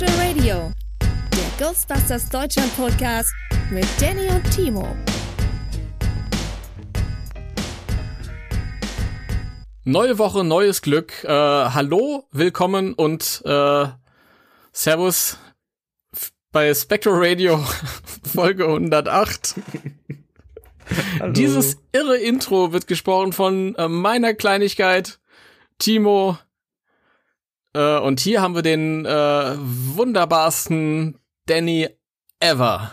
Spectral Radio, der Ghostbusters Deutschland Podcast mit Danny und Timo. Neue Woche, neues Glück. Äh, hallo, willkommen und äh, Servus bei Spectral Radio Folge 108. Dieses irre Intro wird gesprochen von äh, meiner Kleinigkeit Timo. Äh, und hier haben wir den äh, wunderbarsten Danny ever.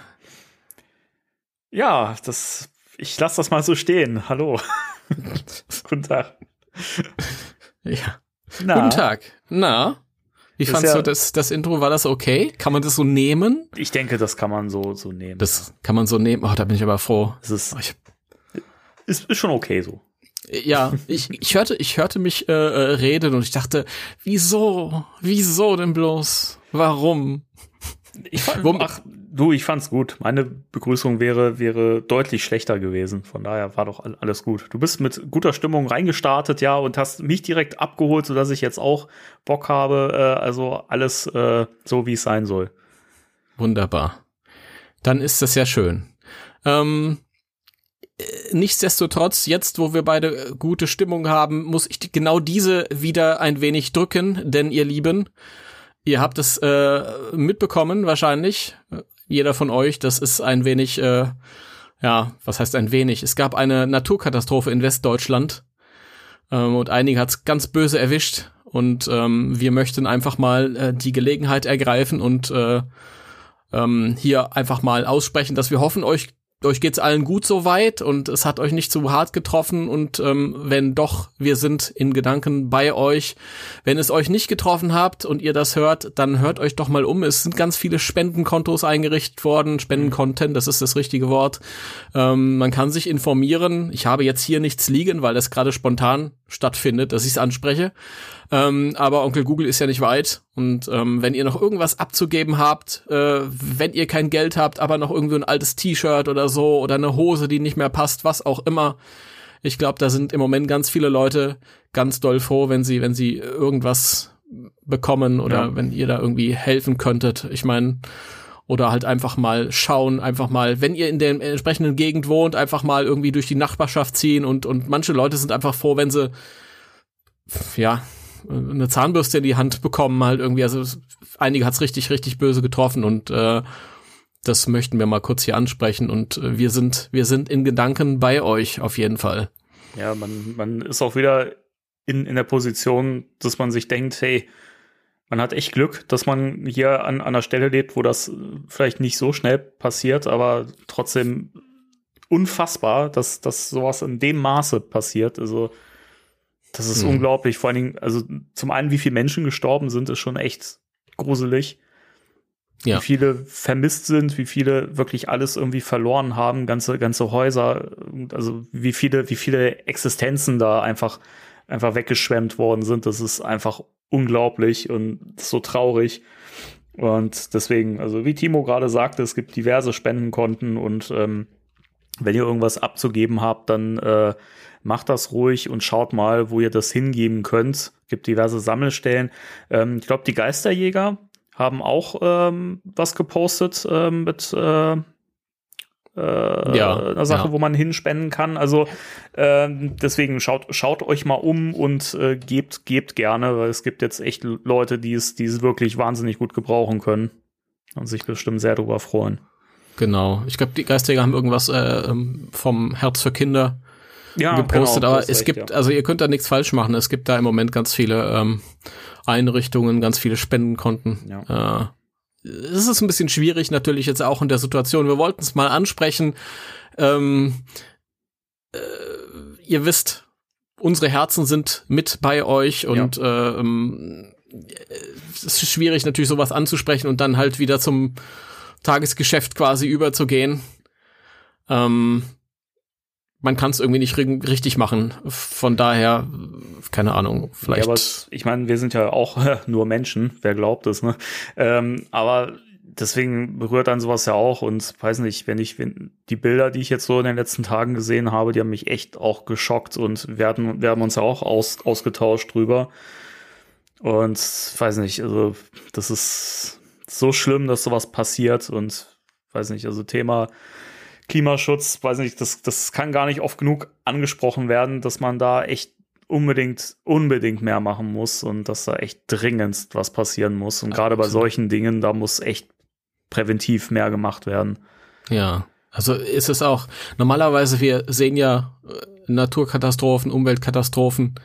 Ja, das, ich lasse das mal so stehen. Hallo. Guten Tag. Ja. Na? Guten Tag. Na? Wie das fandst ja, du das, das Intro? War das okay? Kann man das so nehmen? Ich denke, das kann man so, so nehmen. Das kann man so nehmen. Oh, da bin ich aber froh. Das ist, oh, ich, ist, ist schon okay so. Ja, ich, ich hörte, ich hörte mich äh, äh, reden und ich dachte, wieso, wieso denn bloß, warum? Ich fand, ach, du, ich fand's gut. Meine Begrüßung wäre, wäre deutlich schlechter gewesen. Von daher war doch alles gut. Du bist mit guter Stimmung reingestartet, ja, und hast mich direkt abgeholt, sodass ich jetzt auch Bock habe. Äh, also alles äh, so, wie es sein soll. Wunderbar. Dann ist das ja schön. Ähm, nichtsdestotrotz, jetzt, wo wir beide gute Stimmung haben, muss ich genau diese wieder ein wenig drücken, denn ihr Lieben, ihr habt es äh, mitbekommen wahrscheinlich, jeder von euch, das ist ein wenig, äh, ja, was heißt ein wenig? Es gab eine Naturkatastrophe in Westdeutschland ähm, und einige hat's ganz böse erwischt und ähm, wir möchten einfach mal äh, die Gelegenheit ergreifen und äh, ähm, hier einfach mal aussprechen, dass wir hoffen, euch euch geht's allen gut soweit und es hat euch nicht zu hart getroffen und ähm, wenn doch, wir sind in Gedanken bei euch. Wenn es euch nicht getroffen habt und ihr das hört, dann hört euch doch mal um. Es sind ganz viele Spendenkontos eingerichtet worden, Spendencontent, das ist das richtige Wort. Ähm, man kann sich informieren. Ich habe jetzt hier nichts liegen, weil das gerade spontan stattfindet, dass ich es anspreche. Ähm, aber Onkel Google ist ja nicht weit. Und ähm, wenn ihr noch irgendwas abzugeben habt, äh, wenn ihr kein Geld habt, aber noch irgendwie ein altes T-Shirt oder so oder eine Hose, die nicht mehr passt, was auch immer. Ich glaube, da sind im Moment ganz viele Leute ganz doll froh, wenn sie, wenn sie irgendwas bekommen oder ja. wenn ihr da irgendwie helfen könntet. Ich meine, oder halt einfach mal schauen, einfach mal, wenn ihr in der entsprechenden Gegend wohnt, einfach mal irgendwie durch die Nachbarschaft ziehen und, und manche Leute sind einfach froh, wenn sie, ja, eine Zahnbürste in die Hand bekommen, halt irgendwie. Also einige hat's richtig, richtig böse getroffen und äh, das möchten wir mal kurz hier ansprechen. Und äh, wir sind, wir sind in Gedanken bei euch auf jeden Fall. Ja, man, man ist auch wieder in, in der Position, dass man sich denkt, hey, man hat echt Glück, dass man hier an, an einer Stelle lebt, wo das vielleicht nicht so schnell passiert, aber trotzdem unfassbar, dass, dass sowas in dem Maße passiert. Also das ist mhm. unglaublich. Vor allen Dingen, also zum einen, wie viele Menschen gestorben sind, ist schon echt gruselig. Ja. Wie viele vermisst sind, wie viele wirklich alles irgendwie verloren haben, ganze, ganze Häuser, also wie viele, wie viele Existenzen da einfach, einfach weggeschwemmt worden sind. Das ist einfach unglaublich und so traurig. Und deswegen, also wie Timo gerade sagte, es gibt diverse Spendenkonten und ähm, wenn ihr irgendwas abzugeben habt, dann äh, macht das ruhig und schaut mal, wo ihr das hingeben könnt. Gibt diverse Sammelstellen. Ähm, ich glaube, die Geisterjäger haben auch ähm, was gepostet ähm, mit äh, äh, ja, einer Sache, ja. wo man hinspenden kann. Also äh, deswegen schaut, schaut euch mal um und äh, gebt, gebt gerne, weil es gibt jetzt echt Leute, die es, die es wirklich wahnsinnig gut gebrauchen können und sich bestimmt sehr darüber freuen. Genau. Ich glaube, die Geisterjäger haben irgendwas äh, ähm, vom Herz für Kinder ja, gepostet, genau, aber es recht, gibt, ja. also ihr könnt da nichts falsch machen. Es gibt da im Moment ganz viele ähm, Einrichtungen, ganz viele Spendenkonten. Ja. Äh, es ist ein bisschen schwierig natürlich jetzt auch in der Situation. Wir wollten es mal ansprechen. Ähm, äh, ihr wisst, unsere Herzen sind mit bei euch und ja. äh, ähm, es ist schwierig natürlich sowas anzusprechen und dann halt wieder zum Tagesgeschäft quasi überzugehen. Ähm, man kann es irgendwie nicht richtig machen. Von daher, keine Ahnung, vielleicht. Ja, aber ich meine, wir sind ja auch nur Menschen, wer glaubt es, ne? Ähm, aber deswegen berührt dann sowas ja auch und weiß nicht, wenn ich wenn die Bilder, die ich jetzt so in den letzten Tagen gesehen habe, die haben mich echt auch geschockt und wir, hatten, wir haben uns ja auch aus, ausgetauscht drüber. Und weiß nicht, also das ist so schlimm, dass sowas passiert und weiß nicht, also Thema Klimaschutz, weiß nicht, das, das kann gar nicht oft genug angesprochen werden, dass man da echt unbedingt, unbedingt mehr machen muss und dass da echt dringendst was passieren muss. Und gerade bei solchen Dingen, da muss echt präventiv mehr gemacht werden. Ja, also ist es auch, normalerweise, wir sehen ja äh, Naturkatastrophen, Umweltkatastrophen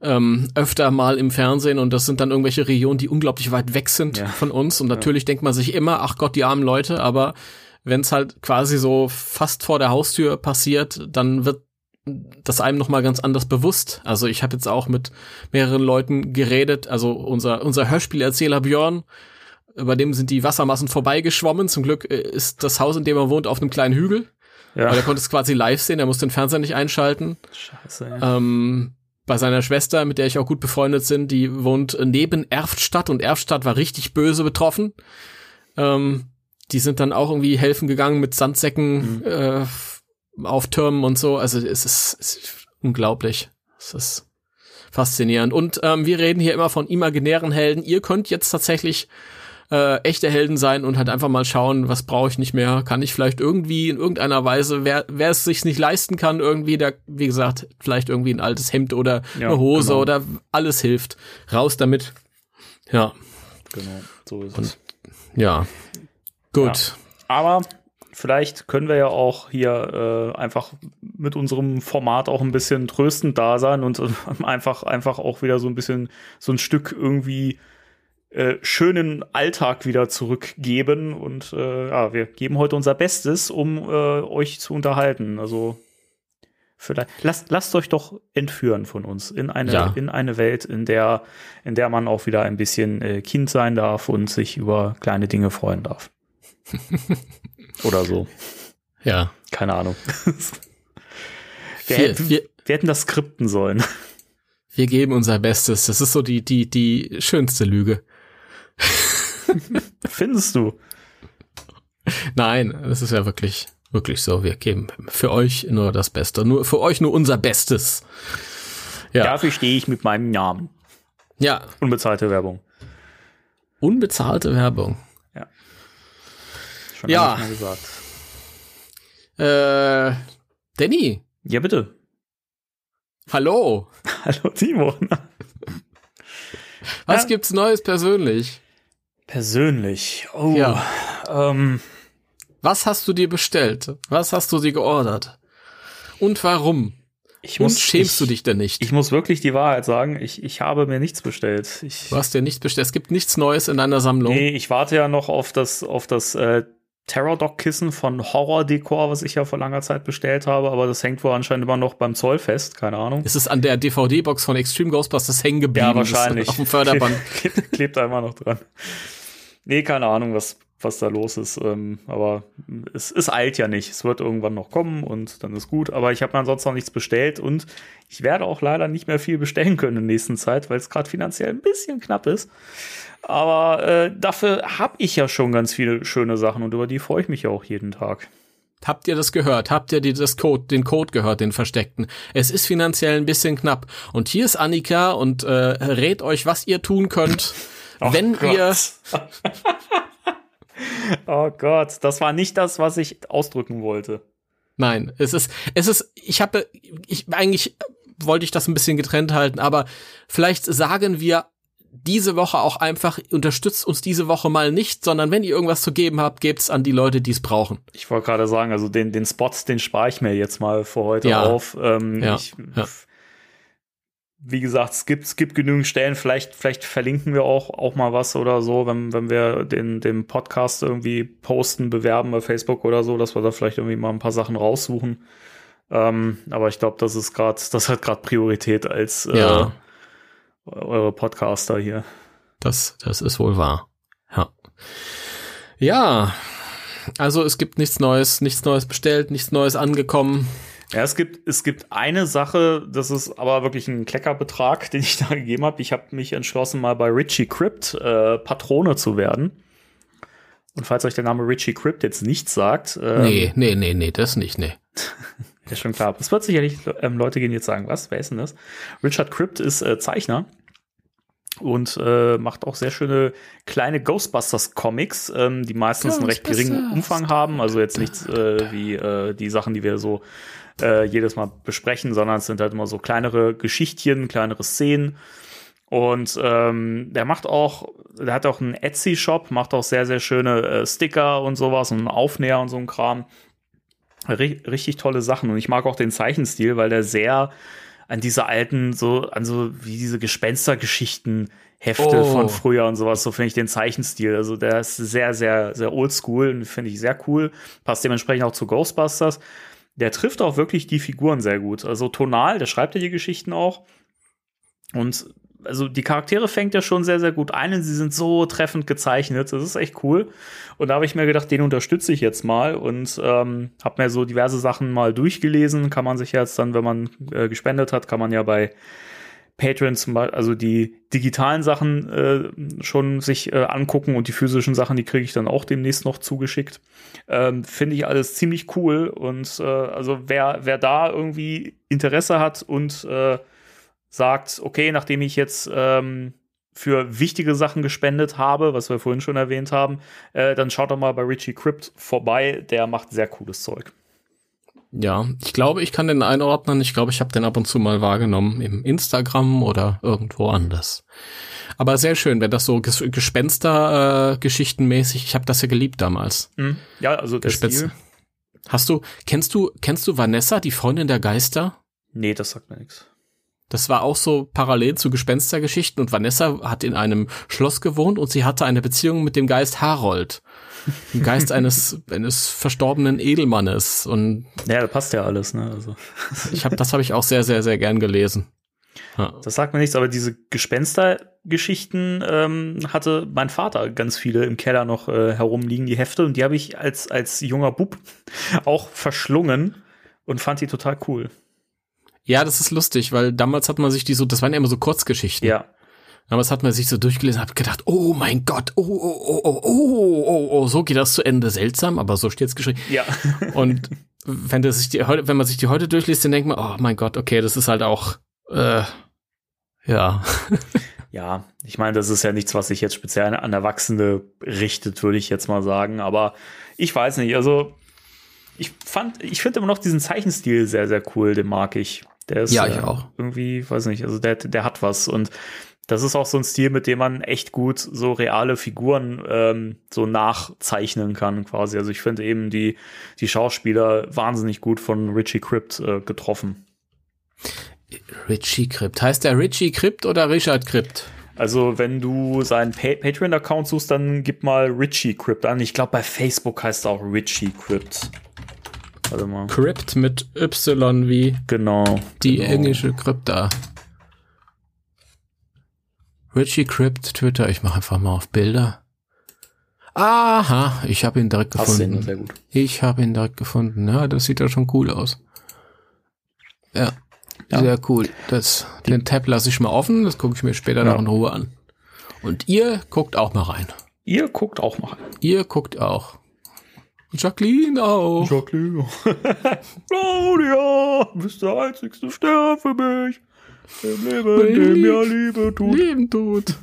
ähm, öfter mal im Fernsehen und das sind dann irgendwelche Regionen, die unglaublich weit weg sind ja. von uns. Und natürlich ja. denkt man sich immer, ach Gott, die armen Leute, aber wenn es halt quasi so fast vor der Haustür passiert, dann wird das einem noch mal ganz anders bewusst. Also ich habe jetzt auch mit mehreren Leuten geredet. Also unser unser Hörspielerzähler Björn, über dem sind die Wassermassen vorbeigeschwommen. Zum Glück äh, ist das Haus, in dem er wohnt, auf einem kleinen Hügel. Ja. Aber er konnte es quasi live sehen. Er musste den Fernseher nicht einschalten. Scheiße. Ja. Ähm, bei seiner Schwester, mit der ich auch gut befreundet bin, die wohnt neben Erftstadt und Erftstadt war richtig böse betroffen. Ähm, die sind dann auch irgendwie helfen gegangen mit Sandsäcken mhm. äh, auf Türmen und so. Also es ist, es ist unglaublich. Es ist faszinierend. Und ähm, wir reden hier immer von imaginären Helden. Ihr könnt jetzt tatsächlich äh, echte Helden sein und halt einfach mal schauen, was brauche ich nicht mehr, kann ich vielleicht irgendwie in irgendeiner Weise, wer, wer es sich nicht leisten kann, irgendwie, der, wie gesagt, vielleicht irgendwie ein altes Hemd oder ja, eine Hose genau. oder alles hilft. Raus damit. Ja. Genau, so ist und, es. Ja. Gut. Ja. Aber vielleicht können wir ja auch hier äh, einfach mit unserem Format auch ein bisschen tröstend da sein und äh, einfach, einfach auch wieder so ein bisschen so ein Stück irgendwie äh, schönen Alltag wieder zurückgeben. Und äh, ja, wir geben heute unser Bestes, um äh, euch zu unterhalten. Also vielleicht lasst, lasst euch doch entführen von uns in eine, ja. in eine Welt, in der, in der man auch wieder ein bisschen äh, Kind sein darf und sich über kleine Dinge freuen darf. Oder so. Ja. Keine Ahnung. wir, hätten, wir, wir hätten das skripten sollen. Wir geben unser Bestes. Das ist so die, die, die schönste Lüge. Findest du? Nein, das ist ja wirklich, wirklich so. Wir geben für euch nur das Beste. Nur, für euch nur unser Bestes. Ja. Dafür stehe ich mit meinem Namen. Ja. Unbezahlte Werbung. Unbezahlte Werbung. Ja. Schon ja. Mal gesagt. Äh, Danny. Ja, bitte. Hallo. Hallo, Timo. Was ja. gibt's Neues persönlich? Persönlich. Oh. Ja. Ähm. Was hast du dir bestellt? Was hast du dir geordert? Und warum? Ich muss, Und schämst ich, du dich denn nicht? Ich muss wirklich die Wahrheit sagen, ich, ich habe mir nichts bestellt. Ich, du hast dir nichts bestellt. Es gibt nichts Neues in deiner Sammlung. Nee, ich warte ja noch auf das, auf das äh, Terror-Doc-Kissen von Horror-Dekor, was ich ja vor langer Zeit bestellt habe, aber das hängt wohl anscheinend immer noch beim Zoll fest, keine Ahnung. Ist es an der DVD-Box von Extreme Ghostbusters hängen geblieben? Ja, wahrscheinlich. Auf dem Förderband. klebt, klebt da immer noch dran. Nee, keine Ahnung, was, was da los ist. Ähm, aber es, es eilt ja nicht. Es wird irgendwann noch kommen und dann ist gut. Aber ich habe mir ansonsten noch nichts bestellt und ich werde auch leider nicht mehr viel bestellen können in der nächsten Zeit, weil es gerade finanziell ein bisschen knapp ist. Aber äh, dafür habe ich ja schon ganz viele schöne Sachen und über die freue ich mich ja auch jeden Tag. Habt ihr das gehört? Habt ihr die, das Code, den Code gehört, den versteckten? Es ist finanziell ein bisschen knapp. Und hier ist Annika und äh, rät euch, was ihr tun könnt, wenn Gott. ihr. oh Gott, das war nicht das, was ich ausdrücken wollte. Nein, es ist, es ist, ich habe, ich eigentlich wollte ich das ein bisschen getrennt halten, aber vielleicht sagen wir diese Woche auch einfach, unterstützt uns diese Woche mal nicht, sondern wenn ihr irgendwas zu geben habt, gebt's an die Leute, die es brauchen. Ich wollte gerade sagen, also den, den Spots, den spare ich mir jetzt mal für heute ja. auf. Ähm, ja. Ich, ja. Wie gesagt, es gibt, es gibt genügend Stellen, vielleicht, vielleicht verlinken wir auch, auch mal was oder so, wenn, wenn wir den, den Podcast irgendwie posten, bewerben bei Facebook oder so, dass wir da vielleicht irgendwie mal ein paar Sachen raussuchen. Ähm, aber ich glaube, das ist gerade, das hat gerade Priorität als äh, ja eure Podcaster hier. Das, das ist wohl wahr. Ja. Ja. Also es gibt nichts Neues, nichts Neues bestellt, nichts Neues angekommen. Ja, es gibt, es gibt eine Sache, das ist aber wirklich ein Kleckerbetrag, den ich da gegeben habe. Ich habe mich entschlossen, mal bei Richie Crypt äh, Patrone zu werden. Und falls euch der Name Richie Crypt jetzt nichts sagt. Ähm, nee, nee, nee, nee, das nicht, nee. ja, schon klar. Es wird sicherlich ähm, Leute gehen jetzt sagen, was, wer ist denn das? Richard Crypt ist äh, Zeichner und äh, macht auch sehr schöne kleine Ghostbusters-Comics, ähm, die meistens einen recht geringen Umfang haben. Also jetzt nichts äh, wie äh, die Sachen, die wir so äh, jedes Mal besprechen, sondern es sind halt immer so kleinere Geschichtchen, kleinere Szenen. Und ähm, der macht auch, der hat auch einen Etsy-Shop, macht auch sehr, sehr schöne äh, Sticker und sowas und Aufnäher und so ein Kram. R richtig tolle Sachen. Und ich mag auch den Zeichenstil, weil der sehr an diese alten, so, an so wie diese Gespenstergeschichten Hefte oh. von früher und sowas, so finde ich den Zeichenstil. Also der ist sehr, sehr, sehr oldschool und finde ich sehr cool. Passt dementsprechend auch zu Ghostbusters. Der trifft auch wirklich die Figuren sehr gut. Also tonal, der schreibt ja die Geschichten auch. Und also die Charaktere fängt ja schon sehr, sehr gut ein und sie sind so treffend gezeichnet. Das ist echt cool. Und da habe ich mir gedacht, den unterstütze ich jetzt mal und ähm, habe mir so diverse Sachen mal durchgelesen. Kann man sich jetzt dann, wenn man äh, gespendet hat, kann man ja bei Patreon zum Beispiel, also die digitalen Sachen äh, schon sich äh, angucken und die physischen Sachen, die kriege ich dann auch demnächst noch zugeschickt. Ähm, Finde ich alles ziemlich cool und äh, also wer, wer da irgendwie Interesse hat und äh, sagt, okay, nachdem ich jetzt ähm, für wichtige Sachen gespendet habe, was wir vorhin schon erwähnt haben, äh, dann schaut doch mal bei Richie Crypt vorbei. Der macht sehr cooles Zeug. Ja, ich glaube, ich kann den einordnen. Ich glaube, ich habe den ab und zu mal wahrgenommen im Instagram oder irgendwo anders. Aber sehr schön, wenn das so Ges Gespenster-Geschichten-mäßig. ich habe das ja geliebt damals. Mhm. Ja, also der Stil. Hast du, kennst du, kennst du Vanessa, die Freundin der Geister? Nee, das sagt mir nichts. Das war auch so parallel zu Gespenstergeschichten und Vanessa hat in einem Schloss gewohnt und sie hatte eine Beziehung mit dem Geist Harold. Dem Geist eines, eines verstorbenen Edelmannes und. Ja, da passt ja alles, ne, also. ich habe, das habe ich auch sehr, sehr, sehr gern gelesen. Ja. Das sagt mir nichts, aber diese Gespenstergeschichten ähm, hatte mein Vater ganz viele im Keller noch äh, herumliegen, die Hefte, und die habe ich als, als junger Bub auch verschlungen und fand die total cool. Ja, das ist lustig, weil damals hat man sich die so, das waren ja immer so Kurzgeschichten. Ja. Damals hat man sich so durchgelesen, hat gedacht, oh mein Gott, oh, oh, oh, oh, oh, oh, oh, so geht das zu Ende. Seltsam, aber so steht's geschrieben. Ja. Und wenn das sich die wenn man sich die heute durchliest, dann denkt man, oh mein Gott, okay, das ist halt auch, äh, ja. ja, ich meine, das ist ja nichts, was sich jetzt speziell an Erwachsene richtet, würde ich jetzt mal sagen. Aber ich weiß nicht, also ich fand, ich finde immer noch diesen Zeichenstil sehr, sehr cool, den mag ich. Der ist ja, ich äh, auch. irgendwie, weiß nicht, also der, der hat was. Und das ist auch so ein Stil, mit dem man echt gut so reale Figuren ähm, so nachzeichnen kann, quasi. Also ich finde eben die, die Schauspieler wahnsinnig gut von Richie Crypt äh, getroffen. Richie Crypt. Heißt der Richie Crypt oder Richard Crypt? Also, wenn du seinen pa Patreon-Account suchst, dann gib mal Richie Crypt an. Ich glaube, bei Facebook heißt er auch Richie Crypt. Warte mal. Crypt mit Y wie genau, die genau. englische Krypta. Richie Crypt, Twitter, ich mache einfach mal auf Bilder. Aha, ich habe ihn direkt gefunden. Ihn, sehr gut. Ich habe ihn direkt gefunden. Ja, das sieht ja schon cool aus. Ja, ja. sehr cool. Das, den Tab lasse ich mal offen, das gucke ich mir später ja. noch in Ruhe an. Und ihr guckt auch mal rein. Ihr guckt auch mal rein. Ihr guckt auch. Jacqueline auch. Jacqueline. Claudia, bist der einzigste Stern für mich. Im Leben, dem mir Liebe tut. Leben tut.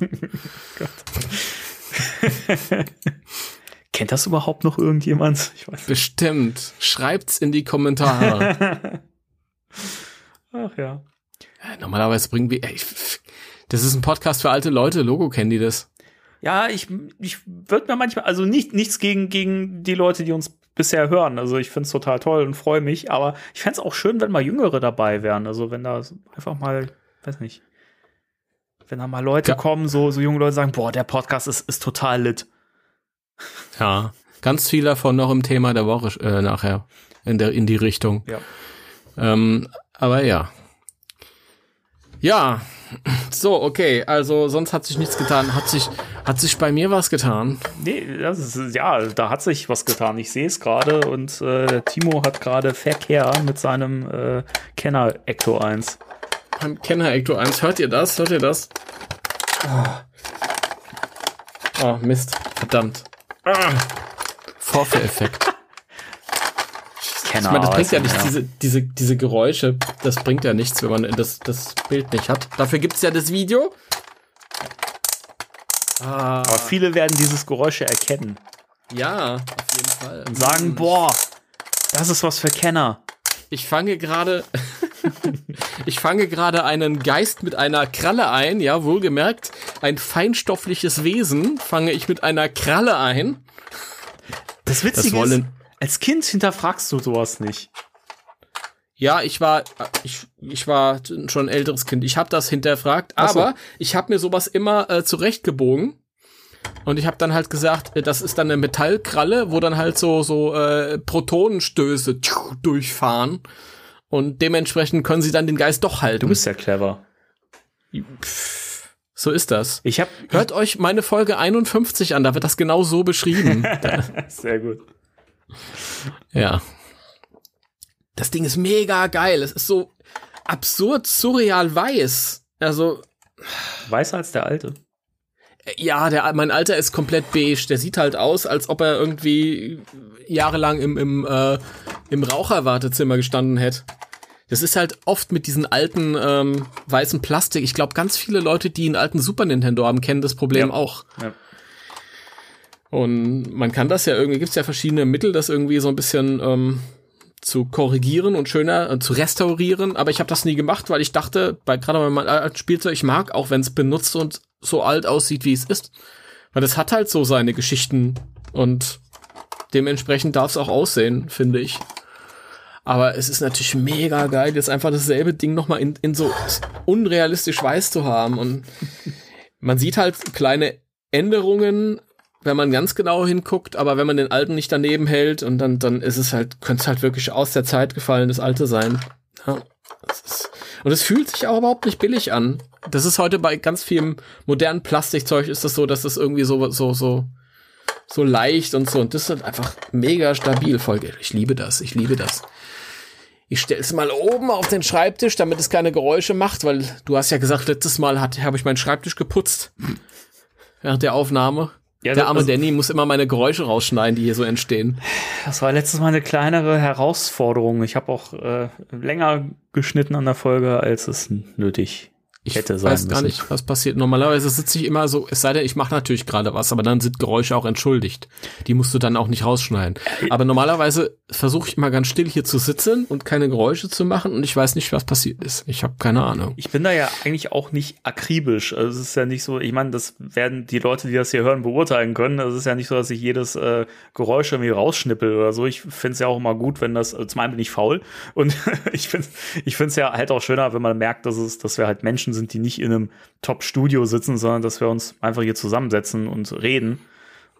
Kennt das überhaupt noch irgendjemand? Ich weiß Bestimmt. Schreibt's in die Kommentare. Ach ja. Normalerweise bringen wir. Ey, das ist ein Podcast für alte Leute. Logo kennen die das. Ja, ich, ich würde mir manchmal, also nicht, nichts gegen, gegen die Leute, die uns bisher hören. Also ich finde es total toll und freue mich, aber ich fände es auch schön, wenn mal Jüngere dabei wären. Also wenn da einfach mal, weiß nicht, wenn da mal Leute ja. kommen, so, so junge Leute sagen, boah, der Podcast ist, ist total lit. Ja, ganz viel davon noch im Thema der Woche äh, nachher in der in die Richtung. Ja. Ähm, aber ja. Ja, so, okay, also sonst hat sich nichts getan. Hat sich, hat sich bei mir was getan? Nee, das ist, ja, da hat sich was getan. Ich sehe es gerade und äh, Timo hat gerade Verkehr mit seinem äh, Kenner Ecto 1. Beim Kenner Ecto 1, hört ihr das? Hört ihr das? Oh, oh Mist, verdammt. Ah. Vorführeffekt. Kenner. Ich meine, das bringt ja nichts, diese, diese, diese Geräusche, das bringt ja nichts, wenn man das, das Bild nicht hat. Dafür gibt's ja das Video. Ah, Aber viele werden dieses Geräusche erkennen ja, auf jeden Fall. und sagen, boah, das ist was für Kenner. Ich fange gerade, ich fange gerade einen Geist mit einer Kralle ein, ja, wohlgemerkt, ein feinstoffliches Wesen fange ich mit einer Kralle ein. Das Witzige Das wollen- ist, als Kind hinterfragst du sowas nicht. Ja, ich war, ich, ich war schon ein älteres Kind. Ich habe das hinterfragt, so. aber ich habe mir sowas immer äh, zurechtgebogen. Und ich habe dann halt gesagt, äh, das ist dann eine Metallkralle, wo dann halt so so äh, Protonenstöße tschuh, durchfahren. Und dementsprechend können sie dann den Geist doch halten. Du bist ja clever. so ist das. Ich habe Hört euch meine Folge 51 an, da wird das genau so beschrieben. sehr gut. Ja. Das Ding ist mega geil. Es ist so absurd surreal weiß. Also Weißer als der alte. Ja, der, mein Alter ist komplett beige. Der sieht halt aus, als ob er irgendwie jahrelang im, im, äh, im Raucherwartezimmer gestanden hätte. Das ist halt oft mit diesen alten ähm, weißen Plastik. Ich glaube, ganz viele Leute, die einen alten Super Nintendo haben, kennen das Problem Ja. auch. Ja. Und man kann das ja irgendwie, gibt's ja verschiedene Mittel, das irgendwie so ein bisschen ähm, zu korrigieren und schöner äh, zu restaurieren. Aber ich habe das nie gemacht, weil ich dachte, bei gerade bei meinem alten Spielzeug, ich mag, auch wenn es benutzt und so alt aussieht, wie es ist. Weil das hat halt so seine Geschichten und dementsprechend darf es auch aussehen, finde ich. Aber es ist natürlich mega geil, jetzt einfach dasselbe Ding nochmal in, in so unrealistisch weiß zu haben. Und man sieht halt kleine Änderungen, wenn man ganz genau hinguckt, aber wenn man den alten nicht daneben hält und dann, dann ist es halt, könnte es halt wirklich aus der Zeit gefallen, das alte sein. Ja, das ist, und es fühlt sich auch überhaupt nicht billig an. Das ist heute bei ganz vielem modernen Plastikzeug ist das so, dass das irgendwie so, so, so, so leicht und so. Und das ist einfach mega stabil. Folge. Ich liebe das. Ich liebe das. Ich stelle es mal oben auf den Schreibtisch, damit es keine Geräusche macht, weil du hast ja gesagt, letztes Mal habe ich meinen Schreibtisch geputzt. Während der Aufnahme. Ja, der arme also- Danny muss immer meine Geräusche rausschneiden, die hier so entstehen. Das war letztes Mal eine kleinere Herausforderung. Ich habe auch äh, länger geschnitten an der Folge, als es nötig Ich hätte sein weiß gar müssen. nicht, was passiert. Normalerweise sitze ich immer so, es sei denn, ich mache natürlich gerade was, aber dann sind Geräusche auch entschuldigt. Die musst du dann auch nicht rausschneiden. Aber normalerweise versuche ich immer ganz still hier zu sitzen und keine Geräusche zu machen und ich weiß nicht, was passiert ist. Ich habe keine Ahnung. Ich bin da ja eigentlich auch nicht akribisch. Also es ist ja nicht so, ich meine, das werden die Leute, die das hier hören, beurteilen können. Also Es ist ja nicht so, dass ich jedes äh, Geräusch irgendwie rausschnippel oder so. Ich finde es ja auch immer gut, wenn das, zum einen bin ich faul und ich finde ich finde es ja halt auch schöner, wenn man merkt, dass es, dass wir halt Menschen sind, die nicht in einem Top-Studio sitzen, sondern dass wir uns einfach hier zusammensetzen und reden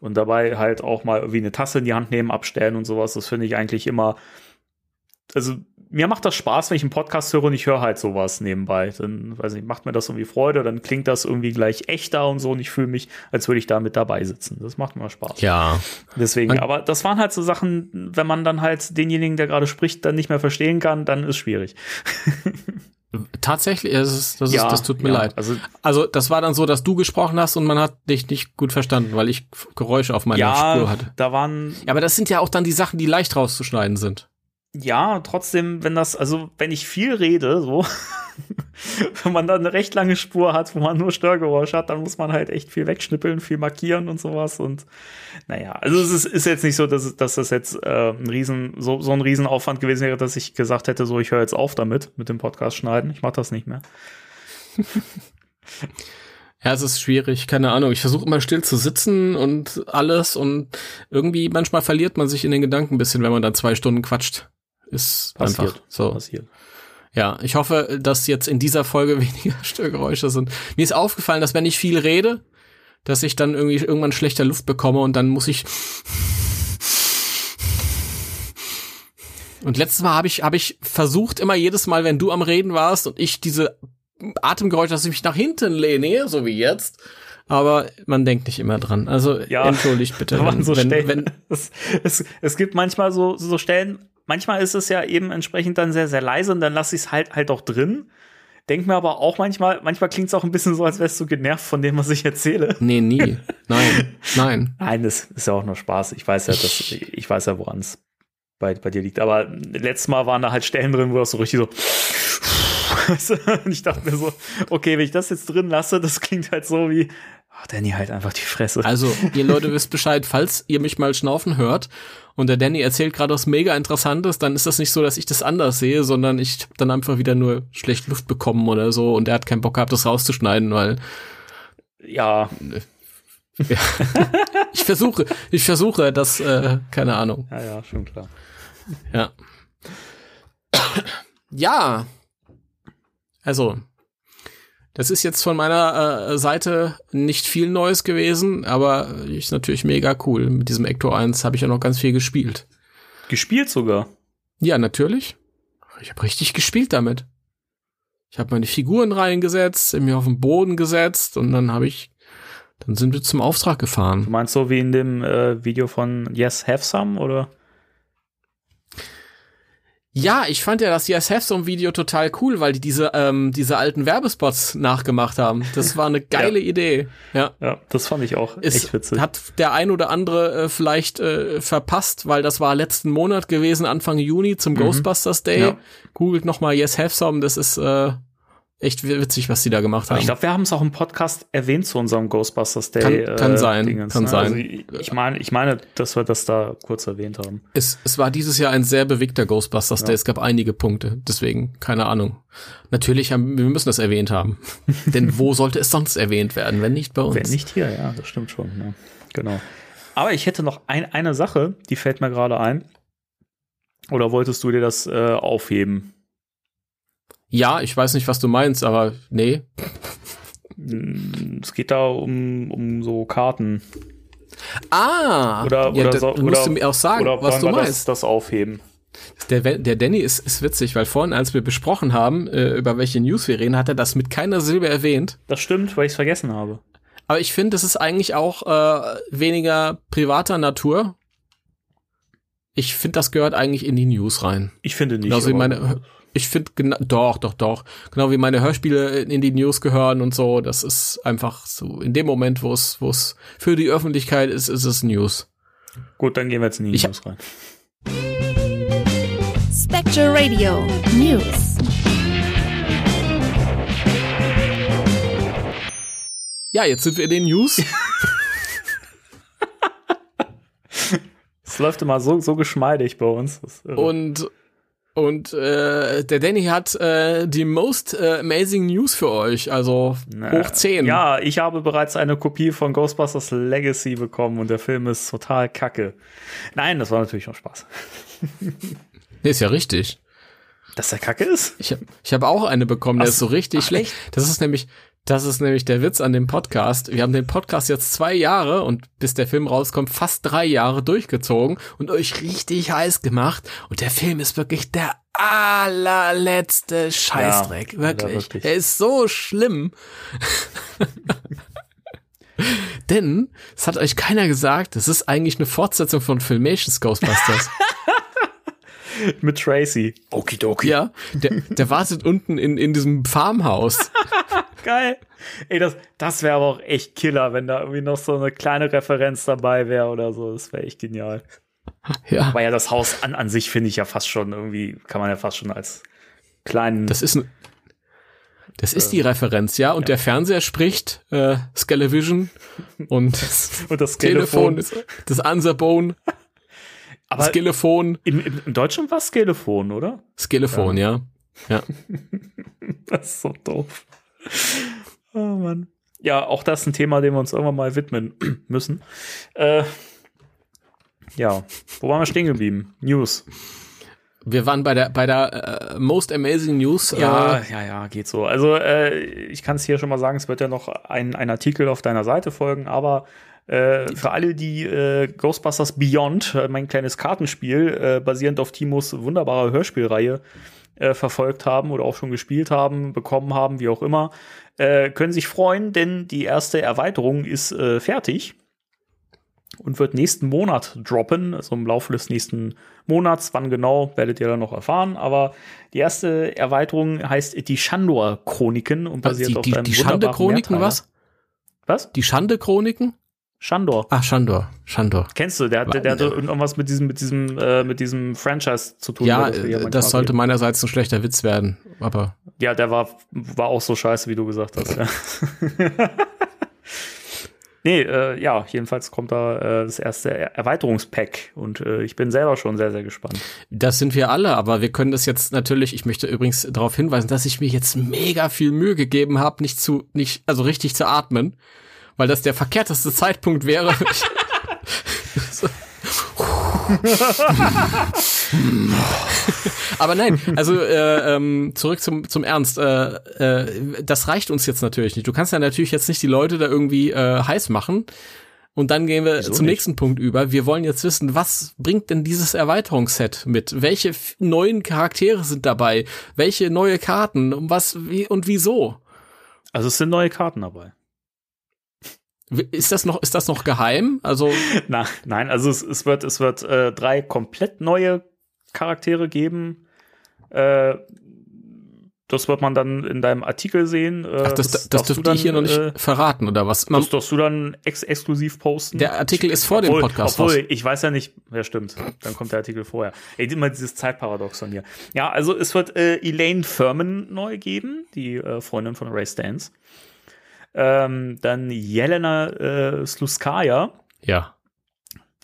und dabei halt auch mal irgendwie eine Tasse in die Hand nehmen, abstellen und sowas. Das finde ich eigentlich immer also mir macht das Spaß, wenn ich einen Podcast höre und ich höre halt sowas nebenbei. Dann, weiß nicht, macht mir das irgendwie Freude, dann klingt das irgendwie gleich echter und so und ich fühle mich, als würde ich da mit dabei sitzen. Das macht mir Spaß. Ja. Deswegen, Man- aber das waren halt so Sachen, wenn man dann halt denjenigen, der gerade spricht, dann nicht mehr verstehen kann, dann ist schwierig. Tatsächlich, das, ist, das, ist, das tut mir ja, leid. Also Also das war dann so, dass du gesprochen hast und man hat dich nicht gut verstanden, weil ich Geräusche auf meiner Spur ja, hatte. da waren Ja, aber das sind ja auch dann die Sachen, die leicht rauszuschneiden sind. Ja, trotzdem, wenn das, also wenn ich viel rede, so, wenn man dann eine recht lange Spur hat, wo man nur Störgeräusche hat, dann muss man halt echt viel wegschnippeln, viel markieren und sowas. Und naja, also es ist, ist jetzt nicht so, dass, dass das jetzt äh, ein Riesen, so, so ein Riesenaufwand gewesen wäre, dass ich gesagt hätte, so ich höre jetzt auf damit, mit dem Podcast schneiden. Ich mache das nicht mehr. Ja, es ist schwierig, keine Ahnung. Ich versuche immer still zu sitzen und alles und irgendwie manchmal verliert man sich in den Gedanken ein bisschen, wenn man dann zwei Stunden quatscht. Ist Passiert. einfach so. Passiert. Ja, ich hoffe, dass jetzt in dieser Folge weniger Störgeräusche sind. Mir ist aufgefallen, dass wenn ich viel rede, dass ich dann irgendwie irgendwann schlechter Luft bekomme und dann muss ich und letztes Mal habe ich habe ich versucht immer jedes Mal, wenn du am Reden warst und ich diese Atemgeräusch, dass ich mich nach hinten lehne, so wie jetzt. Aber man denkt nicht immer dran. Also Ja. entschuldigt bitte, wenn, so wenn, wenn, es, es, es gibt manchmal so, so Stellen, manchmal ist es ja eben entsprechend dann sehr, sehr leise und dann lasse ich es halt halt auch drin. Denk mir aber auch manchmal, manchmal klingt es auch ein bisschen so, als wärst du genervt von dem, was ich erzähle. Nee, nie. Nein, nein. Nein, das ist ja auch nur Spaß. Ich weiß ja, dass, ich weiß ja, woran es bei, bei dir liegt. Aber letztes Mal waren da halt Stellen drin, wo das so richtig so. Und ich dachte mir so, okay, wenn ich das jetzt drin lasse, das klingt halt so wie, ach, Danny halt einfach die Fresse. Also, ihr Leute wisst Bescheid, falls ihr mich mal schnaufen hört und der Danny erzählt gerade was mega Interessantes, dann ist das nicht so, dass ich das anders sehe, sondern ich hab dann einfach wieder nur schlecht Luft bekommen oder so und er hat keinen Bock gehabt, das rauszuschneiden, weil ja, ich versuche, ich versuche das, äh, keine Ahnung. ja, ja, schon klar. Ja. Ja. Also, das ist jetzt von meiner äh, Seite nicht viel Neues gewesen, aber ist natürlich mega cool. Mit diesem Ecto 1 habe ich ja noch ganz viel gespielt. Gespielt sogar. Ja, natürlich. Ich habe richtig gespielt damit. Ich habe meine Figuren reingesetzt, mir auf den Boden gesetzt und dann habe ich, dann sind wir zum Auftrag Du gefahren. meinst so wie in dem äh, Video von Yes Have Some oder? Ja, ich fand ja das Yes Have Some Video total cool, weil die diese ähm, diese alten Werbespots nachgemacht haben. Das war eine geile Idee. Ja. Ja, das fand ich auch Es echt witzig. hat der ein oder andere äh, vielleicht äh, verpasst, weil das war letzten Monat gewesen, Anfang Juni zum Ghostbusters Day. Mhm. Ja. Googelt noch mal Yes Have Some, das ist äh, echt witzig, was die da gemacht Aber haben. ich glaube, wir haben es auch im Podcast erwähnt zu unserem Ghostbusters Day. Kann- kann sein, Dingens, kann ne? sein. Also ich, meine, ich meine, dass wir das da kurz erwähnt haben. Es, es war dieses Jahr ein sehr bewegter Ghostbusters Day. Es gab einige Punkte. Deswegen, keine Ahnung. Natürlich haben, wir müssen das erwähnt haben. Denn wo sollte es sonst erwähnt werden, wenn nicht bei uns? Wenn nicht hier, ja, das stimmt schon. Ne? Genau. Aber ich hätte noch ein, eine Sache, die fällt mir gerade ein. Oder wolltest du dir das äh, aufheben? Ja, ich weiß nicht, was du meinst, aber nee. Es geht da um, um so Karten. Ah! Oder, ja, oder, so, musst oder, du mir auch sagen, oder was du meinst. Das, das aufheben. Der, der Danny ist, ist witzig, weil vorhin, als wir besprochen haben, äh, über welche News wir reden, hat er das mit keiner Silbe erwähnt. Das stimmt, weil ich es vergessen habe. Aber ich finde, das ist eigentlich auch äh, weniger privater Natur. Ich finde, das gehört eigentlich in die News rein. Ich finde nicht. Genauso wie meine, ich finde, genau, doch, doch, doch. Genau wie meine Hörspiele in die News gehören und so. Das ist einfach so, in dem Moment, wo es, wo es für die Öffentlichkeit ist, ist es News. Gut, dann gehen wir jetzt in die Ich News rein. Spectre Radio News. Ja, jetzt sind wir in den News. Es läuft immer so, so geschmeidig bei uns. Und und äh, der Danny hat äh, die most äh, amazing News für euch, also Na, hoch 10. Ja, ich habe bereits eine Kopie von Ghostbusters Legacy bekommen und der Film ist total kacke. Nein, das war natürlich noch Spaß. Nee, ist ja richtig. Dass der kacke ist? Ich habe ich hab auch eine bekommen, der Ach ist so richtig ach, schlecht. Das ist nämlich das ist nämlich der Witz an dem Podcast. Wir haben den Podcast jetzt zwei Jahre und bis der Film rauskommt, fast drei Jahre durchgezogen und euch richtig heiß gemacht. Und der Film ist wirklich der allerletzte Scheißdreck. Ja, wirklich. ja, wirklich. Er ist so schlimm. Denn, es hat euch keiner gesagt, es ist eigentlich eine Fortsetzung von Filmations Ghostbusters. Mit Tracy. Okidoki. Ja, der, der wartet unten in, in diesem Farmhaus. Geil. Ey, das, das wäre aber auch echt Killer, wenn da irgendwie noch so eine kleine Referenz dabei wäre oder so. Das wäre echt genial. Ja, Weil ja das Haus an, an sich finde ich ja fast schon irgendwie, kann man ja fast schon als kleinen. das ist ein, das ist die Referenz, ja. Und der Fernseher spricht äh, Skelevision und das und das Telefon Telefon. ist das Answerbone, aber Skelefon, im, im, im Deutschen war es Telefon, oder? Skelefon, ja. Ja. Das ist so doof. Oh Mann. Ja, auch das ist ein Thema, dem wir uns irgendwann mal widmen müssen. Äh, ja, wo waren wir stehen geblieben? News. Wir waren bei der bei der äh, Most Amazing News. Ja, Äh, ja, ja, geht so. Also äh, ich kann es hier schon mal sagen, es wird ja noch ein, ein Artikel auf deiner Seite folgen, aber äh, für alle, die äh, Ghostbusters Beyond, äh, mein kleines Kartenspiel, äh, basierend auf Timos wunderbarer Hörspielreihe, verfolgt haben oder auch schon gespielt haben, bekommen haben, wie auch immer, können sich freuen, denn die erste Erweiterung ist fertig und wird nächsten Monat droppen, also im Laufe des nächsten Monats. Wann genau, werdet ihr dann noch erfahren. Aber die erste Erweiterung heißt die Shandor-Chroniken und basiert die, auf die, einem die Schande-Chroniken, was? Was? Die Schande-Chroniken? Shandor. Ah, Shandor. Shandor. Kennst du? Der, der, der hatte irgendwas mit diesem, mit diesem, äh, mit diesem Franchise zu tun. Ja, das, das sollte meinerseits ein schlechter Witz werden, aber. Ja, der war, war auch so scheiße, wie du gesagt hast. Ja. nee, äh, ja, jedenfalls kommt da äh, das erste Erweiterungspack und äh, ich bin selber schon sehr, sehr gespannt. Das sind wir alle, aber wir können das jetzt natürlich, ich möchte übrigens darauf hinweisen, dass ich mir jetzt mega viel Mühe gegeben habe, nicht zu, nicht, also richtig zu atmen weil das der verkehrteste Zeitpunkt wäre. Aber nein, also äh, ähm, zurück zum, zum Ernst. Äh, äh, das reicht uns jetzt natürlich nicht. Du kannst ja natürlich jetzt nicht die Leute da irgendwie äh, heiß machen. Und dann gehen wir Wieso zum nicht? nächsten Punkt über. Wir wollen jetzt wissen, was bringt denn dieses Erweiterungsset mit? Welche neuen Charaktere sind dabei? Welche neue Karten? Um was wie und wieso? Also es sind neue Karten dabei. Ist das noch, ist das noch geheim? Also Na, nein, also es, es wird, es wird äh, drei komplett neue Charaktere geben. Äh, das wird man dann in deinem Artikel sehen. Äh, Ach, das, das, das dürfte ich hier noch nicht äh, verraten, oder was? Man, das darfst du dann ex exklusiv posten. Der Artikel ist vor obwohl, dem Podcast. Obwohl, raus. ich weiß ja nicht, ja stimmt, dann kommt der Artikel vorher. Ey, immer dieses Zeitparadoxon hier. Ja, also es wird äh, Elaine Furman neu geben, die äh, Freundin von Ray Stans. Ähm, dann Jelena äh, Sluskaya. Ja.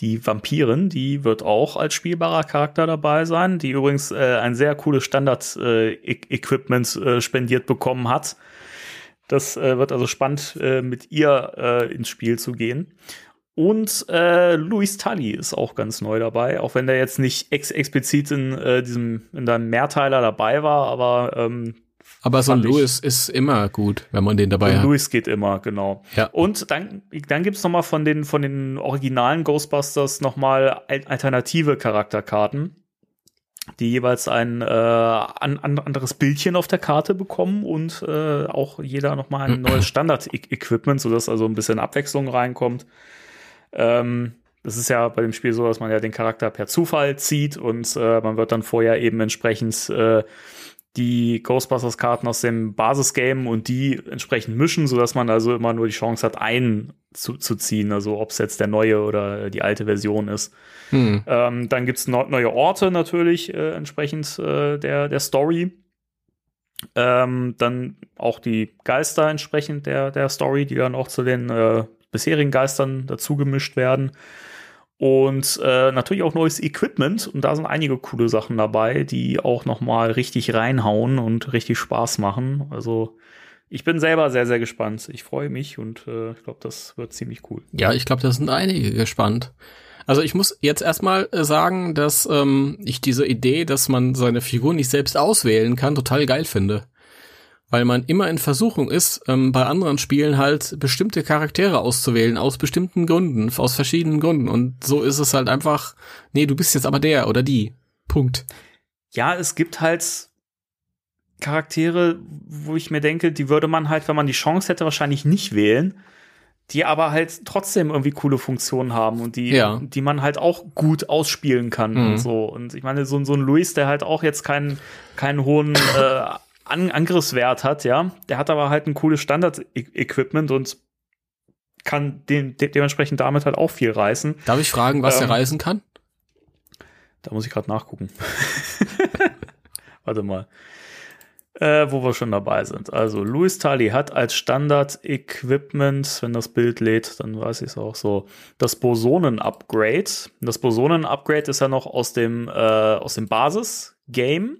Die Vampirin, die wird auch als spielbarer Charakter dabei sein, die übrigens äh, ein sehr cooles Standard-Equipment äh, spendiert bekommen hat. Das äh, wird also spannend, äh, mit ihr äh, ins Spiel zu gehen. Und äh, Luis Tully ist auch ganz neu dabei, auch wenn der jetzt nicht ex explizit in äh, diesem in deinem Mehrteiler dabei war, aber ähm, aber so ein Louis ist immer gut, wenn man den dabei hat. Louis geht immer, genau. Ja. Und dann, dann gibt's noch mal von den, von den originalen Ghostbusters noch mal alternative Charakterkarten, die jeweils ein äh, an, an anderes Bildchen auf der Karte bekommen und äh, auch jeder noch mal ein neues Standard-Equipment, sodass also ein bisschen Abwechslung reinkommt. Ähm, das ist ja bei dem Spiel so, dass man ja den Charakter per Zufall zieht und äh, man wird dann vorher eben entsprechend äh, die Ghostbusters-Karten aus dem Basisgame und die entsprechend mischen, sodass man also immer nur die Chance hat, einen zu, zu ziehen, also ob es jetzt der neue oder die alte Version ist. Hm. Ähm, dann gibt's no neue Orte natürlich äh, entsprechend äh, der, der Story. Ähm, dann auch die Geister entsprechend der, der Story, die dann auch zu den äh, bisherigen Geistern dazu gemischt werden. Und äh, natürlich auch neues Equipment. Und da sind einige coole Sachen dabei, die auch noch mal richtig reinhauen und richtig Spaß machen. Also ich bin selber sehr, sehr gespannt. Ich freue mich und äh, ich glaube, das wird ziemlich cool. Ja, ich glaube, da sind einige gespannt. Also ich muss jetzt erstmal äh, sagen, dass ähm, ich diese Idee, dass man seine Figur nicht selbst auswählen kann, total geil finde weil man immer in Versuchung ist, ähm, bei anderen Spielen halt bestimmte Charaktere auszuwählen, aus bestimmten Gründen, aus verschiedenen Gründen. Und so ist es halt einfach, nee, du bist jetzt aber der oder die. Punkt. Ja, es gibt halt Charaktere, wo ich mir denke, die würde man halt, wenn man die Chance hätte, wahrscheinlich nicht wählen, die aber halt trotzdem irgendwie coole Funktionen haben und die, ja. die man halt auch gut ausspielen kann mhm. und so. Und ich meine, so, so ein Luis, der halt auch jetzt keinen, keinen hohen äh, an Angriffswert hat, ja. Der hat aber halt ein cooles Standard-Equipment und kann den, de dementsprechend damit halt auch viel reißen. Darf ich fragen, was ähm, er reißen kann? Da muss ich gerade nachgucken. Warte mal. Äh, wo wir schon dabei sind. Also, Louis Tully hat als Standard-Equipment, wenn das Bild lädt, dann weiß ich es auch so, das Bosonen-Upgrade. Das Bosonen-Upgrade ist ja noch aus dem, äh, aus dem Basis-Game.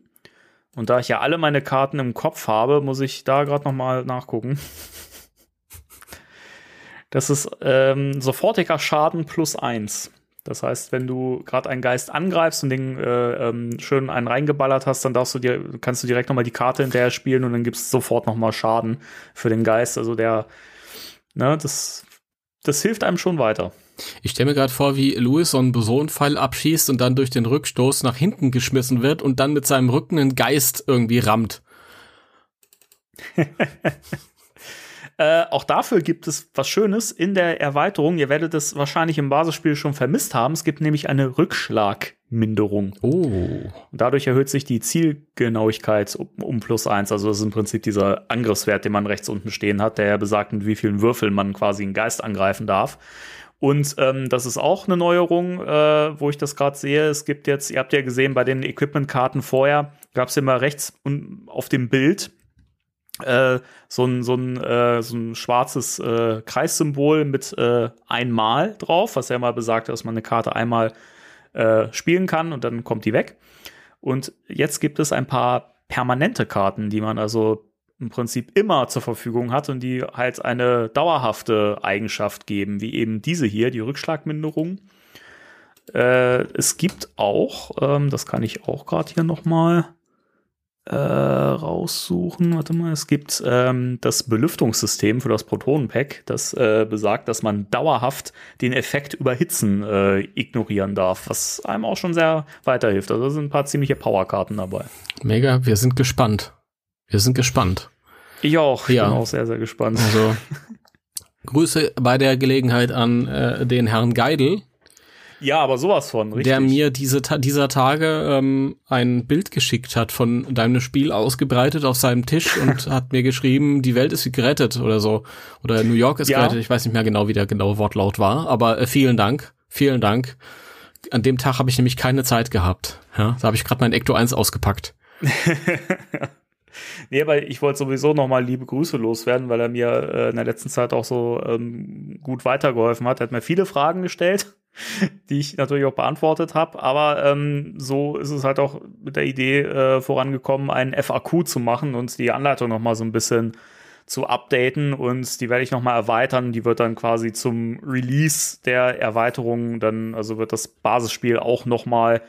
Und da ich ja alle meine Karten im Kopf habe, muss ich da gerade noch mal nachgucken. Das ist ähm, sofortiger Schaden plus eins. Das heißt, wenn du gerade einen Geist angreifst und den äh, ähm, schön einen reingeballert hast, dann darfst du dir, kannst du direkt noch mal die Karte hinterher spielen und dann gibt's sofort noch mal Schaden für den Geist. Also der, ne, das, das hilft einem schon weiter. Ich stelle mir gerade vor, wie Louis so einen Boson-Pfeil abschießt und dann durch den Rückstoß nach hinten geschmissen wird und dann mit seinem Rücken einen Geist irgendwie rammt. Äh, auch dafür gibt es was Schönes in der Erweiterung. Ihr werdet es wahrscheinlich im Basisspiel schon vermisst haben. Es gibt nämlich eine Rückschlagminderung. Oh. Dadurch erhöht sich die Zielgenauigkeit um, um plus eins. Also das ist im Prinzip dieser Angriffswert, den man rechts unten stehen hat, der besagt, mit wie vielen Würfeln man quasi einen Geist angreifen darf. Und ähm, das ist auch eine Neuerung, äh, wo ich das gerade sehe. Es gibt jetzt, ihr habt ja gesehen, bei den Equipment-Karten vorher gab es immer rechts auf dem Bild äh, so ein, so ein, äh, so ein schwarzes äh, Kreissymbol mit äh, einmal drauf, was ja mal besagt, dass man eine Karte einmal äh, spielen kann und dann kommt die weg. Und jetzt gibt es ein paar permanente Karten, die man also im Prinzip immer zur Verfügung hat und die halt eine dauerhafte Eigenschaft geben, wie eben diese hier, die Rückschlagminderung. Äh, es gibt auch, ähm, das kann ich auch gerade hier noch mal äh, raussuchen. Warte mal, es gibt ähm, das Belüftungssystem für das Protonenpack, das äh, besagt, dass man dauerhaft den Effekt Überhitzen äh, ignorieren darf, was einem auch schon sehr weiterhilft. Also da sind ein paar ziemliche Powerkarten dabei. Mega, wir sind gespannt. Wir sind gespannt. Ich auch. Ich Ja. bin auch sehr, sehr gespannt. Also Grüße bei der Gelegenheit an äh, den Herrn Geidel, Ja, aber sowas von, richtig. der mir diese Ta dieser Tage ähm, ein Bild geschickt hat von deinem Spiel ausgebreitet auf seinem Tisch und hat mir geschrieben, die Welt ist gerettet oder so. Oder New York ist Ja. gerettet. Ich weiß nicht mehr genau, wie der genaue Wortlaut war, aber äh, vielen Dank. Vielen Dank. An dem Tag habe ich nämlich keine Zeit gehabt. Ja, da habe ich gerade mein Ecto 1 ausgepackt. Nee, aber ich wollte sowieso noch mal liebe Grüße loswerden, weil er mir äh, in der letzten Zeit auch so ähm, gut weitergeholfen hat. Er hat mir viele Fragen gestellt, die ich natürlich auch beantwortet habe. Aber ähm, so ist es halt auch mit der Idee äh, vorangekommen, einen FAQ zu machen und die Anleitung noch mal so ein bisschen zu updaten und die werde ich noch mal erweitern. Die wird dann quasi zum Release der Erweiterung dann, also wird das Basisspiel auch noch mal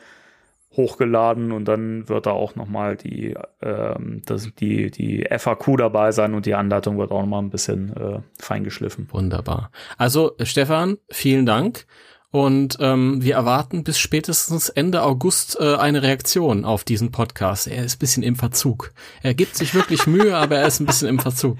hochgeladen und dann wird da auch noch mal die, ähm, das, die, die FAQ dabei sein und die Anleitung wird auch noch mal ein bisschen äh, feingeschliffen. Wunderbar. Also Stefan, vielen Dank. Und ähm, wir erwarten bis spätestens Ende August äh, eine Reaktion auf diesen Podcast. Er ist bisschen im Verzug. Er gibt sich wirklich Mühe, aber er ist ein bisschen im Verzug.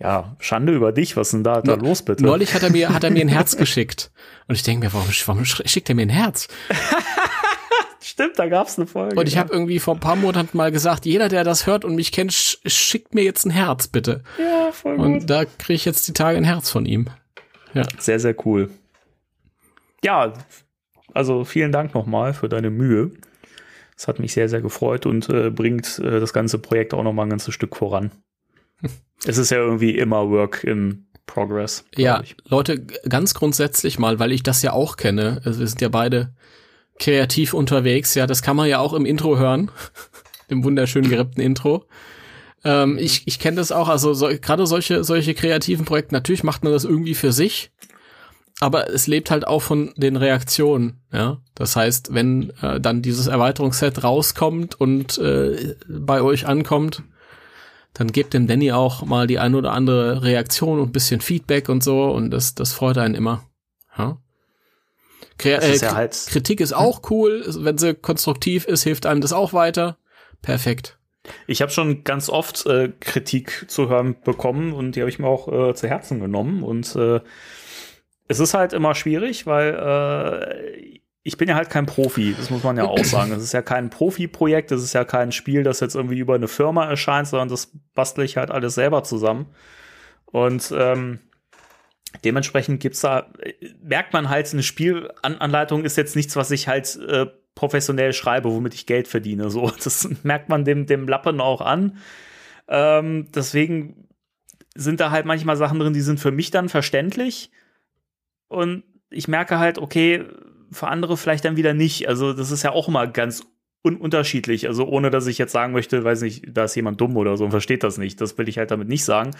Ja, Schande über dich, was denn da, da los bitte? Neulich hat er mir hat er mir ein Herz geschickt und ich denke mir, warum, warum schickt er mir ein Herz? Stimmt, da gab's eine Folge. Und ich habe irgendwie vor ein paar Monaten mal gesagt, jeder, der das hört und mich kennt, sch schickt mir jetzt ein Herz, bitte. ja, voll gut. Und da kriege ich jetzt die Tage ein Herz von ihm. Ja. Sehr, sehr cool. Ja, also vielen Dank nochmal für deine Mühe. Das hat mich sehr, sehr gefreut und äh, bringt äh, das ganze Projekt auch nochmal ein ganzes Stück voran. Es ist ja irgendwie immer Work in Progress. Ja, ich. Leute, ganz grundsätzlich mal, weil ich das ja auch kenne. Also wir sind ja beide kreativ unterwegs. Ja, das kann man ja auch im Intro hören. Im wunderschön gerippten Intro. Ähm, ich ich kenne das auch. Also so, gerade solche, solche kreativen Projekte, natürlich macht man das irgendwie für sich. Aber es lebt halt auch von den Reaktionen, ja. Das heißt, wenn äh, dann dieses Erweiterungsset rauskommt und äh, bei euch ankommt, dann gebt dem Danny auch mal die ein oder andere Reaktion und ein bisschen Feedback und so und das, das freut einen immer. Ja? Kre Das äh, ist ja halt- Kritik ist auch cool, wenn sie konstruktiv ist, hilft einem das auch weiter. Perfekt. Ich habe schon ganz oft äh, Kritik zu hören bekommen und die habe ich mir auch äh, zu Herzen genommen. Und äh, es ist halt immer schwierig, weil äh, ich bin ja halt kein Profi, das muss man ja auch sagen. Es ist ja kein Profi-Projekt, es ist ja kein Spiel, das jetzt irgendwie über eine Firma erscheint, sondern das bastle ich halt alles selber zusammen. Und ähm, dementsprechend gibt's da, merkt man halt, eine Spielanleitung ist jetzt nichts, was ich halt äh, professionell schreibe, womit ich Geld verdiene. So, das merkt man dem, dem Lappen auch an. Ähm, deswegen sind da halt manchmal Sachen drin, die sind für mich dann verständlich. Und ich merke halt, okay, für andere vielleicht dann wieder nicht. Also, das ist ja auch immer ganz un unterschiedlich. Also ohne, dass ich jetzt sagen möchte, weiß nicht, da ist jemand dumm oder so und versteht das nicht. Das will ich halt damit nicht sagen.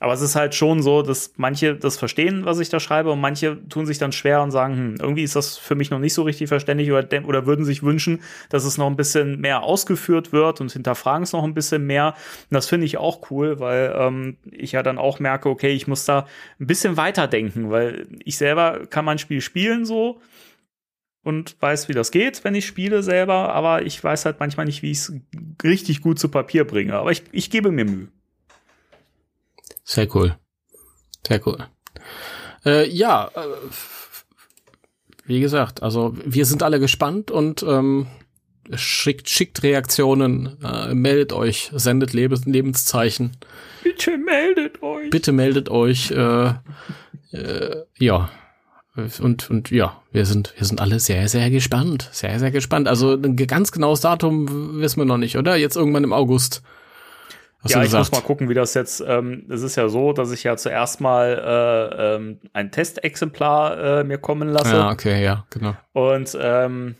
Aber es ist halt schon so, dass manche das verstehen, was ich da schreibe und manche tun sich dann schwer und sagen, hm, irgendwie ist das für mich noch nicht so richtig verständlich oder, oder würden sich wünschen, dass es noch ein bisschen mehr ausgeführt wird und hinterfragen es noch ein bisschen mehr. Und das finde ich auch cool, weil ähm, ich ja dann auch merke, okay, ich muss da ein bisschen weiterdenken, weil ich selber kann mein Spiel spielen so und weiß, wie das geht, wenn ich spiele selber, aber ich weiß halt manchmal nicht, wie ich es richtig gut zu Papier bringe. Aber ich, ich gebe mir Mühe. Sehr cool. Sehr cool. Äh, ja, äh, wie gesagt, also wir sind alle gespannt und ähm, schickt, schickt Reaktionen, äh, meldet euch, sendet Lebens Lebenszeichen. Bitte meldet euch. Bitte meldet euch. Äh, äh, ja. Und, und ja, wir sind, wir sind alle sehr, sehr gespannt. Sehr, sehr gespannt. Also ein ganz genaues Datum wissen wir noch nicht, oder? Jetzt irgendwann im August. Hast ja, ich muss mal gucken, wie das jetzt. Ähm, es ist ja so, dass ich ja zuerst mal äh, ähm, ein Testexemplar äh, mir kommen lasse. Ja, okay, ja, genau. Und ähm,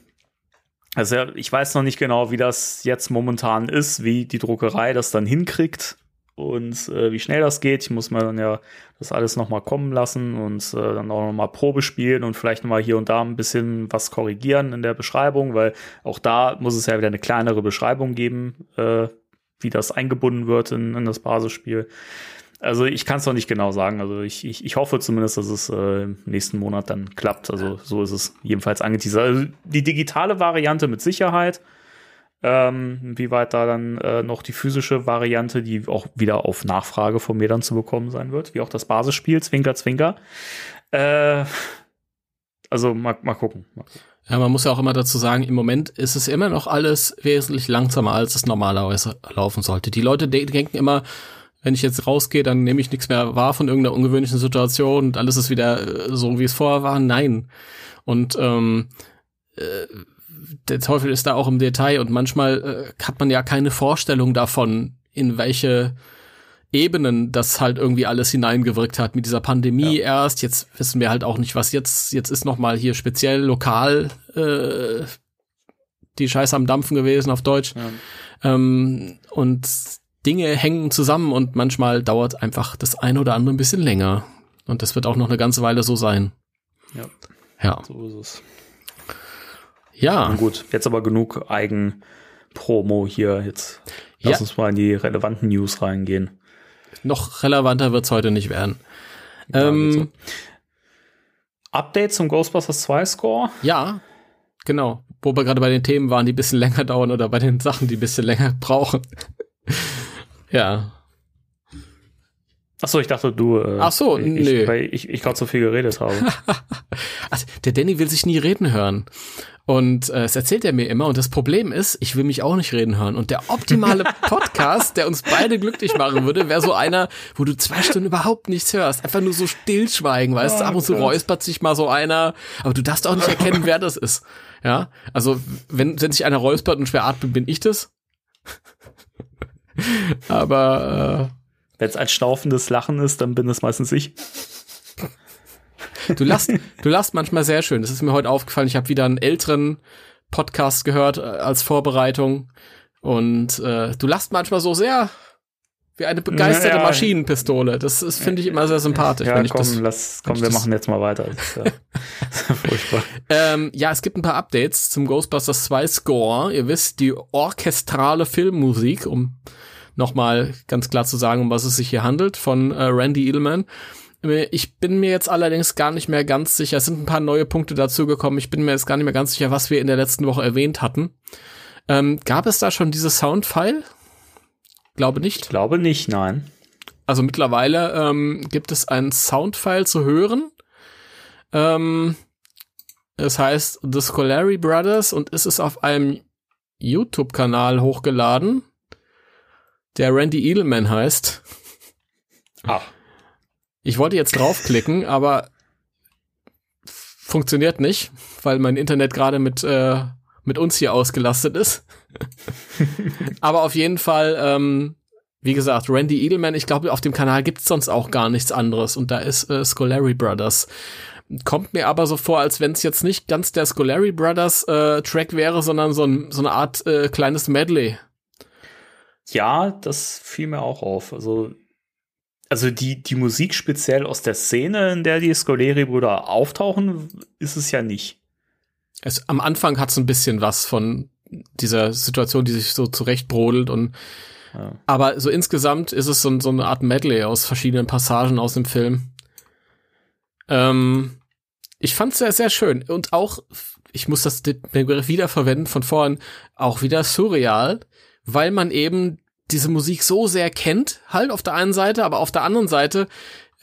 also ich weiß noch nicht genau, wie das jetzt momentan ist, wie die Druckerei das dann hinkriegt und äh, wie schnell das geht. Ich muss mir dann ja das alles nochmal kommen lassen und äh, dann auch nochmal Probe spielen und vielleicht nochmal hier und da ein bisschen was korrigieren in der Beschreibung, weil auch da muss es ja wieder eine kleinere Beschreibung geben, äh, wie das eingebunden wird in, in das Basisspiel. Also ich kann es noch nicht genau sagen. Also ich, ich, ich hoffe zumindest, dass es äh, im nächsten Monat dann klappt. Also so ist es jedenfalls angeteasert. Also die digitale Variante mit Sicherheit. Ähm, wie weit da dann äh, noch die physische Variante, die auch wieder auf Nachfrage von mir dann zu bekommen sein wird, wie auch das Basisspiel, Zwinker, Zwinker. Äh, also mal, mal gucken. Ja, man muss ja auch immer dazu sagen, im Moment ist es immer noch alles wesentlich langsamer, als es normalerweise laufen sollte. Die Leute de denken immer, wenn ich jetzt rausgehe, dann nehme ich nichts mehr wahr von irgendeiner ungewöhnlichen Situation und alles ist wieder äh, so, wie es vorher war. Nein. Und ähm, äh, der Teufel ist da auch im Detail und manchmal äh, hat man ja keine Vorstellung davon, in welche Ebenen das halt irgendwie alles hineingewirkt hat mit dieser Pandemie ja. erst. Jetzt wissen wir halt auch nicht, was jetzt jetzt ist noch mal hier speziell lokal äh, die Scheiße am Dampfen gewesen auf Deutsch. Ja. Ähm, und Dinge hängen zusammen und manchmal dauert einfach das eine oder andere ein bisschen länger. Und das wird auch noch eine ganze Weile so sein. Ja. Ja. So ist es. Ja. Und gut, jetzt aber genug Eigenpromo hier. Jetzt lass ja. uns mal in die relevanten News reingehen. Noch relevanter wird's heute nicht werden. Ja, ähm, Update zum Ghostbusters 2 Score? Ja, genau. Wo wir gerade bei den Themen waren, die ein bisschen länger dauern oder bei den Sachen, die ein bisschen länger brauchen. ja. Ach so, ich dachte, du. Äh, Ach so, ich, nö. Weil ich, ich gerade so viel geredet habe. also, der Danny will sich nie reden hören. Und äh, das erzählt er mir immer. Und das Problem ist, ich will mich auch nicht reden hören. Und der optimale Podcast, der uns beide glücklich machen würde, wäre so einer, wo du zwei Stunden überhaupt nichts hörst. Einfach nur so stillschweigen, weißt du? Oh, Ab und zu räuspert sich mal so einer. Aber du darfst auch nicht erkennen, wer das ist. Ja, also wenn, wenn sich einer räuspert und schwer atmet, bin ich das. Aber äh, wenn es ein schnaufendes Lachen ist, dann bin es meistens ich. Du lachst, du lachst manchmal sehr schön. Das ist mir heute aufgefallen. Ich habe wieder einen älteren Podcast gehört äh, als Vorbereitung. Und äh, du lachst manchmal so sehr wie eine begeisterte ja, Maschinenpistole. Das ist, finde ich, immer sehr sympathisch. Ja, wenn ich komm, das, lass, komm, wir machen jetzt mal weiter. Das ist, ja, furchtbar. Ähm, ja, es gibt ein paar Updates zum Ghostbusters 2 Score. Ihr wisst, die orchestrale Filmmusik, um nochmal ganz klar zu sagen, um was es sich hier handelt, von äh, Randy Edelman. Ich bin mir jetzt allerdings gar nicht mehr ganz sicher. Es sind ein paar neue Punkte dazugekommen. Ich bin mir jetzt gar nicht mehr ganz sicher, was wir in der letzten Woche erwähnt hatten. Ähm, gab es da schon dieses Soundfile? Glaube nicht. Ich glaube nicht, nein. Also mittlerweile ähm, gibt es ein Soundfile zu hören. Ähm, es heißt The Scolari Brothers und ist es auf einem YouTube-Kanal hochgeladen, der Randy Edelman heißt. Ah. Ich wollte jetzt draufklicken, aber funktioniert nicht, weil mein Internet gerade mit, äh, mit uns hier ausgelastet ist. aber auf jeden Fall, ähm, wie gesagt, Randy Edelman, ich glaube, auf dem Kanal gibt's sonst auch gar nichts anderes. Und da ist äh, Scolari Brothers. Kommt mir aber so vor, als wenn es jetzt nicht ganz der Scolari Brothers äh, Track wäre, sondern so, ein, so eine Art äh, kleines Medley. Ja, das fiel mir auch auf. Also, also die, die Musik speziell aus der Szene, in der die Scoleri-Brüder auftauchen, ist es ja nicht. Es, am Anfang hat es ein bisschen was von dieser Situation, die sich so zurechtbrodelt und ja. aber so insgesamt ist es so, so eine Art Medley aus verschiedenen Passagen aus dem Film. Ähm, ich fand es sehr, sehr schön. Und auch, ich muss das Begriff wiederverwenden von vorhin, auch wieder surreal, weil man eben diese Musik so sehr kennt, halt auf der einen Seite, aber auf der anderen Seite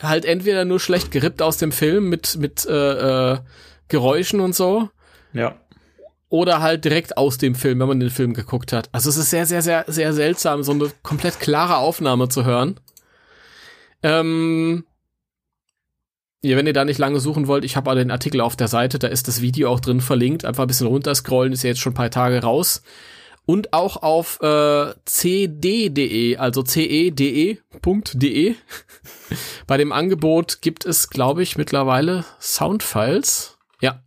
halt entweder nur schlecht gerippt aus dem Film mit, mit äh, äh, Geräuschen und so. Ja. Oder halt direkt aus dem Film, wenn man den Film geguckt hat. Also es ist sehr, sehr, sehr, sehr seltsam, so eine komplett klare Aufnahme zu hören. Ähm, ja, wenn ihr da nicht lange suchen wollt, ich habe aber den Artikel auf der Seite, da ist das Video auch drin verlinkt. Einfach ein bisschen runterscrollen, ist ja jetzt schon ein paar Tage raus. Und auch auf äh, cd.de, also cede.de.de. .de. Bei dem Angebot gibt es, glaube ich, mittlerweile Soundfiles. Ja,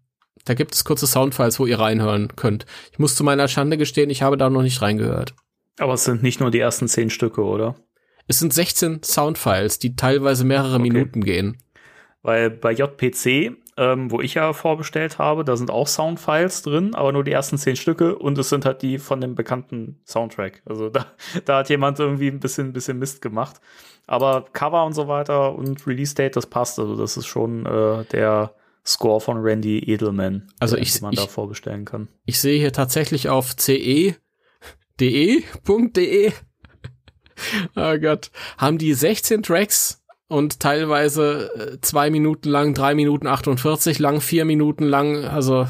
da gibt es kurze Soundfiles, wo ihr reinhören könnt. Ich muss zu meiner Schande gestehen, ich habe da noch nicht reingehört. Aber es sind nicht nur die ersten zehn Stücke, oder? Es sind 16 Soundfiles, die teilweise mehrere okay. Minuten gehen. Weil bei JPC, ähm, wo ich ja vorbestellt habe, da sind auch Soundfiles drin, aber nur die ersten zehn Stücke und es sind halt die von dem bekannten Soundtrack. Also da, da hat jemand irgendwie ein bisschen, bisschen Mist gemacht. Aber Cover und so weiter und Release Date, das passt. Also das ist schon äh, der Score von Randy Edelman, also ich, man ich, da vorbestellen kann. Ich sehe hier tatsächlich auf ce.de.de .de. oh Gott, haben die 16 Tracks und teilweise äh, zwei Minuten lang, drei Minuten 48 lang, vier Minuten lang. Also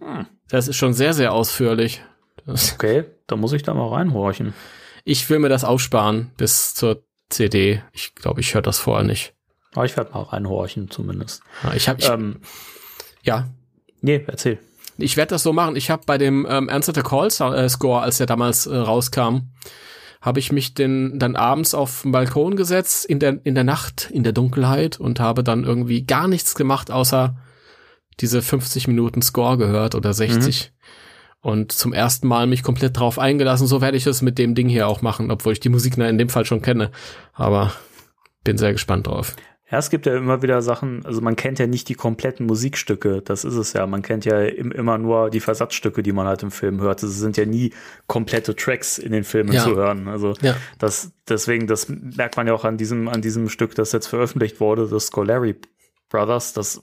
hm. das ist schon sehr, sehr ausführlich. Das okay, da muss ich da mal reinhorchen. Ich will mir das aufsparen bis zur CD. Ich glaube, ich höre das vorher nicht. Aber ich werde mal reinhorchen zumindest. Ja, ich habe ähm, ja. Nee, erzähl. Ich werde das so machen. Ich habe bei dem ähm, Answer the Call äh, Score, als der damals äh, rauskam, habe ich mich denn dann abends auf den Balkon gesetzt in der in der Nacht in der Dunkelheit und habe dann irgendwie gar nichts gemacht außer diese 50 Minuten Score gehört oder 60 mhm. und zum ersten Mal mich komplett drauf eingelassen. So werde ich es mit dem Ding hier auch machen, obwohl ich die Musik in dem Fall schon kenne, aber bin sehr gespannt drauf. Ja, es gibt ja immer wieder Sachen, also man kennt ja nicht die kompletten Musikstücke, das ist es ja. Man kennt ja immer nur die Versatzstücke, die man halt im Film hört. Es sind ja nie komplette Tracks in den Filmen ja. zu hören. Also ja. das, deswegen, das merkt man ja auch an diesem, an diesem Stück, das jetzt veröffentlicht wurde, das Scolari Brothers, das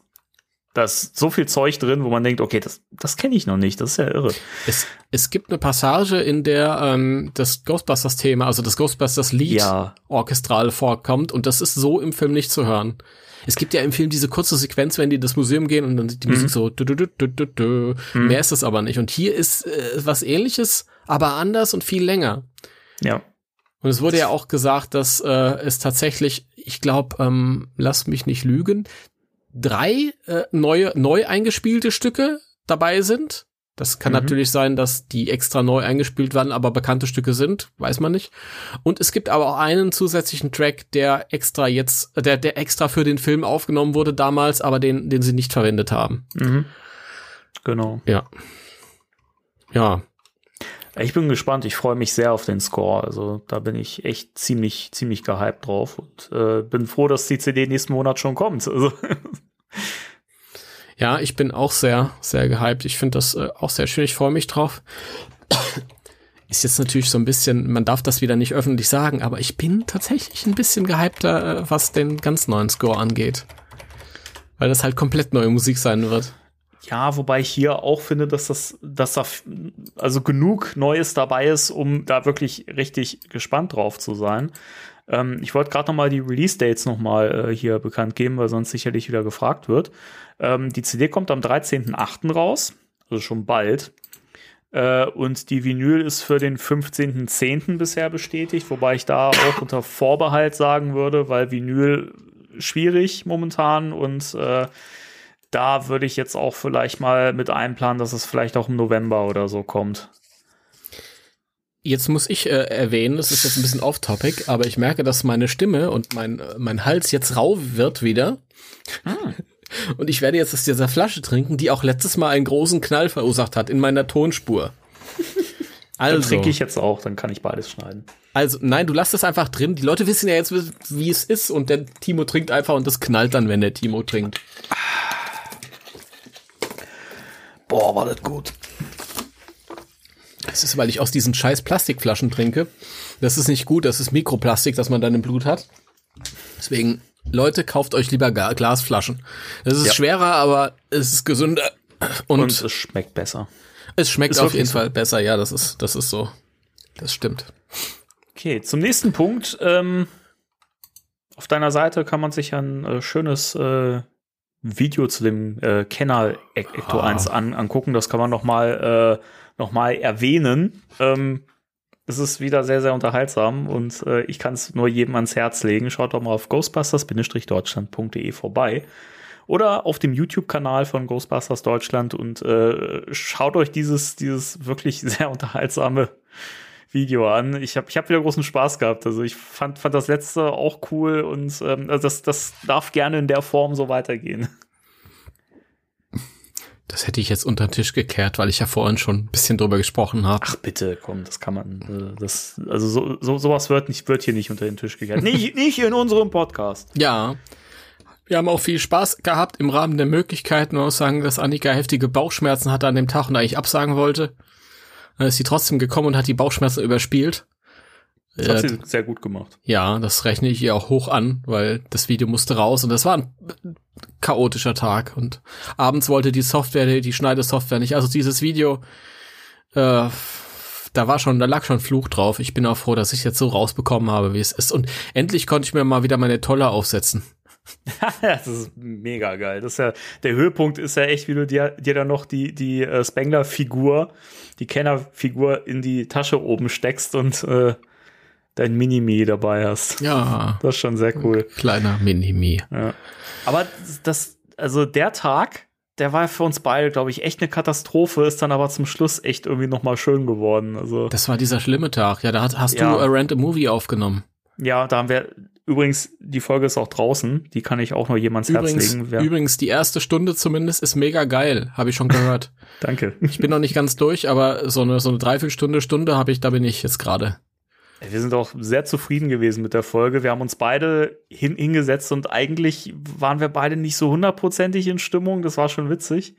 da ist so viel Zeug drin, wo man denkt, okay, das, das kenne ich noch nicht, das ist ja irre. Es, es gibt eine Passage, in der ähm, das Ghostbusters-Thema, also das Ghostbusters-Lied ja. orchestral vorkommt und das ist so im Film nicht zu hören. Es gibt ja im Film diese kurze Sequenz, wenn die in das Museum gehen und dann die mhm. Musik so du, du, du, du, du, du. Mhm. mehr ist es aber nicht. Und hier ist äh, was ähnliches, aber anders und viel länger. Ja. Und es wurde ja auch gesagt, dass äh, es tatsächlich, ich glaube, ähm, lasst mich nicht lügen, drei äh, neue, neu eingespielte Stücke dabei sind. Das kann mhm. natürlich sein, dass die extra neu eingespielt werden, aber bekannte Stücke sind, weiß man nicht. Und es gibt aber auch einen zusätzlichen Track, der extra jetzt, der, der extra für den Film aufgenommen wurde damals, aber den, den sie nicht verwendet haben. Mhm. Genau. Ja. Ja. Ich bin gespannt. Ich freue mich sehr auf den Score. Also da bin ich echt ziemlich, ziemlich gehypt drauf und äh, bin froh, dass die CD nächsten Monat schon kommt. Also ja, ich bin auch sehr, sehr gehypt. Ich finde das äh, auch sehr schön. Ich freue mich drauf. Ist jetzt natürlich so ein bisschen, man darf das wieder nicht öffentlich sagen, aber ich bin tatsächlich ein bisschen gehypter, äh, was den ganz neuen Score angeht. Weil das halt komplett neue Musik sein wird. Ja, wobei ich hier auch finde, dass das, dass da also genug Neues dabei ist, um da wirklich richtig gespannt drauf zu sein. Ähm, ich wollte gerade noch mal die Release-Dates noch mal äh, hier bekannt geben, weil sonst sicherlich wieder gefragt wird. Ähm, die CD kommt am 13.8. raus, also schon bald. Äh, und die Vinyl ist für den 15.10. bisher bestätigt, wobei ich da auch unter Vorbehalt sagen würde, weil Vinyl schwierig momentan und äh, da würde ich jetzt auch vielleicht mal mit einplanen, dass es vielleicht auch im November oder so kommt. Jetzt muss ich äh, erwähnen, das ist jetzt ein bisschen off-topic, aber ich merke, dass meine Stimme und mein, mein Hals jetzt rau wird wieder. Hm. Und ich werde jetzt aus dieser Flasche trinken, die auch letztes Mal einen großen Knall verursacht hat in meiner Tonspur. Also. Dann trinke ich jetzt auch, dann kann ich beides schneiden. Also, nein, du lass das einfach drin. Die Leute wissen ja jetzt, wie es ist und der Timo trinkt einfach und das knallt dann, wenn der Timo trinkt. Boah, war das gut. Das ist, weil ich aus diesen scheiß Plastikflaschen trinke. Das ist nicht gut, das ist Mikroplastik, das man dann im Blut hat. Deswegen, Leute, kauft euch lieber Glasflaschen. Das ist ja. schwerer, aber es ist gesünder. Und, und es schmeckt besser. Es schmeckt ist auf jeden so. Fall besser, ja, das ist, das ist so. Das stimmt. Okay, zum nächsten Punkt. Ähm, auf deiner Seite kann man sich ein äh, schönes äh, Video zu dem äh, Kenner Ecto ah. 1 an, angucken. Das kann man noch mal, äh, noch mal erwähnen. Ähm, es ist wieder sehr, sehr unterhaltsam und äh, ich kann es nur jedem ans Herz legen. Schaut doch mal auf ghostbusters-deutschland.de vorbei oder auf dem YouTube-Kanal von Ghostbusters Deutschland und äh, schaut euch dieses, dieses wirklich sehr unterhaltsame Video an. Ich habe ich hab wieder großen Spaß gehabt. Also ich fand, fand das letzte auch cool und ähm, also das, das darf gerne in der Form so weitergehen. Das hätte ich jetzt unter den Tisch gekehrt, weil ich ja vorhin schon ein bisschen drüber gesprochen habe. Ach bitte, komm, das kann man. Äh, das, also so, so, sowas wird, nicht, wird hier nicht unter den Tisch gekehrt. nicht, nicht in unserem Podcast. Ja. Wir haben auch viel Spaß gehabt im Rahmen der Möglichkeiten. Man muss sagen, dass Annika heftige Bauchschmerzen hatte an dem Tag und eigentlich absagen wollte. Dann ist sie trotzdem gekommen und hat die Bauchschmerzen überspielt. Das hat sie sehr gut gemacht. Ja, das rechne ich ihr auch hoch an, weil das Video musste raus und das war ein chaotischer Tag und abends wollte die Software, die Schneidesoftware nicht. Also dieses Video, äh, da war schon, da lag schon Fluch drauf. Ich bin auch froh, dass ich jetzt so rausbekommen habe, wie es ist. Und endlich konnte ich mir mal wieder meine Tolle aufsetzen. das ist mega geil. Das ist ja, der Höhepunkt ist ja echt, wie du dir, dir dann noch die, die äh, Spengler-Figur, die Kenner-Figur in die Tasche oben steckst und äh, dein Minimi dabei hast. Ja. Das ist schon sehr cool. Kleiner Minimi. Ja. Aber das, also der Tag, der war für uns beide, glaube ich, echt eine Katastrophe, ist dann aber zum Schluss echt irgendwie nochmal schön geworden. Also. Das war dieser schlimme Tag. Ja, da hast, hast ja. du A Rent a Movie aufgenommen. Ja, da haben wir Übrigens, die Folge ist auch draußen. Die kann ich auch nur jemands übrigens, Herz legen. Wer übrigens, die erste Stunde zumindest ist mega geil. Habe ich schon gehört. Danke. Ich bin noch nicht ganz durch, aber so eine, so eine Dreiviertelstunde, Stunde habe ich, da bin ich jetzt gerade. Wir sind auch sehr zufrieden gewesen mit der Folge. Wir haben uns beide hin, hingesetzt und eigentlich waren wir beide nicht so hundertprozentig in Stimmung. Das war schon witzig.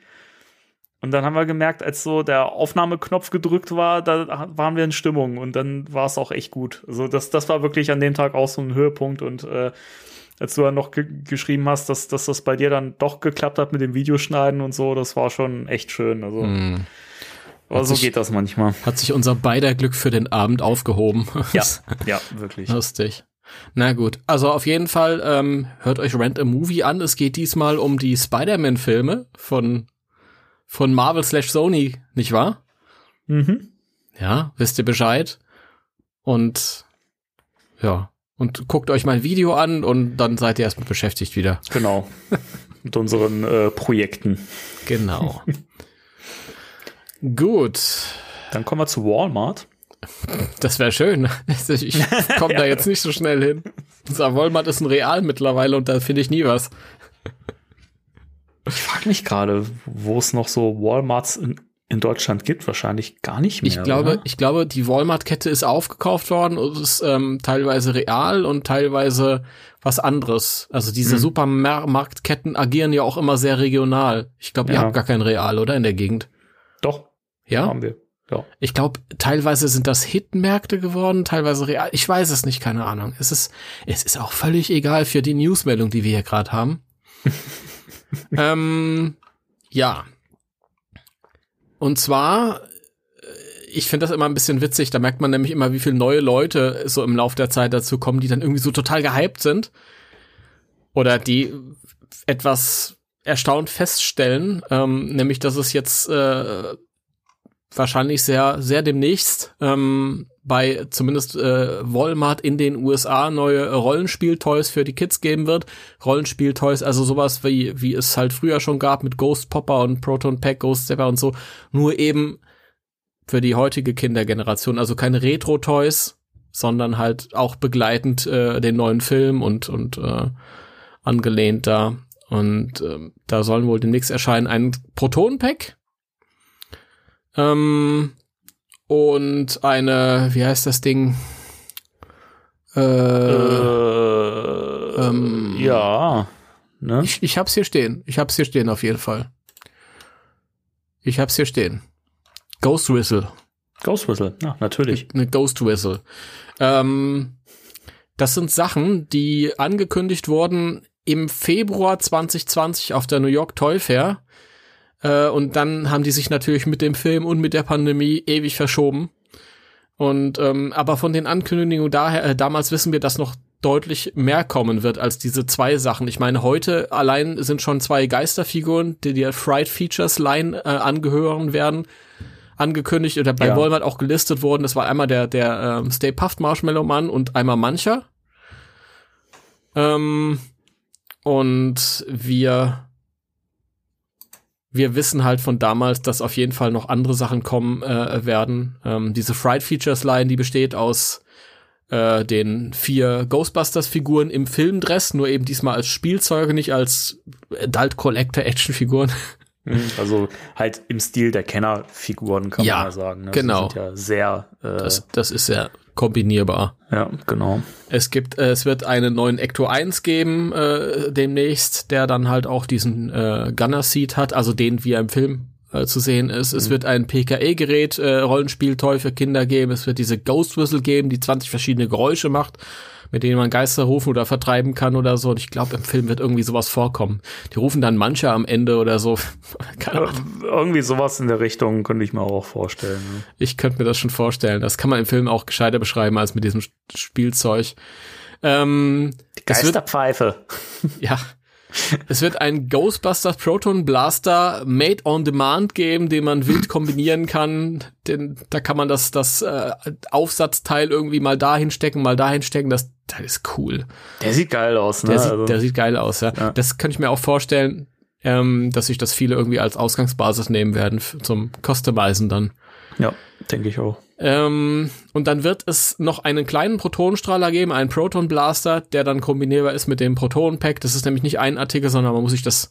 Und dann haben wir gemerkt, als so der Aufnahmeknopf gedrückt war, da waren wir in Stimmung und dann war es auch echt gut. Also das, das war wirklich an dem Tag auch so ein Höhepunkt und äh, als du dann noch ge geschrieben hast, dass, dass das bei dir dann doch geklappt hat mit dem Videoschneiden und so, das war schon echt schön. Also, mm. aber so sich, geht das manchmal. Hat sich unser beider Glück für den Abend aufgehoben. Ja, ja, wirklich. Lustig. Na gut, also auf jeden Fall ähm, hört euch Rent a Movie an. Es geht diesmal um die Spider-Man-Filme von von Marvel slash Sony, nicht wahr? Mhm. Ja, wisst ihr Bescheid? Und ja, und guckt euch mein Video an und dann seid ihr erstmal beschäftigt wieder. Genau. Mit unseren äh, Projekten. Genau. Gut. Dann kommen wir zu Walmart. Das wäre schön. Ich komme da jetzt nicht so schnell hin. Unser Walmart ist ein Real mittlerweile und da finde ich nie was. Ich frage mich gerade, wo es noch so Walmarts in, in, Deutschland gibt. Wahrscheinlich gar nicht mehr. Ich glaube, oder? ich glaube, die Walmart-Kette ist aufgekauft worden und ist ähm, teilweise real und teilweise was anderes. Also diese hm. Supermarktketten agieren ja auch immer sehr regional. Ich glaube, ihr ja. habt gar kein Real, oder in der Gegend? Doch. Ja. Haben wir. Ja. Ich glaube, teilweise sind das Hitmärkte geworden, teilweise real. Ich weiß es nicht, keine Ahnung. Es ist, es ist auch völlig egal für die Newsmeldung, die wir hier gerade haben. ähm, ja. Und zwar, äh, ich finde das immer ein bisschen witzig, da merkt man nämlich immer, wie viele neue Leute so im Lauf der Zeit dazu kommen, die dann irgendwie so total gehypt sind. Oder die etwas erstaunt feststellen, ähm, nämlich dass es jetzt äh, wahrscheinlich sehr, sehr demnächst ähm, bei zumindest äh, Walmart in den USA neue Rollenspiel-Toys für die Kids geben wird. Rollenspiel-Toys, also sowas wie, wie es halt früher schon gab mit Ghost Popper und Proton Pack, Ghost Stepper und so. Nur eben für die heutige Kindergeneration. Also keine Retro-Toys, sondern halt auch begleitend äh, den neuen Film und, und äh, angelehnt da. Und ähm, da sollen wohl demnächst erscheinen ein Proton-Pack. Ähm, und eine, wie heißt das Ding? Äh, Äh, ähm, ja. Ne? ich, ich hab's hier stehen. Ich hab's hier stehen auf jeden Fall. Ich hab's hier stehen. Ghost Whistle. Ghost Whistle, ja, natürlich. Eine Ghost Whistle. Ähm, das sind Sachen, die angekündigt wurden im Februar 2020 auf der New York Toy Fair. Äh, und dann haben die sich natürlich mit dem Film und mit der Pandemie ewig verschoben. Und ähm, aber von den Ankündigungen daher, äh, damals wissen wir, dass noch deutlich mehr kommen wird als diese zwei Sachen. Ich meine, heute allein sind schon zwei Geisterfiguren, die der Fright Features Line äh, angehören werden, angekündigt oder bei Ja. Walmart auch gelistet worden. Das war einmal der der ähm, Stay Puft Marshmallow Mann und einmal mancher. Ähm, und wir wir wissen halt von damals, dass auf jeden Fall noch andere Sachen kommen äh, werden. Ähm, diese Fright Features Line, die besteht aus äh, den vier Ghostbusters-Figuren im Filmdress, nur eben diesmal als Spielzeuge, nicht als Adult Collector Action-Figuren. Mhm, Also halt im Stil der Kennerfiguren, kann Ja, man ja sagen. Ne? genau. Die sind ja sehr, äh, Das, das ist sehr kombinierbar. ja, genau. Es gibt, äh, es wird einen neuen Ecto 1 geben äh, demnächst, der dann halt auch diesen äh, Gunner Seat hat, also den wie er im Film äh, zu sehen ist. Es wird ein PKE-Gerät, äh, Rollenspieltoy für Kinder geben. Es wird diese Ghost Whistle geben, die 20 verschiedene Geräusche macht, mit denen man Geister rufen oder vertreiben kann oder so. Und ich glaube, im Film wird irgendwie sowas vorkommen. Die rufen dann manche am Ende oder so. Ahnung. Irgendwie sowas in der Richtung könnte ich mir auch vorstellen. Ne? Ich könnte mir das schon vorstellen. Das kann man im Film auch gescheiter beschreiben als mit diesem Spielzeug. Ähm, wird, Geisterpfeife. ja, es wird ein Ghostbusters Proton Blaster Made on Demand geben, den man wild kombinieren kann. Den, da kann man das, das äh, Aufsatzteil irgendwie mal dahin stecken, mal dahin stecken. Das, das ist cool. Der sieht geil aus, ne? Der, sieht, Also- der sieht geil aus, ja. Ja. Das könnte ich mir auch vorstellen, ähm, dass sich das viele irgendwie als Ausgangsbasis nehmen werden zum Customizen dann. ja, denke ich auch. Ähm, und dann wird es noch einen kleinen Protonenstrahler geben, einen Proton Blaster, der dann kombinierbar ist mit dem Proton-Pack. Das ist nämlich nicht ein Artikel, sondern man muss sich das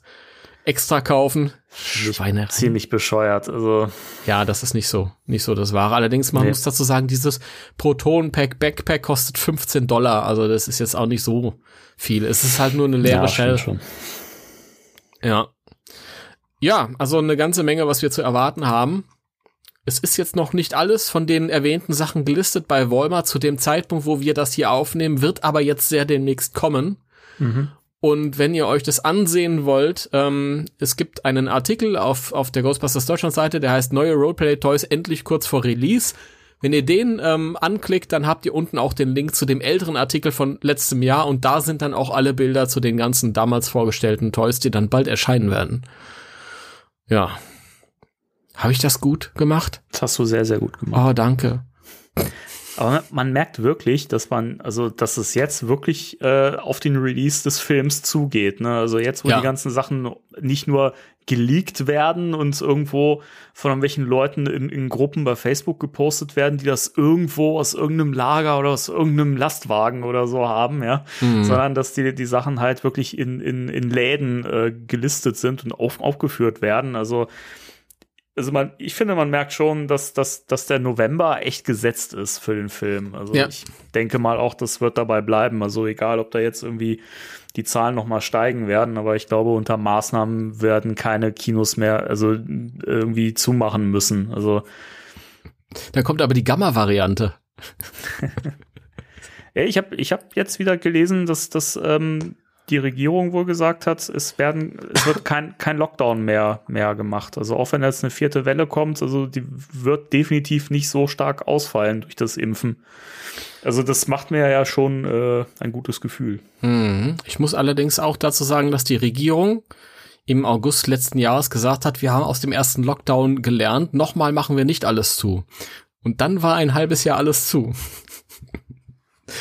extra kaufen. Schweine. Ziemlich bescheuert. Also, Ja, das ist nicht so, nicht so das Wahre. Allerdings, man Nee. muss dazu sagen, dieses Proton-Pack Backpack kostet 15 Dollar. Also das ist jetzt auch nicht so viel. Es ist halt nur eine leere ja, Shell. schon. Ja. Ja, also eine ganze Menge, was wir zu erwarten haben. Es ist jetzt noch nicht alles von den erwähnten Sachen gelistet bei Walmart zu dem Zeitpunkt, wo wir das hier aufnehmen, wird aber jetzt sehr demnächst kommen. Mhm. Und wenn ihr euch das ansehen wollt, ähm, es gibt einen Artikel auf, auf der Ghostbusters Deutschland Seite, der heißt Neue Roleplay Toys endlich kurz vor Release. Wenn ihr den ähm, anklickt, dann habt ihr unten auch den Link zu dem älteren Artikel von letztem Jahr und da sind dann auch alle Bilder zu den ganzen damals vorgestellten Toys, die dann bald erscheinen werden. Ja. Habe ich das gut gemacht? Das hast du sehr, sehr gut gemacht. Oh, danke. Aber man merkt wirklich, dass man, also dass es jetzt wirklich äh, auf den Release des Films zugeht. Ne? Also jetzt, wo Ja. die ganzen Sachen nicht nur geleakt werden und irgendwo von irgendwelchen Leuten in, in Gruppen bei Facebook gepostet werden, die das irgendwo aus irgendeinem Lager oder aus irgendeinem Lastwagen oder so haben, ja, Mhm. sondern dass die, die Sachen halt wirklich in, in, in Läden äh, gelistet sind und auf, aufgeführt werden. Also also man, ich finde, man merkt schon, dass, dass, dass der November echt gesetzt ist für den Film. Also Ja. ich denke mal auch, das wird dabei bleiben. Also egal, ob da jetzt irgendwie die Zahlen noch mal steigen werden, aber ich glaube, unter Maßnahmen werden keine Kinos mehr, also irgendwie zumachen müssen. Also Dann kommt aber die Gamma-Variante. ich habe ich hab jetzt wieder gelesen, dass, dass ähm, die Regierung wohl gesagt hat, es werden, es wird kein, kein Lockdown mehr, mehr gemacht. Also auch wenn jetzt eine vierte Welle kommt, also die wird definitiv nicht so stark ausfallen durch das Impfen. Also das macht mir ja schon äh, ein gutes Gefühl. Mhm. Ich muss allerdings auch dazu sagen, dass die Regierung im August letzten Jahres gesagt hat, wir haben aus dem ersten Lockdown gelernt, nochmal machen wir nicht alles zu. Und dann war ein halbes Jahr alles zu.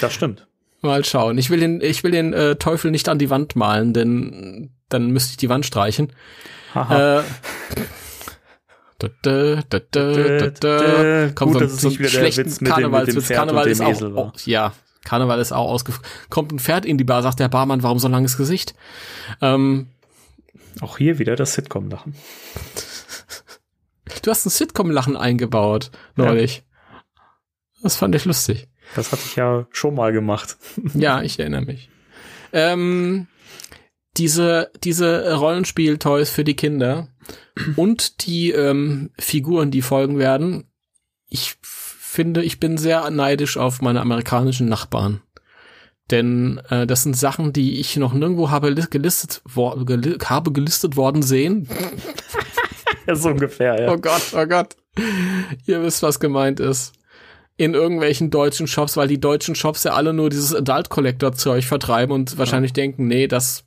Das stimmt. Mal schauen. Ich will den, ich will den äh, Teufel nicht an die Wand malen, denn dann müsste ich die Wand streichen. Haha. Kommt Gut, so ein schlechten Karnevalswitz. Pferd Karneval ist auch, oh, ja, Karneval ist auch ausgefallen. Kommt ein Pferd in die Bar, sagt der Barmann, warum so ein langes Gesicht? Ähm, Auch hier wieder das Sitcom-Lachen. Du hast ein Sitcom-Lachen eingebaut, neulich. Ja. Das fand ich lustig. Das hatte ich ja schon mal gemacht. ja, ich erinnere mich. Ähm, diese, diese Rollenspiel-Toys für die Kinder und die ähm, Figuren, die folgen werden. Ich finde, ich bin sehr neidisch auf meine amerikanischen Nachbarn. Denn äh, das sind Sachen, die ich noch nirgendwo habe gelistet, wo, gel habe gelistet worden sehen. so ungefähr, ja. Oh Gott, oh Gott. Ihr wisst, was gemeint ist. In irgendwelchen deutschen Shops, weil die deutschen Shops ja alle nur dieses Adult Collector Zeug vertreiben und wahrscheinlich ja. denken, nee, das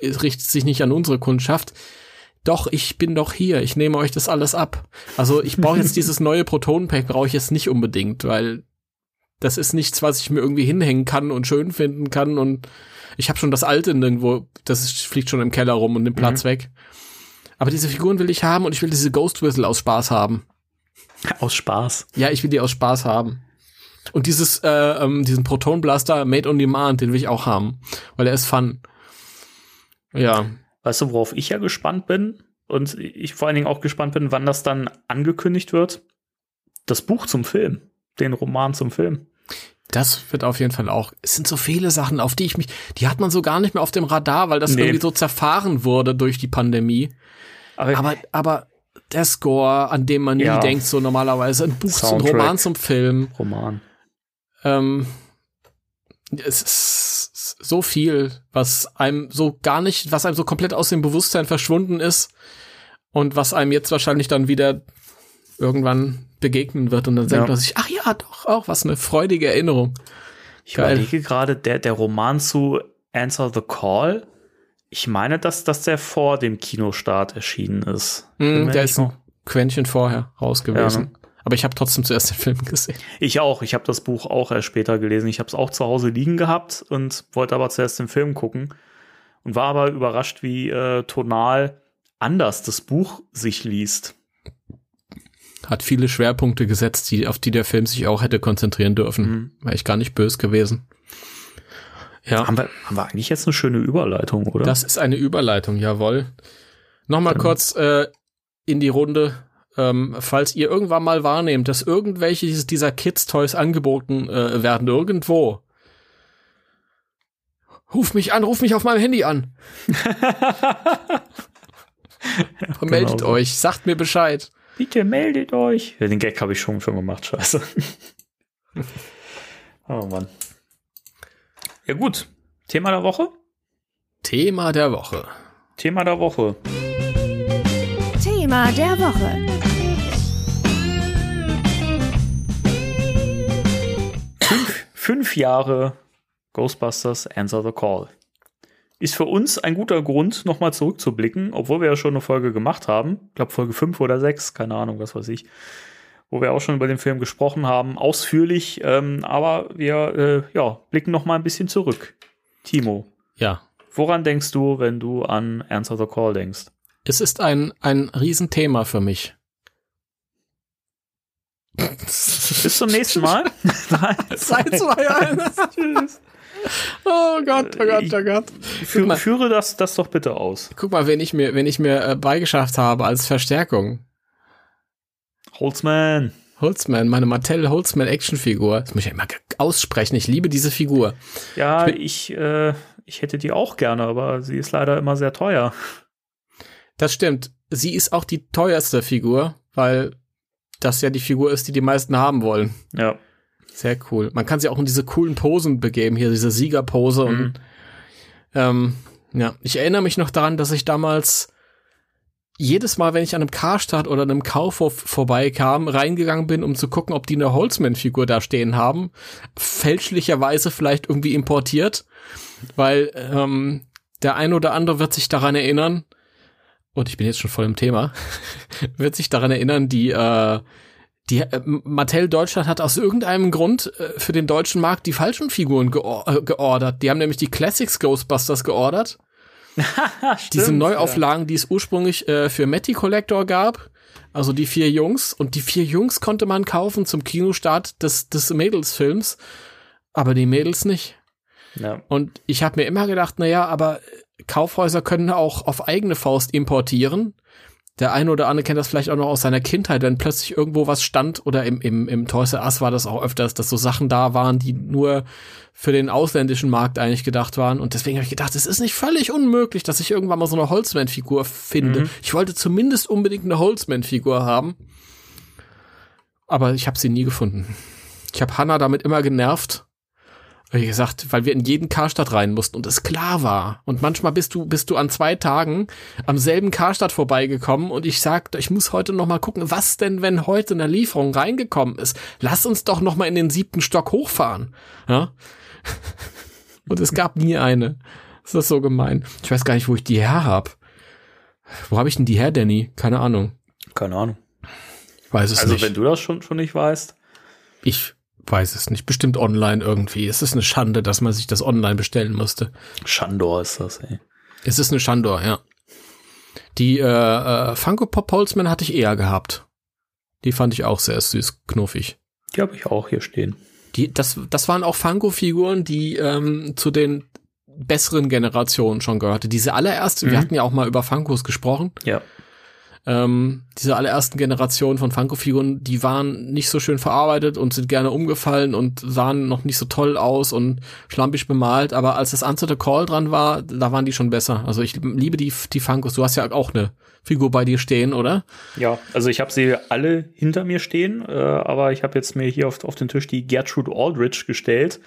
richtet sich nicht an unsere Kundschaft. Doch, ich bin doch hier, ich nehme euch das alles ab. Also ich brauche jetzt dieses neue Protonenpack, brauche ich jetzt nicht unbedingt, weil das ist nichts, was ich mir irgendwie hinhängen kann und schön finden kann und ich habe schon das alte nirgendwo, das ist, fliegt schon im Keller rum und nimmt Platz mhm. weg. Aber diese Figuren will ich haben und ich will diese Ghost Whistle aus Spaß haben. Aus Spaß? Ja, ich will die aus Spaß haben. Und dieses, äh, ähm, diesen Proton Blaster Made on Demand, den will ich auch haben, weil er ist fun. Ja. Weißt du, worauf ich ja gespannt bin? Und ich vor allen Dingen auch gespannt bin, wann das dann angekündigt wird? Das Buch zum Film. Den Roman zum Film. Das wird auf jeden Fall auch. Es sind so viele Sachen, auf die ich mich, die hat man so gar nicht mehr auf dem Radar, weil das nee. irgendwie so zerfahren wurde durch die Pandemie. Aber, aber, aber der Score, an dem man nie ja. denkt, so normalerweise ein Buch Soundtrack. zum Roman zum Film. Roman. Ähm, es ist so viel, was einem so gar nicht, was einem so komplett aus dem Bewusstsein verschwunden ist und was einem jetzt wahrscheinlich dann wieder irgendwann begegnen wird und dann denkt man sich, ach ja, doch, auch was eine freudige Erinnerung. Ich Geil. überlege gerade, der, der Roman zu Answer the Call, ich meine, dass, dass der vor dem Kinostart erschienen ist. Mm, der ist ein Quäntchen vorher raus gewesen. Ja, ne? Aber ich habe trotzdem zuerst den Film gesehen. Ich auch. Ich habe das Buch auch erst später gelesen. Ich habe es auch zu Hause liegen gehabt und wollte aber zuerst den Film gucken und war aber überrascht, wie äh, tonal anders das Buch sich liest. Hat viele Schwerpunkte gesetzt, die, auf die der Film sich auch hätte konzentrieren dürfen. Mhm. War ich gar nicht böse gewesen. Ja. Haben wir, haben wir eigentlich jetzt eine schöne Überleitung, oder? Das ist eine Überleitung, jawohl. Nochmal Dann. kurz äh, in die Runde ähm, falls ihr irgendwann mal wahrnehmt, dass irgendwelche dieser Kids-Toys angeboten äh, werden irgendwo, ruf mich an, ruf mich auf meinem Handy an. genau. Meldet euch, sagt mir Bescheid. Bitte meldet euch. Den Gag habe ich schon, schon gemacht, scheiße. oh Mann. Ja gut, Thema der Woche? Thema der Woche. Thema der Woche. Thema der Woche. Fünf, fünf Jahre Ghostbusters Answer the Call. Ist für uns ein guter Grund, nochmal zurückzublicken, obwohl wir ja schon eine Folge gemacht haben. Ich glaube, Folge 5 oder 6, keine Ahnung, was weiß ich. Wo wir auch schon über den Film gesprochen haben, ausführlich. Ähm, aber wir äh, ja, blicken nochmal ein bisschen zurück. Timo. Ja. Woran denkst du, wenn du an Answer the Call denkst? Es ist ein, ein Riesenthema für mich. Bis zum nächsten Mal. 3, 2, 1. Tschüss. Oh Gott, oh Gott, oh Gott. Führe, mal, führe das, das doch bitte aus. Guck mal, wenn ich mir, wenn ich mir äh, beigeschafft habe als Verstärkung. Holzman. Holzman, meine Mattel Holzman Actionfigur. Das muss ich ja immer aussprechen. Ich liebe diese Figur. Ja, ich, ich, äh, ich hätte die auch gerne, aber sie ist leider immer sehr teuer. Das stimmt. Sie ist auch die teuerste Figur, weil das ja die Figur ist, die die meisten haben wollen. Ja. Sehr cool. Man kann sie auch in diese coolen Posen begeben, hier diese Siegerpose mhm. und ähm, ja, ich erinnere mich noch daran, dass ich damals jedes Mal, wenn ich an einem Karstadt oder einem Kaufhof vorbeikam, reingegangen bin, um zu gucken, ob die eine Holzman-Figur da stehen haben. Fälschlicherweise vielleicht irgendwie importiert, weil ähm, der ein oder andere wird sich daran erinnern, und ich bin jetzt schon voll im Thema, wird sich daran erinnern, die, äh, die äh, Mattel Deutschland hat aus irgendeinem Grund äh, für den deutschen Markt die falschen Figuren geor äh, geordert. Die haben nämlich die Classics Ghostbusters geordert. Stimmt, Diese Neuauflagen, ja. die es ursprünglich äh, für Matty Collector gab. Also die vier Jungs. Und die vier Jungs konnte man kaufen zum Kinostart des, des Mädelsfilms. Aber die Mädels nicht. Ja. Und ich habe mir immer gedacht, na ja, aber Kaufhäuser können auch auf eigene Faust importieren. Der eine oder andere kennt das vielleicht auch noch aus seiner Kindheit, wenn plötzlich irgendwo was stand oder im, im, im Toys R Us war das auch öfters, dass so Sachen da waren, die nur für den ausländischen Markt eigentlich gedacht waren. Und deswegen habe ich gedacht, es ist nicht völlig unmöglich, dass ich irgendwann mal so eine Holzman-Figur finde. Mhm. Ich wollte zumindest unbedingt eine Holzman-Figur haben. Aber ich habe sie nie gefunden. Ich habe Hannah damit immer genervt. Wie gesagt, weil wir in jeden Karstadt rein mussten und es klar war. Und manchmal bist du, bist du an zwei Tagen am selben Karstadt vorbeigekommen und ich sagte, ich muss heute noch mal gucken, was denn, wenn heute eine Lieferung reingekommen ist? Lass uns doch noch mal in den siebten Stock hochfahren. Ja? Und es gab nie eine. Das ist so gemein. Ich weiß gar nicht, wo ich die her hab. Wo habe ich denn die her, Danny? Keine Ahnung. Keine Ahnung. Ich weiß es Also nicht. wenn du das schon, schon nicht weißt. ich weiß es nicht. Bestimmt online irgendwie. Es ist eine Schande, dass man sich das online bestellen musste. Shandor ist das, ey. Es ist eine Schandor, ja. Die äh, äh, Funko Pop Holzman hatte ich eher gehabt. Die fand ich auch sehr süß, knuffig. Die habe ich auch hier stehen. Die, das, das waren auch Funko-Figuren, die ähm, zu den besseren Generationen schon gehörte. Diese allererste, wir Mhm. hatten ja auch mal über Funkos gesprochen. Ja. Ähm, diese allerersten Generationen von Funko-Figuren, die waren nicht so schön verarbeitet und sind gerne umgefallen und sahen noch nicht so toll aus und schlampig bemalt. Aber als das Answer the Call dran war, da waren die schon besser. Also ich liebe die, die Funkos. Du hast ja auch eine Figur bei dir stehen, oder? Ja, also ich habe sie alle hinter mir stehen, äh, aber ich habe jetzt mir hier auf, auf den Tisch die Gertrude Aldrich gestellt,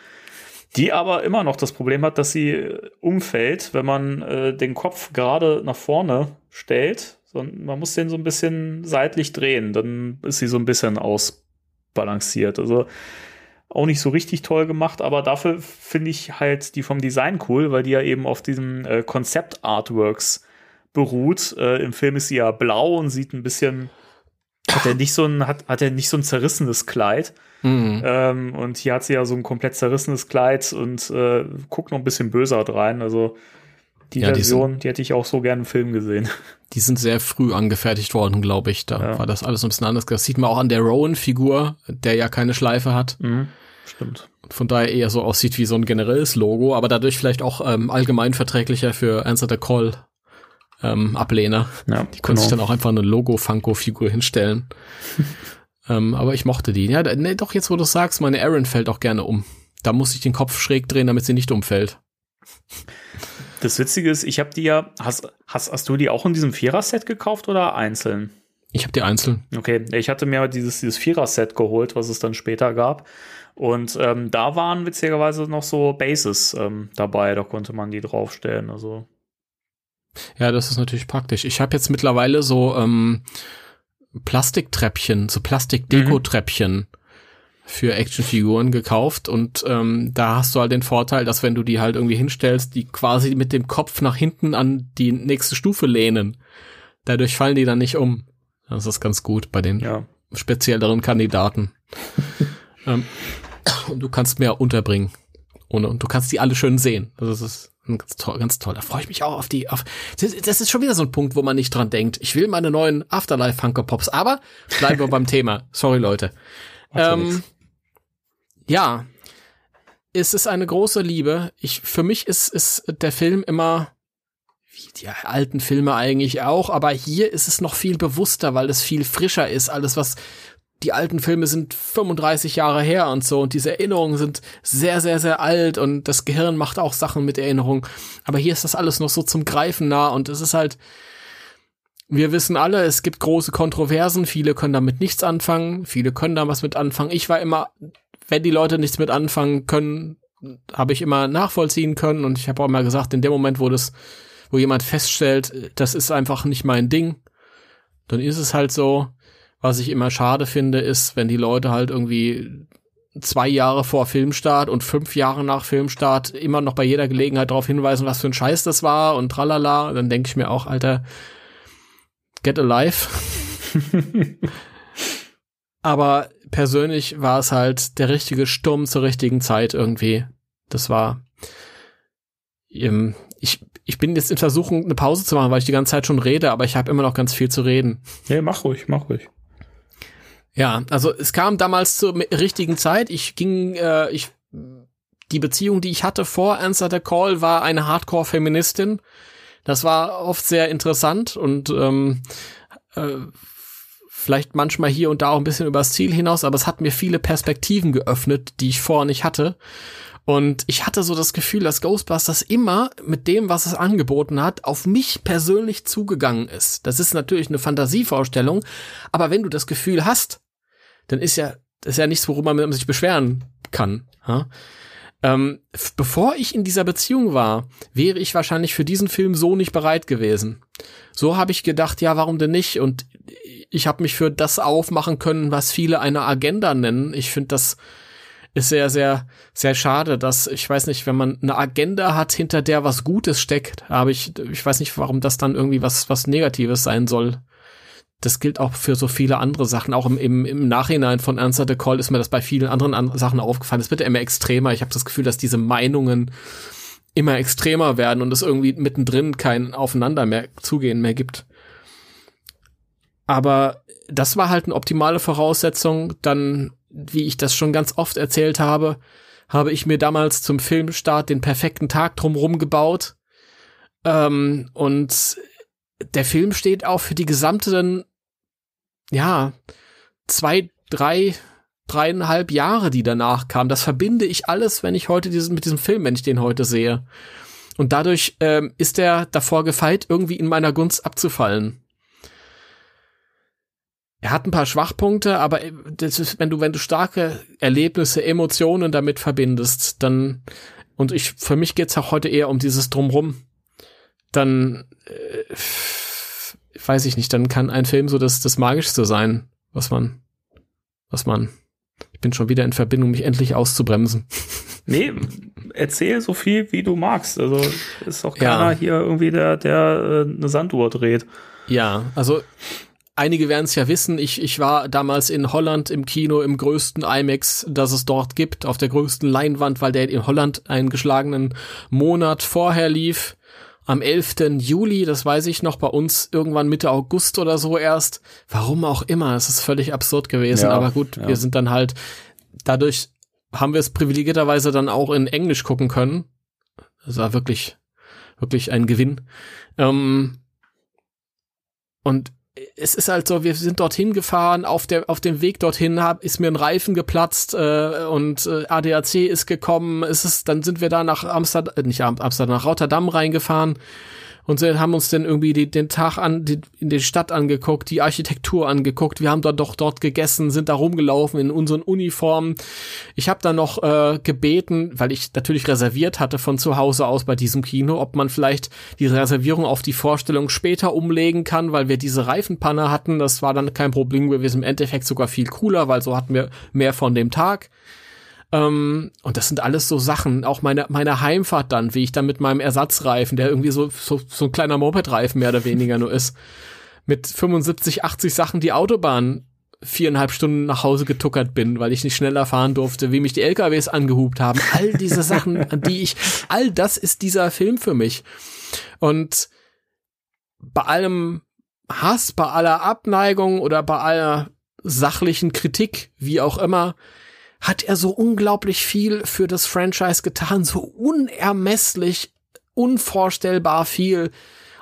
die aber immer noch das Problem hat, dass sie äh, umfällt, wenn man äh, den Kopf gerade nach vorne stellt. So, man muss den so ein bisschen seitlich drehen, dann ist sie so ein bisschen ausbalanciert. Also auch nicht so richtig toll gemacht, aber dafür finde ich halt die vom Design cool, weil die ja eben auf diesen äh, Konzept-Artworks beruht. Äh, Im Film ist sie ja blau und sieht ein bisschen, hat er nicht so ein, hat, hat er nicht so ein zerrissenes Kleid. Mhm. Ähm, und hier hat sie ja so ein komplett zerrissenes Kleid und äh, guckt noch ein bisschen böser rein. Also die Ja, die Version, die hätte ich auch so gerne im Film gesehen. Die sind sehr früh angefertigt worden, glaube ich. Da Ja. war das alles ein bisschen anders. Das sieht man auch an der Rowan-Figur, der ja keine Schleife hat. Stimmt. und von daher eher so aussieht wie so ein generelles Logo, aber dadurch vielleicht auch ähm, allgemein verträglicher für Answer the Call ähm, Ablehner. Ja, Die können sich dann auch einfach eine Logo-Funko-Figur hinstellen. ähm, aber ich mochte die. Ja, nee, doch jetzt, wo du sagst, meine Aaron fällt auch gerne um. Da muss ich den Kopf schräg drehen, damit sie nicht umfällt. Das Witzige ist, ich habe die ja, hast, hast, hast du die auch in diesem Vierer-Set gekauft oder einzeln? Ich habe die einzeln. Okay, ich hatte mir dieses, dieses Vierer-Set geholt, was es dann später gab. Und ähm, da waren witzigerweise noch so Bases ähm, dabei, da konnte man die draufstellen. Also, Ja, das ist natürlich praktisch. Ich habe jetzt mittlerweile so ähm, Plastiktreppchen, so Plastik-Deko-Treppchen für Actionfiguren gekauft und ähm, da hast du halt den Vorteil, dass wenn du die halt irgendwie hinstellst, die quasi mit dem Kopf nach hinten an die nächste Stufe lehnen. Dadurch fallen die dann nicht um. Das ist ganz gut bei den ja. spezielleren Kandidaten. ähm, und du kannst mehr unterbringen. Ohne, und du kannst die alle schön sehen. Also das ist ganz toll, ganz toll. Da freue ich mich auch auf die, auf, das, das ist schon wieder so ein Punkt, wo man nicht dran denkt. Ich will meine neuen Afterlife Funko Pops, aber bleiben wir beim Thema. Sorry, Leute. Ähm. Ja, es ist eine große Liebe. Ich, für mich ist, ist der Film immer, wie die alten Filme eigentlich auch, aber hier ist es noch viel bewusster, weil es viel frischer ist. Alles, was die alten Filme sind 35 Jahre her und so und diese Erinnerungen sind sehr, sehr, sehr alt und das Gehirn macht auch Sachen mit Erinnerung. Aber hier ist das alles noch so zum Greifen nah und es ist halt, wir wissen alle, es gibt große Kontroversen, viele können damit nichts anfangen, viele können da was mit anfangen. Ich war immer, wenn die Leute nichts mit anfangen können, habe ich immer nachvollziehen können und ich habe auch immer gesagt, in dem Moment, wo das, wo jemand feststellt, das ist einfach nicht mein Ding, dann ist es halt so. Was ich immer schade finde, ist, wenn die Leute halt irgendwie zwei Jahre vor Filmstart und fünf Jahre nach Filmstart immer noch bei jeder Gelegenheit darauf hinweisen, was für ein Scheiß das war und tralala. Dann denke ich mir auch, Alter, get alive. Aber persönlich war es halt der richtige Sturm zur richtigen Zeit irgendwie. Das war. Ähm, ich, ich bin jetzt in Versuchung, eine Pause zu machen, weil ich die ganze Zeit schon rede, aber ich habe immer noch ganz viel zu reden. Nee, mach ruhig, mach ruhig. Ja, also es kam damals zur richtigen Zeit. Ich ging, äh, ich die Beziehung, die ich hatte vor Answer the Call, war eine Hardcore-Feministin. Das war oft sehr interessant und ähm, äh, vielleicht manchmal hier und da auch ein bisschen übers Ziel hinaus, aber es hat mir viele Perspektiven geöffnet, die ich vorher nicht hatte. Und ich hatte so das Gefühl, dass Ghostbusters immer mit dem, was es angeboten hat, auf mich persönlich zugegangen ist. Das ist natürlich eine Fantasievorstellung, aber wenn du das Gefühl hast, dann ist ja, ist ja nichts, worüber man sich beschweren kann. Ha? Ähm, bevor ich in dieser Beziehung war, wäre ich wahrscheinlich für diesen Film so nicht bereit gewesen. So habe ich gedacht, ja, warum denn nicht? Und ich habe mich für das aufmachen können, was viele eine Agenda nennen. Ich finde das ist sehr, sehr, sehr schade, dass, ich weiß nicht, wenn man eine Agenda hat, hinter der was Gutes steckt, aber ich, ich weiß nicht, warum das dann irgendwie was, was Negatives sein soll das gilt auch für so viele andere Sachen. Auch im, im, im Nachhinein von Answer the Call ist mir das bei vielen anderen an Sachen aufgefallen. Es wird immer extremer. Ich habe das Gefühl, dass diese Meinungen immer extremer werden und es irgendwie mittendrin kein Aufeinander mehr zugehen mehr gibt. Aber das war halt eine optimale Voraussetzung. Dann, wie ich das schon ganz oft erzählt habe, habe ich mir damals zum Filmstart den perfekten Tag drumherum gebaut. Ähm, und der Film steht auch für die gesamten ja, zwei, drei, dreieinhalb Jahre, die danach kamen. Das verbinde ich alles, wenn ich heute diesen, mit diesem Film, wenn ich den heute sehe. Und dadurch ähm, ist er davor gefeit, irgendwie in meiner Gunst abzufallen. Er hat ein paar Schwachpunkte, aber äh, das ist, wenn du, wenn du starke Erlebnisse, Emotionen damit verbindest, dann, und ich, für mich geht's auch heute eher um dieses Drumrum, dann, äh, weiß ich nicht, dann kann ein Film so das, das Magischste sein, was man, was man, ich bin schon wieder in Verbindung, mich endlich auszubremsen. Nee, erzähl so viel, wie du magst. Also ist auch keiner ja. hier irgendwie der, der äh, eine Sanduhr dreht. Ja, also einige werden es ja wissen, ich, ich war damals in Holland im Kino im größten IMAX, das es dort gibt, auf der größten Leinwand, weil der in Holland einen geschlagenen Monat vorher lief am 11. Juli, das weiß ich noch, bei uns irgendwann Mitte August oder so erst. Warum auch immer, es ist völlig absurd gewesen, ja, aber gut, ja. wir sind dann halt, dadurch haben wir es privilegierterweise dann auch in Englisch gucken können. Das war wirklich, wirklich ein Gewinn. Ähm, und es ist halt so, wir sind dorthin gefahren, auf der auf dem Weg dorthin hab, ist mir ein Reifen geplatzt äh, und äh, ADAC ist gekommen. Es ist, dann sind wir da nach Amsterdam, äh, nicht Amsterdam, nach Rotterdam reingefahren und haben uns dann irgendwie die, den Tag an, die, in die Stadt angeguckt, die Architektur angeguckt. Wir haben dort doch dort gegessen, sind da rumgelaufen in unseren Uniformen. Ich habe dann noch äh, gebeten, weil ich natürlich reserviert hatte von zu Hause aus bei diesem Kino, ob man vielleicht die Reservierung auf die Vorstellung später umlegen kann, weil wir diese Reifenpanne hatten. Das war dann kein Problem gewesen. Im Endeffekt sogar viel cooler, weil so hatten wir mehr von dem Tag. Ähm, und das sind alles so Sachen, auch meine, meine Heimfahrt dann, wie ich dann mit meinem Ersatzreifen, der irgendwie so, so, so ein kleiner Mopedreifen mehr oder weniger nur ist, mit 75, 80 Sachen die Autobahn viereinhalb Stunden nach Hause getuckert bin, weil ich nicht schneller fahren durfte, wie mich die LKWs angehubt haben. All diese Sachen, an die ich, all das ist dieser Film für mich. Und bei allem Hass, bei aller Abneigung oder bei aller sachlichen Kritik, wie auch immer, hat er so unglaublich viel für das Franchise getan, so unermesslich, unvorstellbar viel.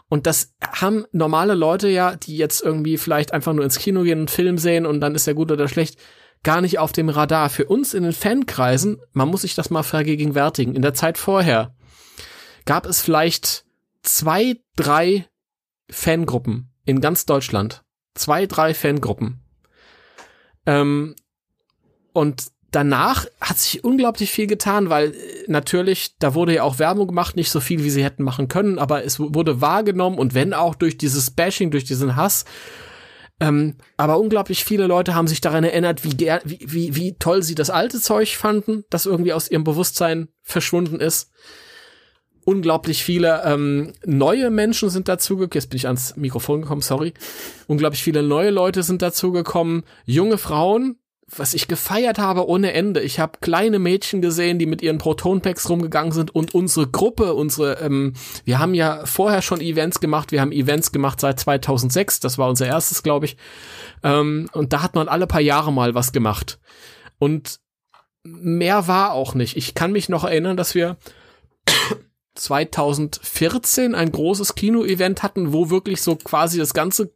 Und das haben normale Leute ja, die jetzt irgendwie vielleicht einfach nur ins Kino gehen und Film sehen und dann ist er gut oder schlecht, gar nicht auf dem Radar. Für uns in den Fankreisen, man muss sich das mal vergegenwärtigen, in der Zeit vorher gab es vielleicht zwei, drei Fangruppen in ganz Deutschland. Zwei, drei Fangruppen. Ähm, und danach hat sich unglaublich viel getan, weil äh, natürlich, da wurde ja auch Werbung gemacht, nicht so viel, wie sie hätten machen können, aber es wurde wahrgenommen und wenn auch durch dieses Bashing, durch diesen Hass. Ähm, aber unglaublich viele Leute haben sich daran erinnert, wie, wie, wie, wie toll sie das alte Zeug fanden, das irgendwie aus ihrem Bewusstsein verschwunden ist. Unglaublich viele ähm, neue Menschen sind dazugekommen. Jetzt bin ich ans Mikrofon gekommen, sorry. Unglaublich viele neue Leute sind dazugekommen. Junge Frauen, was ich gefeiert habe ohne Ende. Ich habe kleine Mädchen gesehen, die mit ihren Proton-Packs rumgegangen sind und unsere Gruppe, unsere, ähm, wir haben ja vorher schon Events gemacht, wir haben Events gemacht seit 2006, das war unser erstes, glaube ich, ähm, und da hat man alle paar Jahre mal was gemacht. Und mehr war auch nicht. Ich kann mich noch erinnern, dass wir 2014 ein großes Kino-Event hatten, wo wirklich so quasi das ganze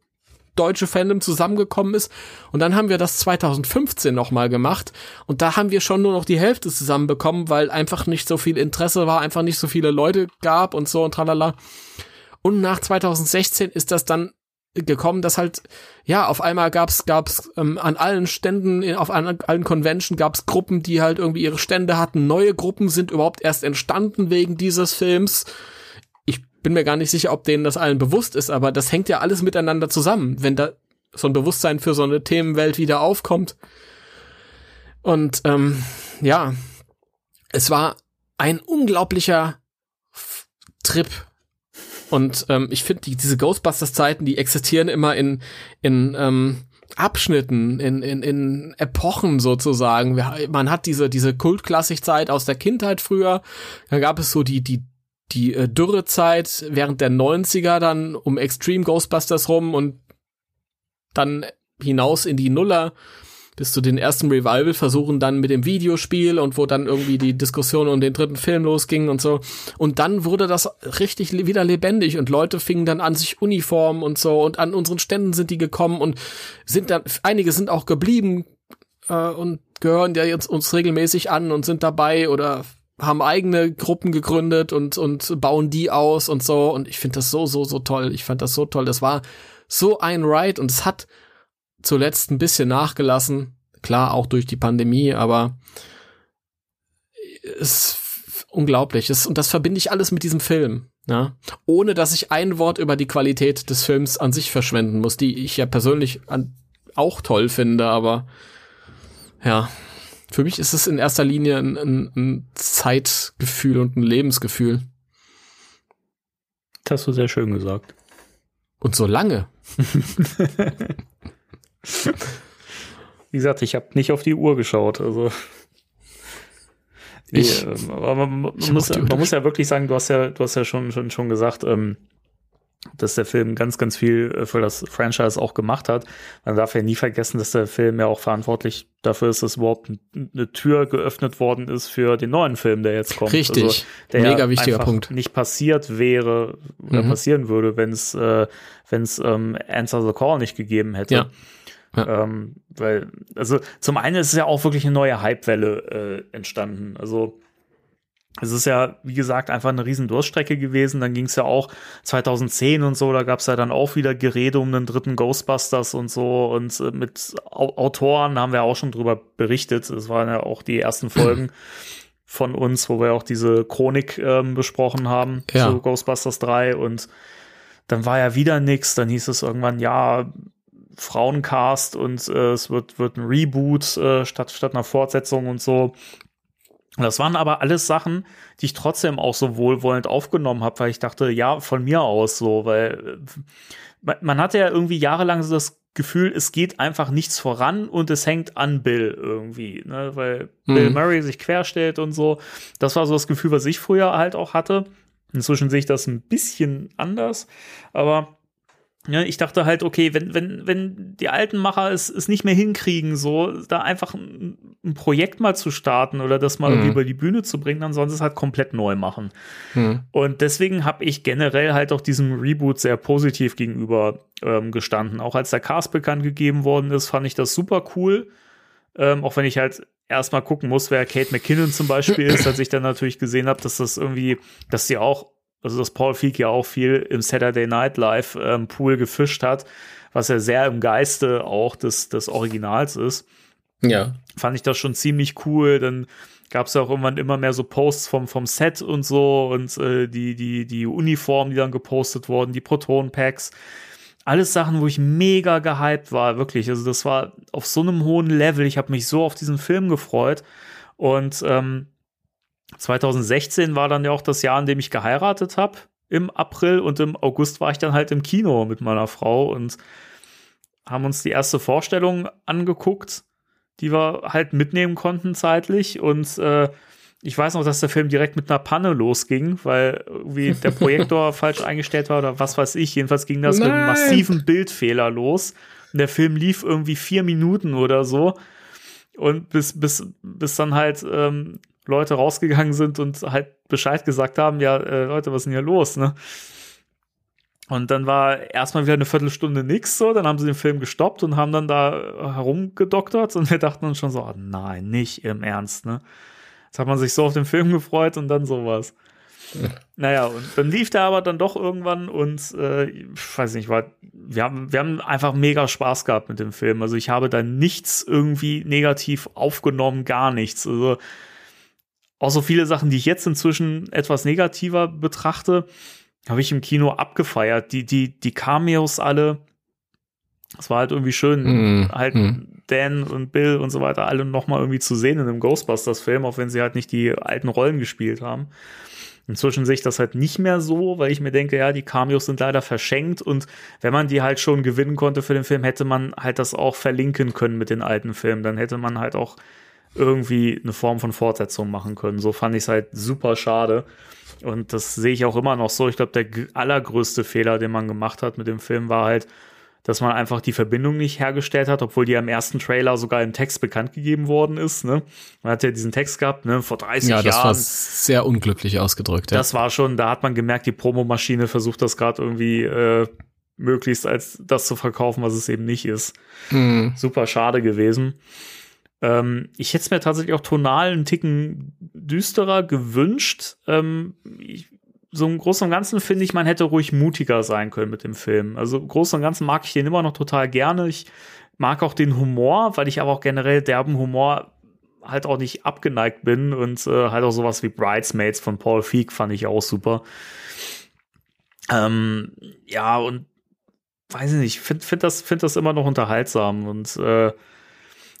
deutsche Fandom zusammengekommen ist. Und dann haben wir das 2015 nochmal gemacht. Und da haben wir schon nur noch die Hälfte zusammenbekommen, weil einfach nicht so viel Interesse war, einfach nicht so viele Leute gab und so und tralala. Und nach 2016 ist das dann gekommen, dass halt, ja, auf einmal gab's, gab's ähm, an allen Ständen, in, auf allen, allen Convention gab's Gruppen, die halt irgendwie ihre Stände hatten. Neue Gruppen sind überhaupt erst entstanden wegen dieses Films. Bin mir gar nicht sicher, ob denen das allen bewusst ist, aber das hängt ja alles miteinander zusammen, wenn da so ein Bewusstsein für so eine Themenwelt wieder aufkommt. Und ähm, ja, es war ein unglaublicher Trip und ähm, ich finde, die, diese Ghostbusters-Zeiten, die existieren immer in, in ähm, Abschnitten, in, in, in Epochen sozusagen. Man hat diese, diese Kultklassik-Zeit aus der Kindheit früher. Dann gab es so die, die, die äh, Dürrezeit während der 90er dann um Extreme Ghostbusters rum und dann hinaus in die Nuller bis zu den ersten Revival-Versuchen dann mit dem Videospiel und wo dann irgendwie die Diskussion um den dritten Film losging und so. Und dann wurde das richtig wieder lebendig und Leute fingen dann an sich Uniformen und so und an unseren Ständen sind die gekommen und sind dann, einige sind auch geblieben äh, und gehören ja jetzt uns regelmäßig an und sind dabei oder haben eigene Gruppen gegründet und, und bauen die aus und so. Und ich finde das so, so, so toll. Ich fand das so toll. Das war so ein Ride und es hat zuletzt ein bisschen nachgelassen. Klar, auch durch die Pandemie, aber es ist unglaublich. Es, und das verbinde ich alles mit diesem Film. Ja? Ohne dass ich ein Wort über die Qualität des Films an sich verschwenden muss, die ich ja persönlich an, auch toll finde, aber ja, für mich ist es in erster Linie ein, ein, ein Zeitgefühl und ein Lebensgefühl. Das hast du sehr schön gesagt. Und so lange. Wie gesagt, ich habe nicht auf die Uhr geschaut. Also ich, nee, aber man, man, muss, man muss, ja wirklich sagen, du hast ja, du hast ja schon, schon, schon gesagt, ähm, dass der Film ganz, ganz viel äh, für das Franchise auch gemacht hat. Man darf ja nie vergessen, dass der Film ja auch verantwortlich dafür ist, dass überhaupt eine Tür geöffnet worden ist für den neuen Film, der jetzt kommt. Richtig, also, der mega ja wichtiger Punkt. Nicht passiert wäre oder mhm. passieren würde, wenn es, äh, wenn es ähm, Answer the Call nicht gegeben hätte. Ja. Ja. Ähm, weil, also zum einen ist es ja auch wirklich eine neue Hypewelle äh, entstanden. Also es ist ja, wie gesagt, einfach eine riesen Durststrecke gewesen. Dann ging es ja auch 2010 und so, da gab es ja dann auch wieder Gerede um den dritten Ghostbusters und so. Und äh, mit Autoren haben wir auch schon drüber berichtet. Das waren ja auch die ersten Folgen von uns, wo wir auch diese Chronik ähm, besprochen haben ja. zu Ghostbusters 3. Und dann war ja wieder nichts. Dann hieß es irgendwann, ja, Frauencast und äh, es wird, wird ein Reboot äh, statt, statt einer Fortsetzung und so. Das waren aber alles Sachen, die ich trotzdem auch so wohlwollend aufgenommen habe, weil ich dachte, ja, von mir aus so, weil äh, man hatte ja irgendwie jahrelang so das Gefühl, es geht einfach nichts voran und es hängt an Bill irgendwie, ne, weil mhm. Bill Murray sich querstellt und so. Das war so das Gefühl, was ich früher halt auch hatte. Inzwischen sehe ich das ein bisschen anders, aber ja, ich dachte halt, okay, wenn, wenn, wenn die alten Macher es, es nicht mehr hinkriegen, so da einfach ein, ein Projekt mal zu starten oder das mal mhm. über die Bühne zu bringen, dann sollen sie es halt komplett neu machen. Mhm. Und deswegen habe ich generell halt auch diesem Reboot sehr positiv gegenüber ähm, gestanden. Auch als der Cast bekannt gegeben worden ist, fand ich das super cool. Ähm, auch wenn ich halt erstmal gucken muss, wer Kate McKinnon zum Beispiel ist, als ich dann natürlich gesehen habe, dass das irgendwie, dass sie auch also dass Paul Feig ja auch viel im Saturday Night Live ähm, Pool gefischt hat, was ja sehr im Geiste auch des, des Originals ist. Ja. Fand ich das schon ziemlich cool. Dann gab es ja auch irgendwann immer mehr so Posts vom, vom Set und so und äh, die, die, die Uniformen, die dann gepostet wurden, die Proton-Packs. Alles Sachen, wo ich mega gehypt war, wirklich. Also das war auf so einem hohen Level. Ich habe mich so auf diesen Film gefreut. Und ähm, 2016 war dann ja auch das Jahr, in dem ich geheiratet habe im April und im August war ich dann halt im Kino mit meiner Frau und haben uns die erste Vorstellung angeguckt, die wir halt mitnehmen konnten zeitlich und äh, ich weiß noch, dass der Film direkt mit einer Panne losging, weil irgendwie der Projektor falsch eingestellt war oder was weiß ich. Jedenfalls ging das Nein. mit einem massiven Bildfehler los. Und der Film lief irgendwie vier Minuten oder so. Und bis, bis, bis dann halt ähm, Leute rausgegangen sind und halt Bescheid gesagt haben, ja, äh, Leute, was ist denn hier los, ne? Und dann war erstmal wieder eine Viertelstunde nix so, dann haben sie den Film gestoppt und haben dann da herumgedoktert und wir dachten uns schon so, oh nein, nicht im Ernst, ne? Jetzt hat man sich so auf den Film gefreut und dann sowas. Naja, und dann lief der aber dann doch irgendwann und äh, ich weiß nicht, war, wir, haben, wir haben einfach mega Spaß gehabt mit dem Film. Also ich habe da nichts irgendwie negativ aufgenommen, gar nichts. Also auch so viele Sachen, die ich jetzt inzwischen etwas negativer betrachte, habe ich im Kino abgefeiert. Die, die, die Cameos alle, es war halt irgendwie schön, mm, halt mm. Dan und Bill und so weiter alle nochmal irgendwie zu sehen in einem Ghostbusters-Film, auch wenn sie halt nicht die alten Rollen gespielt haben. Inzwischen sehe ich das halt nicht mehr so, weil ich mir denke, ja, die Cameos sind leider verschenkt und wenn man die halt schon gewinnen konnte für den Film, hätte man halt das auch verlinken können mit den alten Filmen. Dann hätte man halt auch irgendwie eine Form von Fortsetzung machen können. So fand ich es halt super schade. Und das sehe ich auch immer noch so. Ich glaube, der allergrößte Fehler, den man gemacht hat mit dem Film, war halt, dass man einfach die Verbindung nicht hergestellt hat, obwohl die ja im ersten Trailer sogar im Text bekannt gegeben worden ist. Ne? Man hat ja diesen Text gehabt, ne, vor 30 Jahren. Ja, das Jahren. war sehr unglücklich ausgedrückt. Ja. Das war schon, da hat man gemerkt, die Promomaschine versucht das gerade irgendwie äh, möglichst als das zu verkaufen, was es eben nicht ist. Mhm. Super schade gewesen. Ähm, ich hätte es mir tatsächlich auch tonal einen Ticken düsterer gewünscht. Ähm, ich, so im Großen und Ganzen finde ich, man hätte ruhig mutiger sein können mit dem Film. Also im Großen und Ganzen mag ich den immer noch total gerne. Ich mag auch den Humor, weil ich aber auch generell derben Humor halt auch nicht abgeneigt bin und äh, halt auch sowas wie Bridesmaids von Paul Feig fand ich auch super. Ähm, ja, und weiß ich nicht, finde find das, find das immer noch unterhaltsam und äh,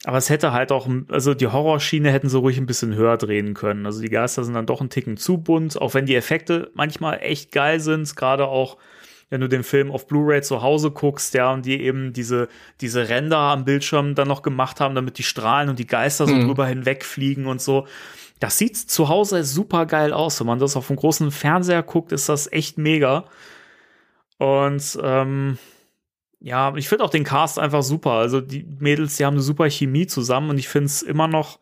aber es hätte halt auch, also die Horrorschiene hätten so ruhig ein bisschen höher drehen können. Also die Geister sind dann doch ein Ticken zu bunt, auch wenn die Effekte manchmal echt geil sind, gerade auch wenn du den Film auf Blu-ray zu Hause guckst, ja, und die eben diese, diese Ränder am Bildschirm dann noch gemacht haben, damit die Strahlen und die Geister so mhm. drüber hinwegfliegen und so. Das sieht zu Hause super geil aus. Wenn man das auf einem großen Fernseher guckt, ist das echt mega. Und ähm, ja, ich finde auch den Cast einfach super. Also die Mädels, die haben eine super Chemie zusammen und ich finde es immer noch.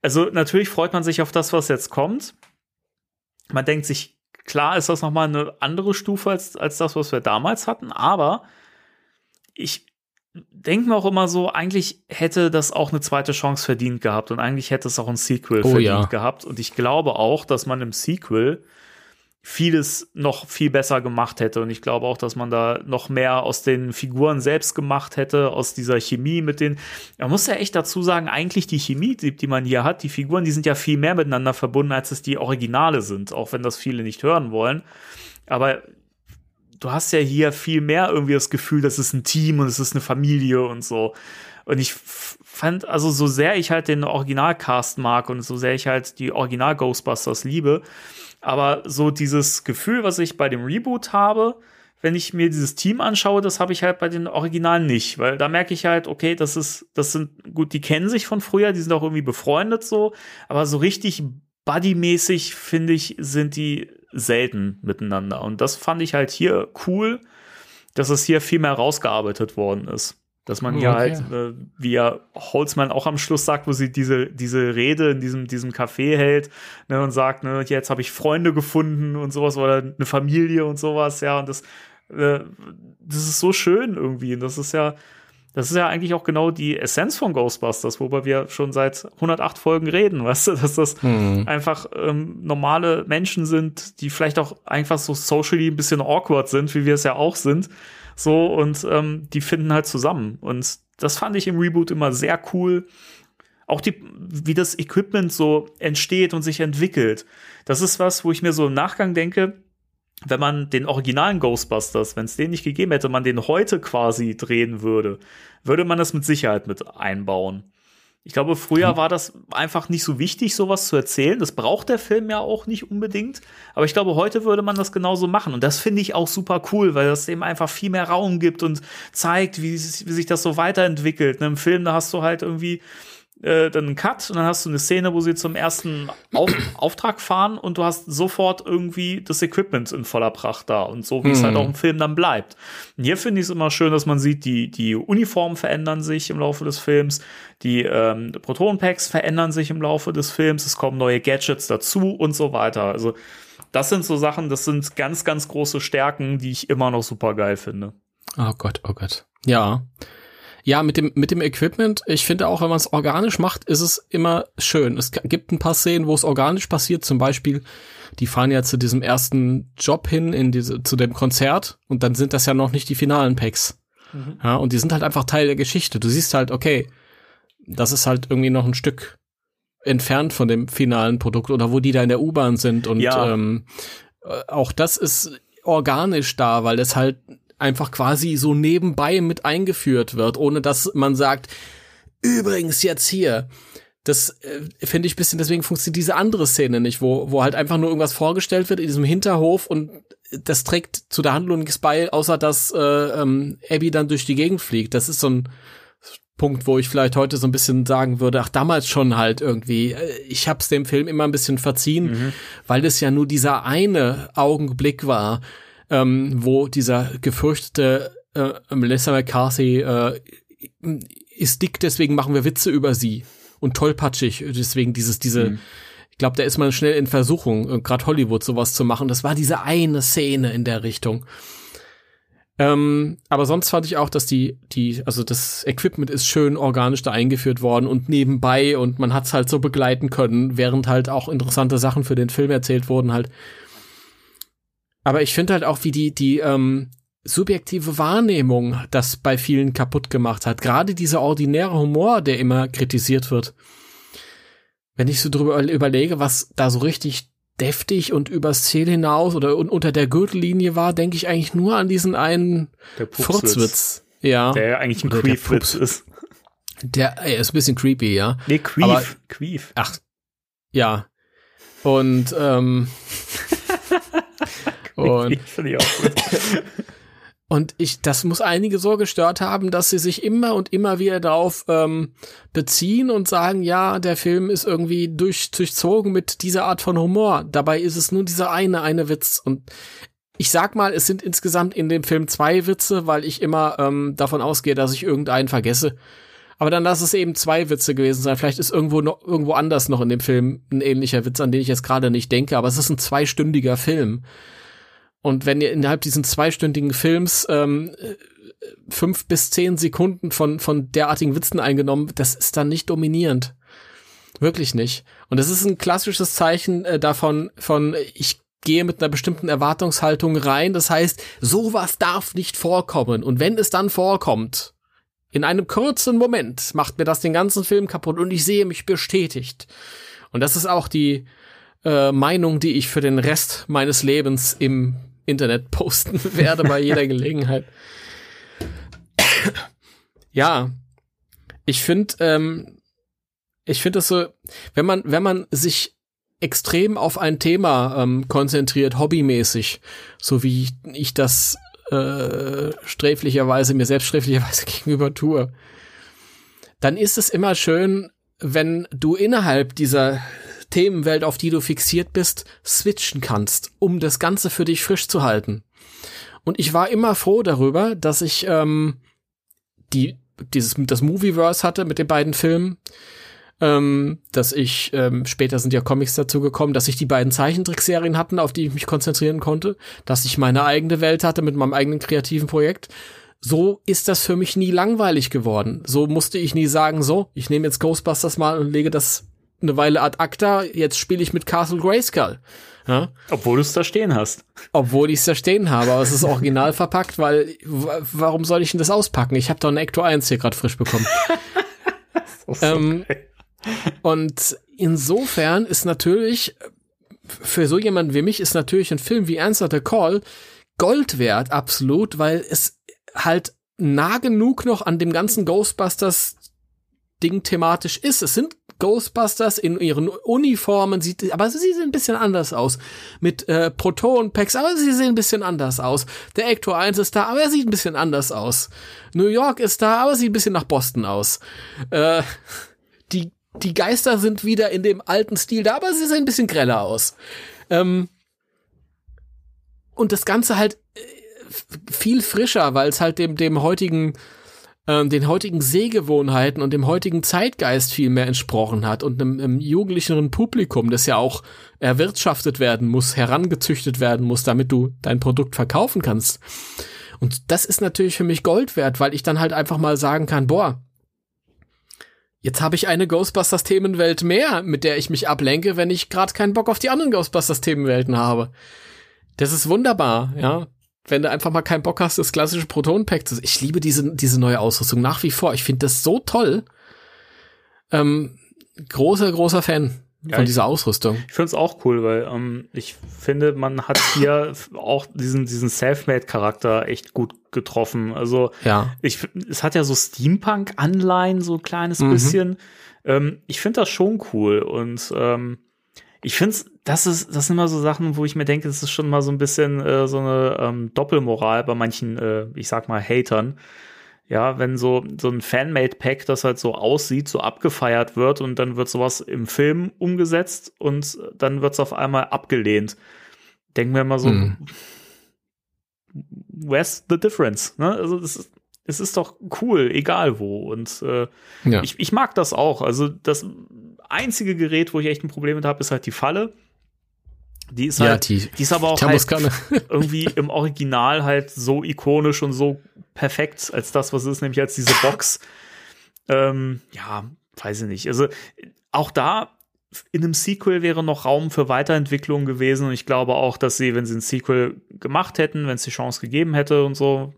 Also natürlich freut man sich auf das, was jetzt kommt. Man denkt sich, klar ist das noch mal eine andere Stufe als, als das, was wir damals hatten, aber ich denke mir auch immer so, eigentlich hätte das auch eine zweite Chance verdient gehabt und eigentlich hätte es auch ein Sequel oh, verdient ja. gehabt. Und ich glaube auch, dass man im Sequel vieles noch viel besser gemacht hätte. Und ich glaube auch, dass man da noch mehr aus den Figuren selbst gemacht hätte, aus dieser Chemie mit den. Man muss ja echt dazu sagen, eigentlich die Chemie, die, die man hier hat, die Figuren, die sind ja viel mehr miteinander verbunden, als es die Originale sind, auch wenn das viele nicht hören wollen. Aber du hast ja hier viel mehr irgendwie das Gefühl, das ist ein Team und es ist eine Familie und so. Und ich fand, also so sehr ich halt den Originalcast mag und so sehr ich halt die Original Ghostbusters liebe, aber so dieses Gefühl, was ich bei dem Reboot habe, wenn ich mir dieses Team anschaue, das habe ich halt bei den Originalen nicht, weil da merke ich halt, okay, das ist, das sind, gut, die kennen sich von früher, die sind auch irgendwie befreundet so, aber so richtig buddymäßig, finde ich, sind die selten miteinander. Und das fand ich halt hier cool, dass es hier viel mehr rausgearbeitet worden ist. Dass man hier okay. halt, äh, wie ja Holzmann auch am Schluss sagt, wo sie diese, diese Rede in diesem, diesem Café hält ne, und sagt, ne, jetzt habe ich Freunde gefunden und sowas oder eine Familie und sowas, ja, und das, äh, das ist so schön irgendwie. Und das ist ja, das ist ja eigentlich auch genau die Essenz von Ghostbusters, worüber wir schon seit 108 Folgen reden, weißt du, dass das mhm. einfach ähm, normale Menschen sind, die vielleicht auch einfach so socially ein bisschen awkward sind, wie wir es ja auch sind so, und ähm, die finden halt zusammen. Und das fand ich im Reboot immer sehr cool. Auch die, wie das Equipment so entsteht und sich entwickelt. Das ist was, wo ich mir so im Nachgang denke, wenn man den originalen Ghostbusters, wenn es den nicht gegeben hätte, man den heute quasi drehen würde, würde man das mit Sicherheit mit einbauen. Ich glaube, früher mhm. war das einfach nicht so wichtig, sowas zu erzählen. Das braucht der Film ja auch nicht unbedingt. Aber ich glaube, heute würde man das genauso machen. Und das finde ich auch super cool, weil das eben einfach viel mehr Raum gibt und zeigt, wie, wie sich das so weiterentwickelt. In einem Film, da hast du halt irgendwie äh, dann einen Cut und dann hast du eine Szene, wo sie zum ersten Auf Auftrag fahren und du hast sofort irgendwie das Equipment in voller Pracht da und so, wie es halt auch im Film dann bleibt. Und hier finde ich es immer schön, dass man sieht, die, die Uniformen verändern sich im Laufe des Films, die ähm, Proton-Packs verändern sich im Laufe des Films, es kommen neue Gadgets dazu und so weiter. Also das sind so Sachen, das sind ganz, ganz große Stärken, die ich immer noch super geil finde. Oh Gott, oh Gott. Ja. Ja, mit dem, mit dem Equipment, ich finde auch, wenn man es organisch macht, ist es immer schön. Es gibt ein paar Szenen, wo es organisch passiert, zum Beispiel, die fahren ja zu diesem ersten Job hin, in diese, zu dem Konzert, und dann sind das ja noch nicht die finalen Packs. Mhm. Ja, und die sind halt einfach Teil der Geschichte. Du siehst halt, okay, das ist halt irgendwie noch ein Stück entfernt von dem finalen Produkt oder wo die da in der U-Bahn sind und ja. ähm, äh, auch das ist organisch da, weil es halt einfach quasi so nebenbei mit eingeführt wird, ohne dass man sagt, übrigens jetzt hier. Das äh, finde ich bisschen, deswegen funktioniert diese andere Szene nicht, wo, wo halt einfach nur irgendwas vorgestellt wird in diesem Hinterhof und das trägt zu der Handlung nichts bei, außer dass äh, ähm, Abby dann durch die Gegend fliegt. Das ist so ein Punkt, wo ich vielleicht heute so ein bisschen sagen würde, ach, damals schon halt irgendwie. Äh, ich hab's dem Film immer ein bisschen verziehen, mhm. weil es ja nur dieser eine Augenblick war, ähm, wo dieser gefürchtete äh, Melissa McCarthy äh, ist dick, deswegen machen wir Witze über sie und tollpatschig, deswegen dieses diese mhm. Ich glaube, da ist man schnell in Versuchung, äh, gerade Hollywood sowas zu machen. Das war diese eine Szene in der Richtung. Ähm, aber sonst fand ich auch, dass die, die, also das Equipment ist schön organisch da eingeführt worden und nebenbei und man hat es halt so begleiten können, während halt auch interessante Sachen für den Film erzählt wurden halt. Aber ich finde halt auch, wie die, die ähm, subjektive Wahrnehmung das bei vielen kaputt gemacht hat. Gerade dieser ordinäre Humor, der immer kritisiert wird. Wenn ich so drüber überlege, was da so richtig deftig und übers Ziel hinaus oder unter der Gürtellinie war, denke ich eigentlich nur an diesen einen Furzwitz. Ja. Der ja eigentlich ein Queef-Witz ist. Der er ist ein bisschen creepy, ja. Nee, Queef. Aber, Queef. Ach, ja. Und, ähm, und. Und ich, das muss einige so gestört haben, dass sie sich immer und immer wieder darauf ähm, beziehen und sagen, ja, der Film ist irgendwie durch, durchzogen mit dieser Art von Humor. Dabei ist es nur dieser eine, eine Witz. Und ich sag mal, es sind insgesamt in dem Film zwei Witze, weil ich immer ähm, davon ausgehe, dass ich irgendeinen vergesse. Aber dann lass es eben zwei Witze gewesen sein. Vielleicht ist irgendwo noch, irgendwo anders noch in dem Film ein ähnlicher Witz, an den ich jetzt gerade nicht denke. Aber es ist ein zweistündiger Film. Und wenn ihr innerhalb diesen zweistündigen Films ähm, fünf bis zehn Sekunden von, von derartigen Witzen eingenommen, das ist dann nicht dominierend. Wirklich nicht. Und das ist ein klassisches Zeichen äh, davon, von ich gehe mit einer bestimmten Erwartungshaltung rein. Das heißt, sowas darf nicht vorkommen. Und wenn es dann vorkommt, in einem kurzen Moment macht mir das den ganzen Film kaputt und ich sehe mich bestätigt. Und das ist auch die äh, Meinung, die ich für den Rest meines Lebens im Internet posten werde bei jeder Gelegenheit. ja, ich finde, ähm, ich finde das so, wenn man, wenn man sich extrem auf ein Thema ähm, konzentriert, hobbymäßig, so wie ich, das äh, sträflicherweise, mir selbst sträflicherweise gegenüber tue, dann ist es immer schön, wenn du innerhalb dieser Themenwelt, auf die du fixiert bist, switchen kannst, um das Ganze für dich frisch zu halten. Und ich war immer froh darüber, dass ich ähm, die dieses das Movieverse hatte mit den beiden Filmen, ähm, dass ich ähm, später sind ja Comics dazu gekommen, dass ich die beiden Zeichentrickserien hatten, auf die ich mich konzentrieren konnte, dass ich meine eigene Welt hatte mit meinem eigenen kreativen Projekt. So ist das für mich nie langweilig geworden. So musste ich nie sagen, so, ich nehme jetzt Ghostbusters mal und lege das eine Weile ad acta, jetzt spiele ich mit Castle Grayskull. Ja? Obwohl du es da stehen hast. Obwohl ich es da stehen habe, aber es ist original verpackt, weil warum soll ich denn das auspacken? Ich habe doch ein Ecto 1 hier gerade frisch bekommen. so ähm, und insofern ist natürlich für so jemanden wie mich ist natürlich ein Film wie Answer the Call Gold wert, absolut, weil es halt nah genug noch an dem ganzen Ghostbusters Ding thematisch ist. Es sind Ghostbusters in ihren Uniformen, sieht, aber sie sehen ein bisschen anders aus. Mit äh, Proton-Packs, aber sie sehen ein bisschen anders aus. Der Ecto 1 ist da, aber er sieht ein bisschen anders aus. New York ist da, aber sieht ein bisschen nach Boston aus. Äh, die, die Geister sind wieder in dem alten Stil da, aber sie sehen ein bisschen greller aus. Ähm, und das Ganze halt äh, viel frischer, weil es halt dem, dem heutigen, ähm, den heutigen Sehgewohnheiten und dem heutigen Zeitgeist viel mehr entsprochen hat und einem, einem jugendlicheren Publikum, das ja auch erwirtschaftet werden muss, herangezüchtet werden muss, damit du dein Produkt verkaufen kannst. Und das ist natürlich für mich Gold wert, weil ich dann halt einfach mal sagen kann, boah, Jetzt habe ich eine Ghostbusters-Themenwelt mehr, mit der ich mich ablenke, wenn ich gerade keinen Bock auf die anderen Ghostbusters-Themenwelten habe. Das ist wunderbar, ja. Wenn du einfach mal keinen Bock hast, das klassische Proton-Pack zu. Ich liebe diese, diese neue Ausrüstung nach wie vor. Ich finde das so toll. Ähm, großer, großer Fan Ja, von ich- dieser Ausrüstung. Ich finde es auch cool, weil ähm, ich finde, man hat hier auch diesen, diesen Selfmade-Charakter echt gut getroffen. Also Ja. ich, es hat ja so Steampunk-Anleihen, so ein kleines Mhm. bisschen. Ähm, ich finde das schon cool und ähm, ich finde es, das ist, das sind immer so Sachen, wo ich mir denke, das ist schon mal so ein bisschen äh, so eine ähm, Doppelmoral bei manchen, äh, ich sag mal, Hatern. Ja, wenn so, so ein Fanmade-Pack, das halt so aussieht, so abgefeiert wird und dann wird sowas im Film umgesetzt und dann wird es auf einmal abgelehnt. Denken wir mal so, Mhm. where's the difference? Ne? Also das ist, es ist doch cool, egal wo. Und äh, Ja. ich, ich mag das auch. Also das einzige Gerät, wo ich echt ein Problem mit habe, ist halt die Falle. Die ist ja, halt, die die ist aber auch halt irgendwie im Original halt so ikonisch und so perfekt als das, was es ist, nämlich als diese Box. Ähm, ja, weiß ich nicht. Also auch da in einem Sequel wäre noch Raum für Weiterentwicklung gewesen und ich glaube auch, dass sie, wenn sie ein Sequel gemacht hätten, wenn es die Chance gegeben hätte und so,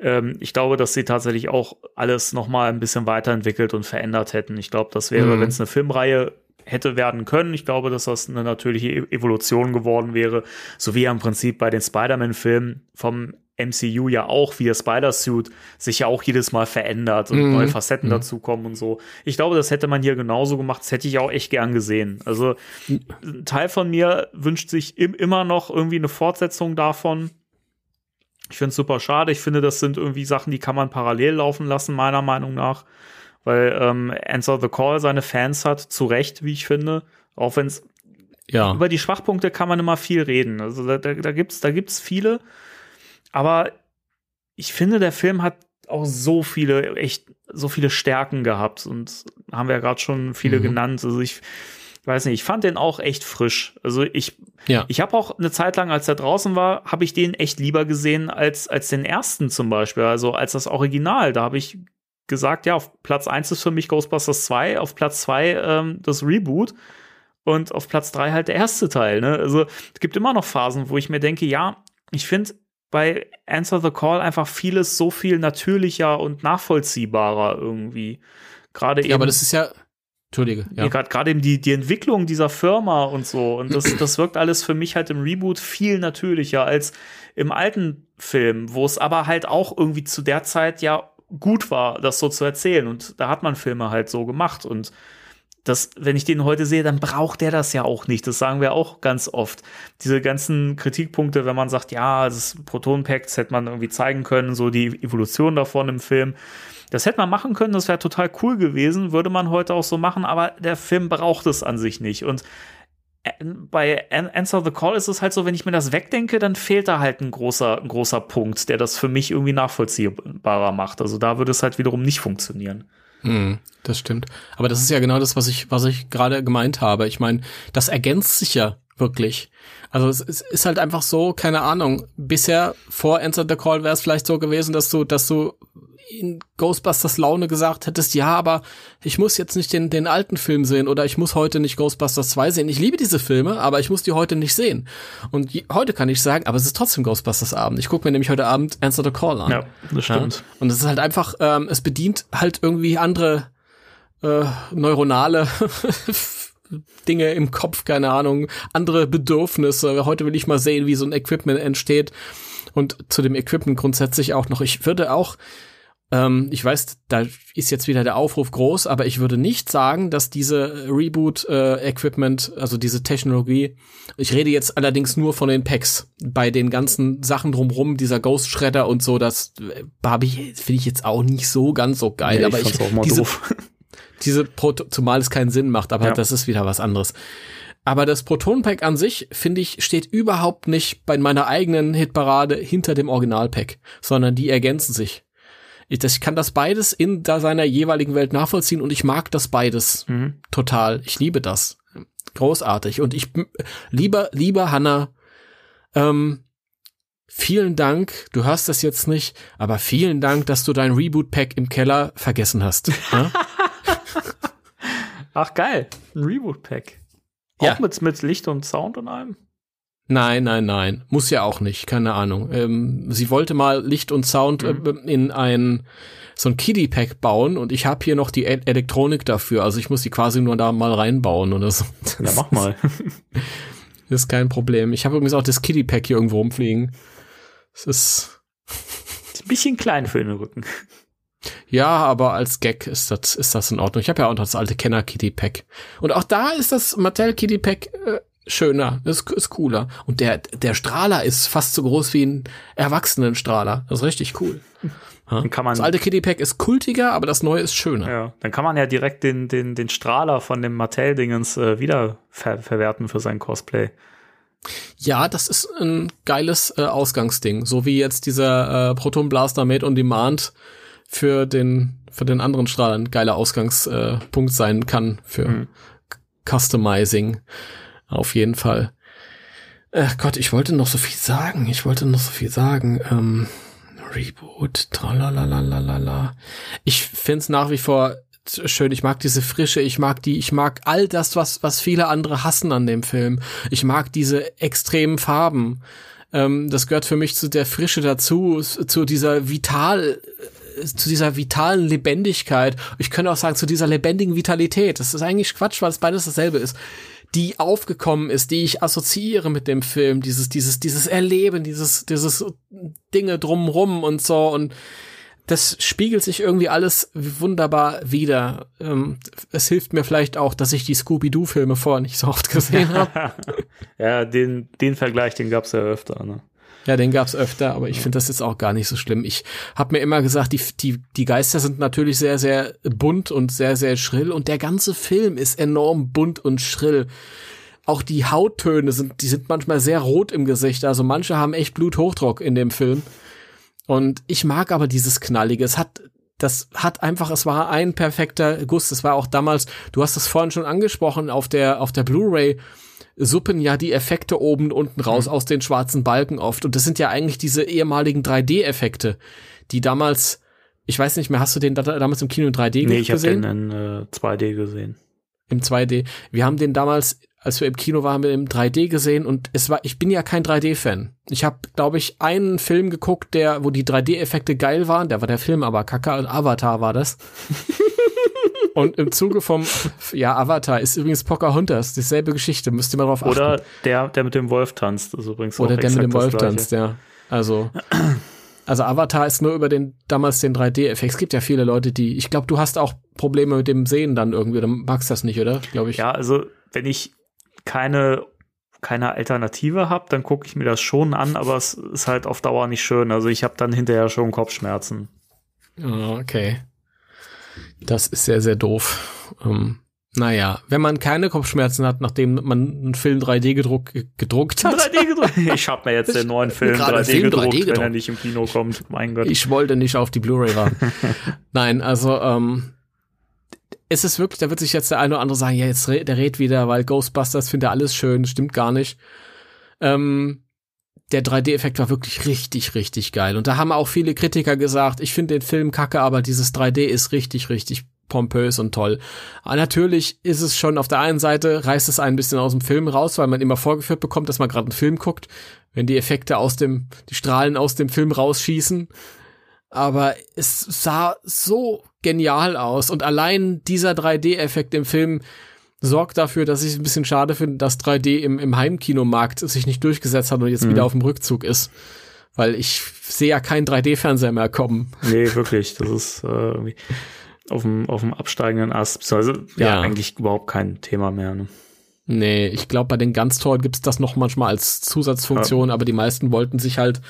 ähm, ich glaube, dass sie tatsächlich auch alles noch mal ein bisschen weiterentwickelt und verändert hätten. Ich glaube, das wäre, Mhm. wenn es eine Filmreihe hätte werden können. Ich glaube, dass das eine natürliche E- Evolution geworden wäre, so wie ja im Prinzip bei den Spider-Man-Filmen vom MCU ja auch, wie der Spider-Suit sich ja auch jedes Mal verändert und Mhm. neue Facetten Mhm. dazukommen und so. Ich glaube, das hätte man hier genauso gemacht. Das hätte ich auch echt gern gesehen. Also ein Teil von mir wünscht sich im, immer noch irgendwie eine Fortsetzung davon. Ich finde es super schade. Ich finde, das sind irgendwie Sachen, die kann man parallel laufen lassen, meiner Meinung nach. Weil ähm, Answer the Call seine Fans hat, zu Recht, wie ich finde. Auch wenn es ja. über die Schwachpunkte kann man immer viel reden. Also da, da, da gibt's da gibt's viele. Aber ich finde, der Film hat auch so viele, echt, so viele Stärken gehabt. Und haben wir ja gerade schon viele Mhm. genannt. Also ich weiß nicht, ich fand den auch echt frisch. Also ich, Ja. ich habe auch eine Zeit lang, als er draußen war, habe ich den echt lieber gesehen als, als den ersten zum Beispiel. Also als das Original. Da habe ich gesagt, ja, auf Platz 1 ist für mich Ghostbusters 2, auf Platz 2 ähm, das Reboot und auf Platz 3 halt der erste Teil. Ne? Also es gibt immer noch Phasen, wo ich mir denke, ja, ich finde bei Answer the Call einfach vieles so viel natürlicher und nachvollziehbarer irgendwie. Gerade eben ja, aber das ist ja. Entschuldige. ja. Ja. gerade gerade eben die, die Entwicklung dieser Firma und so. Und das, das wirkt alles für mich halt im Reboot viel natürlicher als im alten Film, wo es aber halt auch irgendwie zu der Zeit ja gut war, das so zu erzählen. Und da hat man Filme halt so gemacht. Und das, wenn ich den heute sehe, dann braucht der das ja auch nicht. Das sagen wir auch ganz oft. Diese ganzen Kritikpunkte, wenn man sagt, ja, das Proton-Packs hätte man irgendwie zeigen können, so die Evolution davon im Film. Das hätte man machen können, das wäre total cool gewesen, würde man heute auch so machen, aber der Film braucht es an sich nicht. Und äh, bei An- Answer the Call ist es halt so, wenn ich mir das wegdenke, dann fehlt da halt ein großer, ein großer Punkt, der das für mich irgendwie nachvollziehbarer macht. Also da würde es halt wiederum nicht funktionieren. Mhm, das stimmt. Aber das ist ja genau das, was ich, was ich gerade gemeint habe. Ich meine, das ergänzt sich ja wirklich. Also es, es ist halt einfach so, keine Ahnung. Bisher vor Answer the Call wäre es vielleicht so gewesen, dass du, dass du in Ghostbusters Laune gesagt hättest, ja, aber ich muss jetzt nicht den, den alten Film sehen oder ich muss heute nicht Ghostbusters 2 sehen. Ich liebe diese Filme, aber ich muss die heute nicht sehen. Und je, heute kann ich sagen, aber es ist trotzdem Ghostbusters Abend. Ich gucke mir nämlich heute Abend Answer the Call an. Ja, das stimmt. Und es ist halt einfach, ähm, es bedient halt irgendwie andere äh, neuronale Dinge im Kopf, keine Ahnung, andere Bedürfnisse. Heute will ich mal sehen, wie so ein Equipment entsteht. Und zu dem Equipment grundsätzlich auch noch. Ich würde auch, ähm, ich weiß, da ist jetzt wieder der Aufruf groß, aber ich würde nicht sagen, dass diese Reboot-Equipment, also diese Technologie, ich rede jetzt allerdings nur von den Packs, bei den ganzen Sachen drumrum, dieser Ghost Shredder und so, das äh, habe ich, finde ich jetzt auch nicht so ganz so geil. Nee, aber ich, auch mal diese, doof. diese Proto zumal es keinen Sinn macht, aber Ja. das ist wieder was anderes. Aber das Proton-Pack an sich, finde ich, steht überhaupt nicht bei meiner eigenen Hitparade hinter dem Original-Pack, sondern die ergänzen sich. Ich, ich kann das beides in da seiner jeweiligen Welt nachvollziehen und ich mag das beides Mhm. total. Ich liebe das. Großartig. Und ich, lieber, lieber Hanna, ähm, vielen Dank, du hörst das jetzt nicht, aber vielen Dank, dass du dein Reboot-Pack im Keller vergessen hast. Ja? Ach geil, ein Reboot-Pack. Ja. Auch mit, mit Licht und Sound und allem? Nein, nein, nein. Muss ja auch nicht, keine Ahnung. Ähm, sie wollte mal Licht und Sound äh, in ein so ein Kiddie-Pack bauen und ich habe hier noch die E- Elektronik dafür. Also ich muss die quasi nur da mal reinbauen oder so. Ja, mach mal. Das ist kein Problem. Ich habe übrigens auch das Kiddie-Pack hier irgendwo rumfliegen. Es ist Ist ein bisschen klein für den Rücken. Ja, aber als Gag ist das, ist das in Ordnung. Ich habe ja auch noch das alte Kenner Kitty Pack. Und auch da ist das Mattel Kitty Pack äh, schöner, ist, ist cooler. Und der, der Strahler ist fast so groß wie ein Erwachsenenstrahler. Das ist richtig cool. Dann kann man, Das alte Kitty Pack ist kultiger, aber das neue ist schöner. ja, dann kann man ja direkt den, den, den Strahler von dem Mattel-Dingens äh, wieder ver verwerten für sein Cosplay. Ja, das ist ein geiles äh, Ausgangsding. So wie jetzt dieser äh, Proton Blaster Made on Demand für den, für den anderen Strahler ein geiler Ausgangspunkt äh, sein kann für Mhm. Customizing. Auf jeden Fall. Ach Gott, ich wollte noch so viel sagen. Ich wollte noch so viel sagen. Ähm, Reboot, tralalalalala. Ich find's nach wie vor schön. Ich mag diese Frische, ich mag die, ich mag all das, was, was viele andere hassen an dem Film. Ich mag diese extremen Farben. Ähm, das gehört für mich zu der Frische dazu, zu dieser vital, äh, zu dieser vitalen Lebendigkeit. Ich könnte auch sagen, zu dieser lebendigen Vitalität. Das ist eigentlich Quatsch, weil es beides dasselbe ist. Die aufgekommen ist, die ich assoziiere mit dem Film, dieses, dieses, dieses Erleben, dieses, dieses Dinge drumrum und so und das spiegelt sich irgendwie alles wunderbar wieder. Ähm, es hilft mir vielleicht auch, dass ich die Scooby-Doo-Filme vorher nicht so oft gesehen habe. Ja, den, den Vergleich, den gab's ja öfter. Ne? Ja, den gab's öfter, aber ich finde das jetzt auch gar nicht so schlimm. Ich habe mir immer gesagt, die, die, die Geister sind natürlich sehr, sehr bunt und sehr, sehr schrill und der ganze Film ist enorm bunt und schrill. Auch die Hauttöne sind, die sind manchmal sehr rot im Gesicht. Also manche haben echt Bluthochdruck in dem Film. Und ich mag aber dieses Knallige. Es hat, das hat einfach, es war ein perfekter Guss. Es war auch damals, du hast es vorhin schon angesprochen, auf der, auf der Blu-ray suppen ja die Effekte oben und unten raus aus den schwarzen Balken oft. Und das sind ja eigentlich diese ehemaligen 3D-Effekte, die damals, ich weiß nicht mehr, hast du den da, damals im Kino in 3D Nee, ich habe gesehen? den in äh, 2D gesehen. Im 2D. Wir haben den damals, als wir im Kino waren, im 3D gesehen und es war, ich bin ja kein 3D-Fan. Ich habe, glaube ich, einen Film geguckt, der, wo die 3D-Effekte geil waren, der war der Film aber kacke, Avatar war das. und im Zuge vom, ja, Avatar ist übrigens Pocahontas, dieselbe Geschichte, müsst ihr mal drauf achten. Oder der, der mit dem Wolf tanzt, ist übrigens Oder der mit dem Wolf tanzt, ja. Also, also Avatar ist nur über den, damals den 3D-Effekt. Es gibt ja viele Leute, die, ich glaube, du hast auch Probleme mit dem Sehen dann irgendwie, du magst das nicht, oder? Glaube ich. Ja, also wenn ich keine keine Alternative habe, dann gucke ich mir das schon an, aber es ist halt auf Dauer nicht schön. Also ich habe dann hinterher schon Kopfschmerzen. Ah, okay. Das ist sehr, sehr doof. Ähm, naja, wenn man keine Kopfschmerzen hat, nachdem man einen Film 3D gedruck, gedruckt hat. 3D gedruckt. Ich habe mir jetzt den neuen Film Gerade 3D, Film gedruckt, 3D wenn er gedruckt. nicht im Kino kommt. Mein Gott. Ich wollte nicht auf die Blu-ray warten. Nein, also ähm, es ist wirklich, da wird sich jetzt der eine oder andere sagen, ja, jetzt re- der redet wieder, weil Ghostbusters findet er alles schön, stimmt gar nicht. Ähm, der 3D-Effekt war wirklich richtig, richtig geil. Und da haben auch viele Kritiker gesagt, ich finde den Film kacke, aber dieses 3D ist richtig, richtig pompös und toll. Aber natürlich ist es schon auf der einen Seite, reißt es ein bisschen aus dem Film raus, weil man immer vorgeführt bekommt, dass man gerade einen Film guckt, wenn die Effekte aus dem, die Strahlen aus dem Film rausschießen. Aber es sah so genial aus. Und allein dieser 3D-Effekt im Film sorgt dafür, dass ich es ein bisschen schade finde, dass 3D im, im Heimkinomarkt sich nicht durchgesetzt hat und jetzt Mhm. wieder auf dem Rückzug ist. Weil ich sehe ja keinen 3D-Fernseher mehr kommen. Nee, wirklich. Das ist äh, irgendwie auf dem, auf dem absteigenden Ast. Also ja, Ja. eigentlich überhaupt kein Thema mehr. Ne? Nee, ich glaube, bei den ganz tollen gibt's das noch manchmal als Zusatzfunktion, ja. aber die meisten wollten sich halt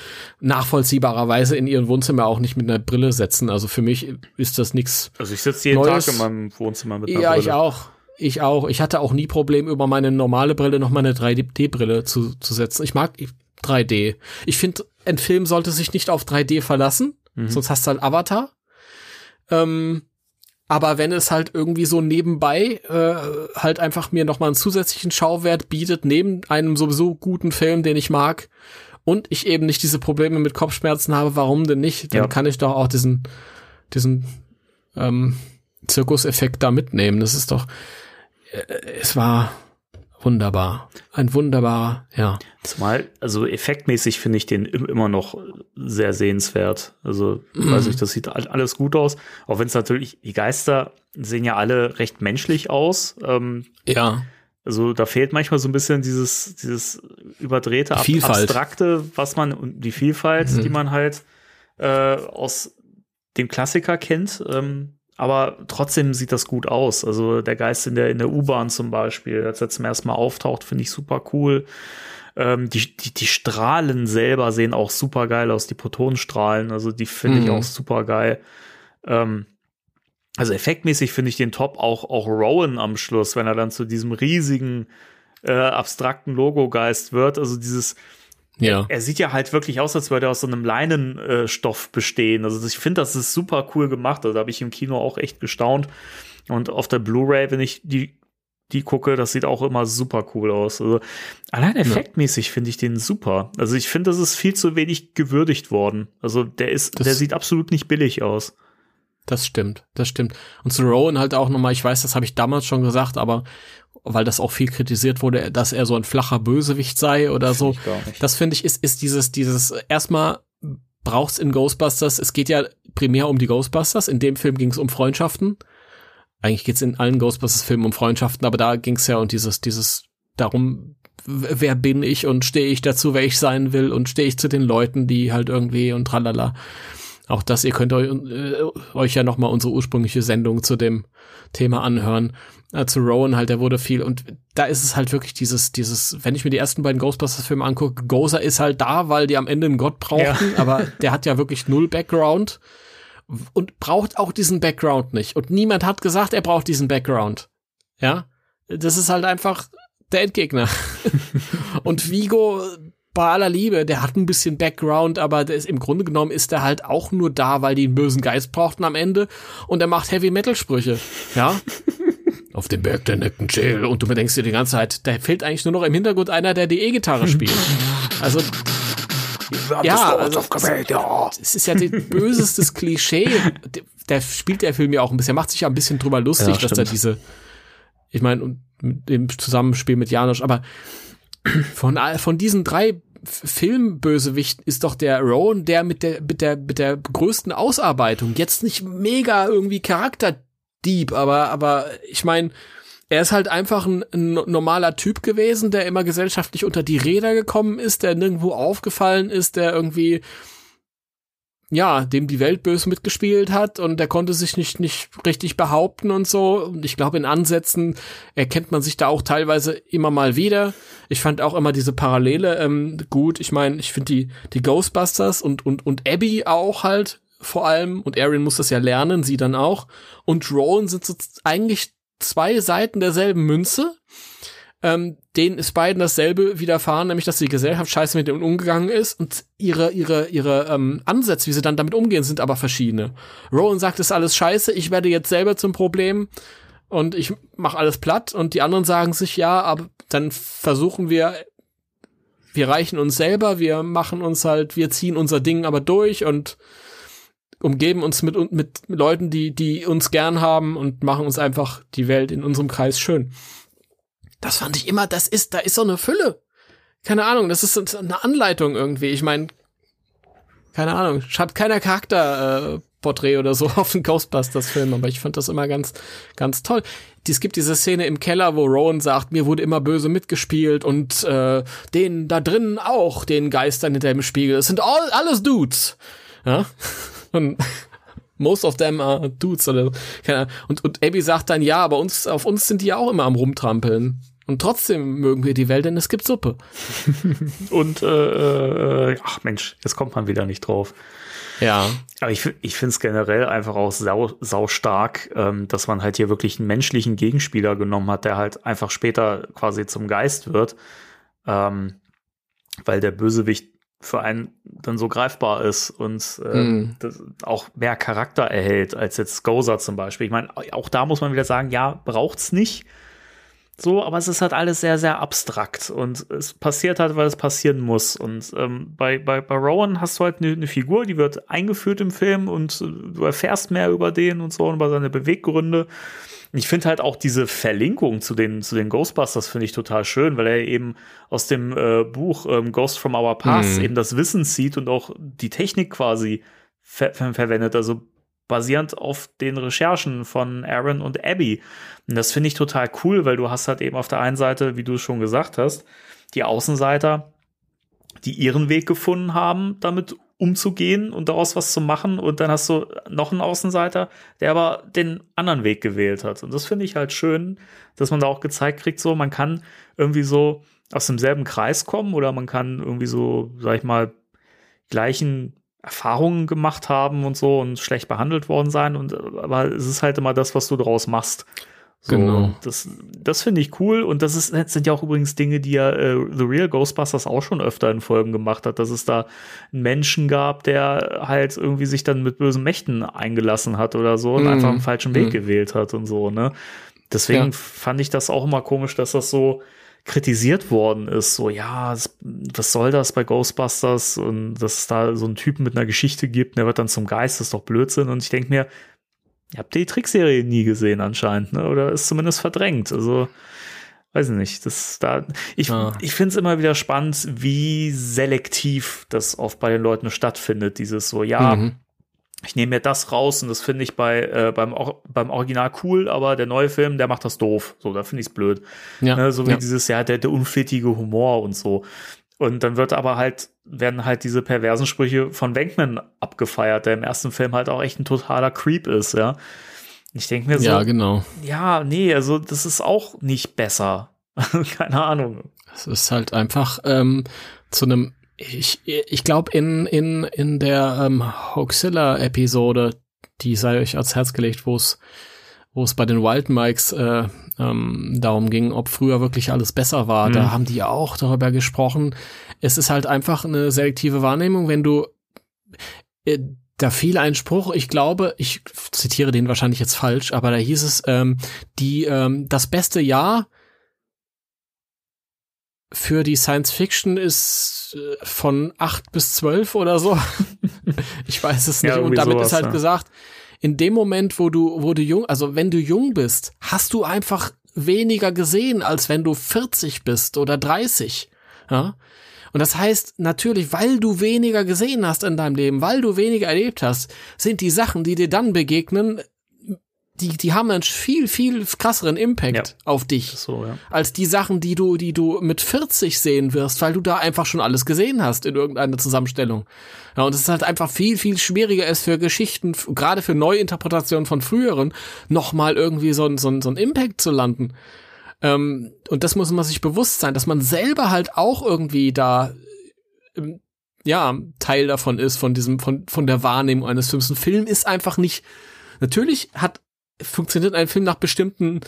nachvollziehbarerweise in ihren Wohnzimmer auch nicht mit einer Brille setzen. Also für mich ist das nichts. Also ich sitze jeden Neues. Tag in meinem Wohnzimmer mit einer ja, Brille. Ja, ich auch. Ich auch. Ich hatte auch nie Problem, über meine normale Brille noch mal eine 3D-Brille zu, zu setzen. Ich mag 3D. Ich finde, ein Film sollte sich nicht auf 3D verlassen, mhm. sonst hast du halt Avatar. Ähm, aber wenn es halt irgendwie so nebenbei äh, halt einfach mir noch mal einen zusätzlichen Schauwert bietet, neben einem sowieso guten Film, den ich mag, und ich eben nicht diese Probleme mit Kopfschmerzen habe, warum denn nicht? Dann ja. kann ich doch auch diesen, diesen ähm, Zirkuseffekt da mitnehmen. Das ist doch, äh, es war wunderbar. Ein wunderbarer, ja. Zumal, also effektmäßig finde ich den immer noch sehr sehenswert. Also, mm. weiß ich, das sieht alles gut aus. Auch wenn es natürlich, die Geister sehen ja alle recht menschlich aus. Ähm, ja. Also da fehlt manchmal so ein bisschen dieses, dieses überdrehte, ab Vielfalt. abstrakte, was man und die Vielfalt, mhm. die man halt äh, aus dem Klassiker kennt. Ähm, aber trotzdem sieht das gut aus. Also der Geist in der, in der U-Bahn zum Beispiel, als er zum ersten Mal auftaucht, finde ich super cool. Ähm, die, die, die Strahlen selber sehen auch super geil aus, die Protonenstrahlen, also die finde mhm. ich auch super geil. Ähm, also effektmäßig finde ich den Top auch, auch Rowan am Schluss, wenn er dann zu diesem riesigen, äh, abstrakten Logo-Geist wird. Also dieses, ja. Er, sieht ja halt wirklich aus, als würde er aus so einem Leinenstoff äh, bestehen. Also ich finde, das ist super cool gemacht. Also da habe ich im Kino auch echt gestaunt. Und auf der Blu-ray, wenn ich die, die gucke, das sieht auch immer super cool aus. Also allein effektmäßig ja. finde ich den super. Also ich finde, das ist viel zu wenig gewürdigt worden. Also der ist, das der sieht absolut nicht billig aus. Das stimmt, das stimmt. Und zu Rowan halt auch nochmal, ich weiß, das habe ich damals schon gesagt, aber weil das auch viel kritisiert wurde, dass er so ein flacher Bösewicht sei oder so. Das finde ich ist ist dieses dieses erstmal braucht's in Ghostbusters. Es geht ja primär um die Ghostbusters. In dem Film ging es um Freundschaften. Eigentlich geht's in allen Ghostbusters-Filmen um Freundschaften, aber da ging's ja um dieses dieses darum, wer bin ich und stehe ich dazu, wer ich sein will und stehe ich zu den Leuten, die halt irgendwie und tralala. Auch das, ihr könnt euch, äh, euch ja noch mal unsere ursprüngliche Sendung zu dem Thema anhören äh, zu Rowan halt, der wurde viel und da ist es halt wirklich dieses, dieses, wenn ich mir die ersten beiden Ghostbusters-Filme angucke, Gozer ist halt da, weil die am Ende einen Gott brauchten, ja. aber der hat ja wirklich null Background und braucht auch diesen Background nicht. Und niemand hat gesagt, er braucht diesen Background. Ja, das ist halt einfach der Endgegner. und Vigo, bei aller Liebe, der hat ein bisschen Background, aber ist, im Grunde genommen ist er halt auch nur da, weil die einen bösen Geist brauchten am Ende und er macht Heavy Metal Sprüche. Ja auf dem Berg der neckten Chill und du denkst dir die ganze Zeit, da fehlt eigentlich nur noch im Hintergrund einer, der die E-Gitarre spielt. Also ja, also, es ist ja das bösestes Klischee. Der spielt der Film ja auch ein bisschen, macht sich ja ein bisschen drüber lustig, ja, dass er diese, ich meine, im Zusammenspiel mit Janosch, aber von, von diesen drei Filmbösewichten ist doch der Rowan der mit der, mit der, mit der größten Ausarbeitung. Jetzt nicht mega irgendwie Charakter Dieb, aber, aber ich meine, er ist halt einfach ein, ein, normaler Typ gewesen, der immer gesellschaftlich unter die Räder gekommen ist, der nirgendwo aufgefallen ist, der irgendwie ja, dem die Welt böse mitgespielt hat und der konnte sich nicht, nicht richtig behaupten und so. Und ich glaube, in Ansätzen erkennt man sich da auch teilweise immer mal wieder. Ich fand auch immer diese Parallele ähm, gut. Ich meine, ich finde die, die Ghostbusters und, und, und Abby auch halt vor allem, und Arian muss das ja lernen, sie dann auch. Und Rowan sind so eigentlich zwei Seiten derselben Münze. Ähm, denen ist beiden dasselbe widerfahren, nämlich dass die Gesellschaft scheiße mit ihnen umgegangen ist und ihre, ihre, ihre ähm, Ansätze, wie sie dann damit umgehen, sind aber verschiedene. Rowan sagt, es ist alles scheiße, ich werde jetzt selber zum Problem und ich mach alles platt und die anderen sagen sich, ja, aber dann versuchen wir, wir reichen uns selber, wir machen uns halt, wir ziehen unser Ding aber durch und umgeben uns mit, mit Leuten, die, die uns gern haben und machen uns einfach die Welt in unserem Kreis schön. Das fand ich immer, das ist, da ist so eine Fülle. Keine Ahnung, das ist eine Anleitung irgendwie. Ich meine, keine Ahnung, schreibt keiner Charakterporträt äh, oder so auf den Ghostbusters-Film, aber ich fand das immer ganz, ganz toll. Es gibt diese Szene im Keller, wo Rowan sagt, mir wurde immer böse mitgespielt und äh, den da drinnen auch, den Geistern hinter dem Spiegel. Es sind all, alles Dudes. Ja? Und most of them are dudes oder keine Ahnung. Und, und Abby sagt dann, ja, aber uns, auf uns sind die ja auch immer am rumtrampeln. Und trotzdem mögen wir die Welt, denn es gibt Suppe. Und, äh, äh, ach Mensch, jetzt kommt man wieder nicht drauf. Ja. Aber ich, ich finde es generell einfach auch sau, sau stark, ähm, dass man halt hier wirklich einen menschlichen Gegenspieler genommen hat, der halt einfach später quasi zum Geist wird. Ähm, weil der Bösewicht für einen dann so greifbar ist und äh, mm. auch mehr Charakter erhält als jetzt Gozer zum Beispiel. Ich meine, auch da muss man wieder sagen, ja, braucht's nicht. So, aber es ist halt alles sehr, sehr abstrakt und es passiert halt, weil es passieren muss. Und ähm, bei, bei, bei Rowan hast du halt eine, eine Figur, die wird eingeführt im Film und äh, du erfährst mehr über den und so und über seine Beweggründe. Ich finde halt auch diese Verlinkung zu den, zu den Ghostbusters finde ich total schön, weil er eben aus dem äh, Buch ähm, Ghost from Our Past mhm. eben das Wissen zieht und auch die Technik quasi ver ver verwendet. Also basierend auf den Recherchen von Aaron und Abby. Und das finde ich total cool, weil du hast halt eben auf der einen Seite, wie du schon gesagt hast, die Außenseiter, die ihren Weg gefunden haben, damit umzugehen und daraus was zu machen. Und dann hast du noch einen Außenseiter, der aber den anderen Weg gewählt hat. Und das finde ich halt schön, dass man da auch gezeigt kriegt, so man kann irgendwie so aus demselben Kreis kommen oder man kann irgendwie so, sag ich mal, gleichen Erfahrungen gemacht haben und so und schlecht behandelt worden sein. Und aber es ist halt immer das, was du daraus machst. So, genau. Das, das finde ich cool. Und das, ist, das sind ja auch übrigens Dinge, die ja äh, The Real Ghostbusters auch schon öfter in Folgen gemacht hat, dass es da einen Menschen gab, der halt irgendwie sich dann mit bösen Mächten eingelassen hat oder so und mm. einfach einen falschen Weg mm. gewählt hat und so, ne? Deswegen ja. fand ich das auch immer komisch, dass das so kritisiert worden ist. So, ja, was soll das bei Ghostbusters? Und dass es da so einen Typen mit einer Geschichte gibt, der wird dann zum Geist, das ist doch Blödsinn. Und ich denke mir, Ihr habt die Trickserie nie gesehen anscheinend, ne? Oder ist zumindest verdrängt. Also, weiß ich nicht. Das da, ich, ah. ich finde es immer wieder spannend, wie selektiv das oft bei den Leuten stattfindet. Dieses so, ja, mhm. Ich nehme mir das raus und das finde ich bei äh, beim, beim Original cool, aber der neue Film, der macht das doof. So, da finde ich es blöd. Ja. Ne? So wie ja. dieses, ja, der, der unflätige Humor und so. Und dann wird aber halt, werden halt diese perversen Sprüche von Wenkman abgefeiert, der im ersten Film halt auch echt ein totaler Creep ist, ja. Ich denke mir so. Ja, genau. Ja, nee, also das ist auch nicht besser. Keine Ahnung. Es ist halt einfach ähm, zu einem, ich, ich glaube, in, in, in der ähm, Hoaxilla-Episode, die sei euch ans Herz gelegt, wo es wo es bei den Wild Mikes äh, ähm, darum ging, ob früher wirklich alles besser war. Mhm. Da haben die auch darüber gesprochen. Es ist halt einfach eine selektive Wahrnehmung, wenn du äh, da fiel ein Spruch, ich glaube, ich zitiere den wahrscheinlich jetzt falsch, aber da hieß es, ähm, die ähm, das beste Jahr für die Science Fiction ist äh, von acht bis zwölf oder so. ich weiß es nicht. Ja, Und damit sowas, ist halt ja. gesagt, in dem Moment, wo du, wo du jung, also wenn du jung bist, hast du einfach weniger gesehen, als wenn du 40 bist oder 30. Ja? Und das heißt natürlich, weil du weniger gesehen hast in deinem Leben, weil du weniger erlebt hast, sind die Sachen, die dir dann begegnen, die, die haben einen viel, viel krasseren Impact ja. auf dich. So, ja. Als die Sachen, die du, die du mit 40 sehen wirst, weil du da einfach schon alles gesehen hast in irgendeiner Zusammenstellung. Ja, und es ist halt einfach viel, viel schwieriger ist für Geschichten, gerade für Neuinterpretationen von früheren, nochmal irgendwie so, so, so ein Impact zu landen. Ähm, und das muss man sich bewusst sein, dass man selber halt auch irgendwie da, ähm, ja, Teil davon ist, von diesem, von, von der Wahrnehmung eines Films. Ein Film ist einfach nicht, natürlich hat funktioniert ein Film nach bestimmten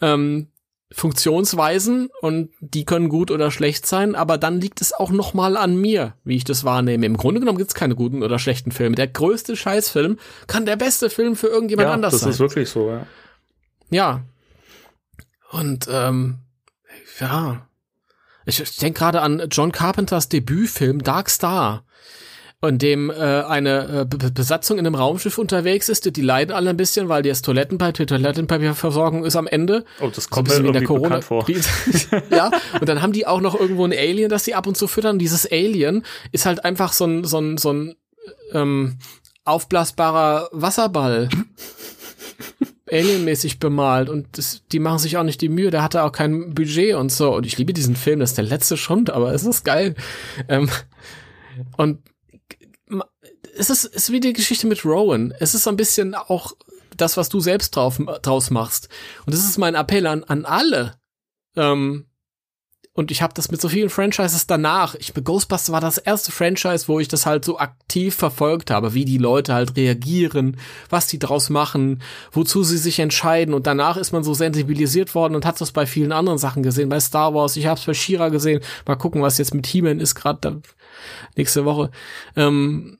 ähm, Funktionsweisen und die können gut oder schlecht sein, aber dann liegt es auch noch mal an mir, wie ich das wahrnehme. Im Grunde genommen gibt es keine guten oder schlechten Filme. Der größte Scheißfilm kann der beste Film für irgendjemand ja, anders das sein. Das ist wirklich so, ja. Ja. Und ähm, ja, ich, ich denke gerade an John Carpenters Debütfilm Dark Star in dem äh, eine äh, Besatzung in einem Raumschiff unterwegs ist. Die leiden alle ein bisschen, weil die das Toilettenpapier, die Toilettenpapierversorgung ist am Ende. Oh, das kommt so mir irgendwie Corona vor. ja, und dann haben die auch noch irgendwo ein Alien, das sie ab und zu füttern. Dieses Alien ist halt einfach so ein, so ein, so ein ähm, aufblasbarer Wasserball. alienmäßig bemalt und das, die machen sich auch nicht die Mühe, der hatte auch kein Budget und so und ich liebe diesen Film, das ist der letzte Schund, aber es ist geil. Ähm, und es ist, es ist wie die Geschichte mit Rowan. Es ist so ein bisschen auch das, was du selbst drauf, draus machst. Und das ist mein Appell an, an alle. Ähm, und ich habe das mit so vielen Franchises danach. Ich Ghostbusters war das erste Franchise, wo ich das halt so aktiv verfolgt habe, wie die Leute halt reagieren, was die draus machen, wozu sie sich entscheiden. Und danach ist man so sensibilisiert worden und hat das bei vielen anderen Sachen gesehen, bei Star Wars. Ich habe es bei Shira gesehen. Mal gucken, was jetzt mit He-Man ist gerade nächste Woche. Ähm,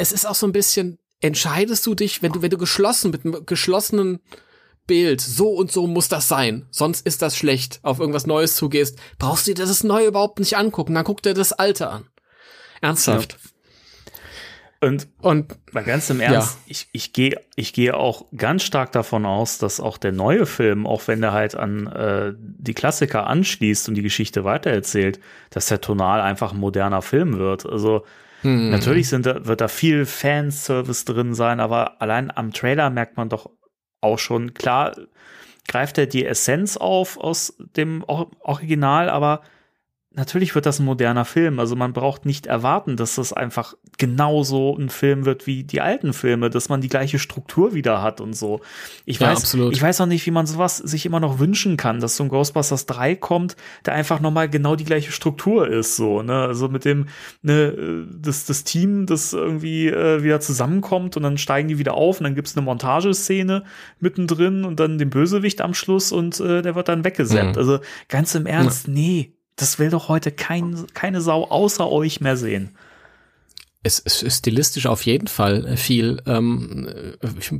es ist auch so ein bisschen, entscheidest du dich, wenn du wenn du geschlossen mit einem geschlossenen Bild, so und so muss das sein, sonst ist das schlecht, auf irgendwas Neues zugehst, brauchst du dir das Neue überhaupt nicht angucken, dann guck dir das Alte an. Ernsthaft. Ja. Und, und mal ganz im Ernst, ja. ich, ich gehe ich gehe auch ganz stark davon aus, dass auch der neue Film, auch wenn er halt an äh, die Klassiker anschließt und die Geschichte weitererzählt, dass der tonal einfach ein moderner Film wird. Also hm. natürlich sind wird da viel Fanservice drin sein, aber allein am Trailer merkt man doch auch schon. Klar greift er die Essenz auf aus dem Original, aber natürlich wird das ein moderner Film. Also man braucht nicht erwarten, dass das einfach genauso ein Film wird wie die alten Filme, dass man die gleiche Struktur wieder hat und so. Ich weiß, absolut. ich weiß auch nicht, wie man sowas sich immer noch wünschen kann, dass so ein Ghostbusters 3 kommt, der einfach nochmal genau die gleiche Struktur ist, so, ne, also mit dem, ne, das, das Team, das irgendwie äh, wieder zusammenkommt und dann steigen die wieder auf und dann gibt's eine Montageszene mittendrin und dann den Bösewicht am Schluss und äh, der wird dann weggesetzt. Mhm. Also ganz im Ernst, mhm. nee, das will doch heute kein, keine Sau außer euch mehr sehen. Es, es ist stilistisch auf jeden Fall viel, ähm,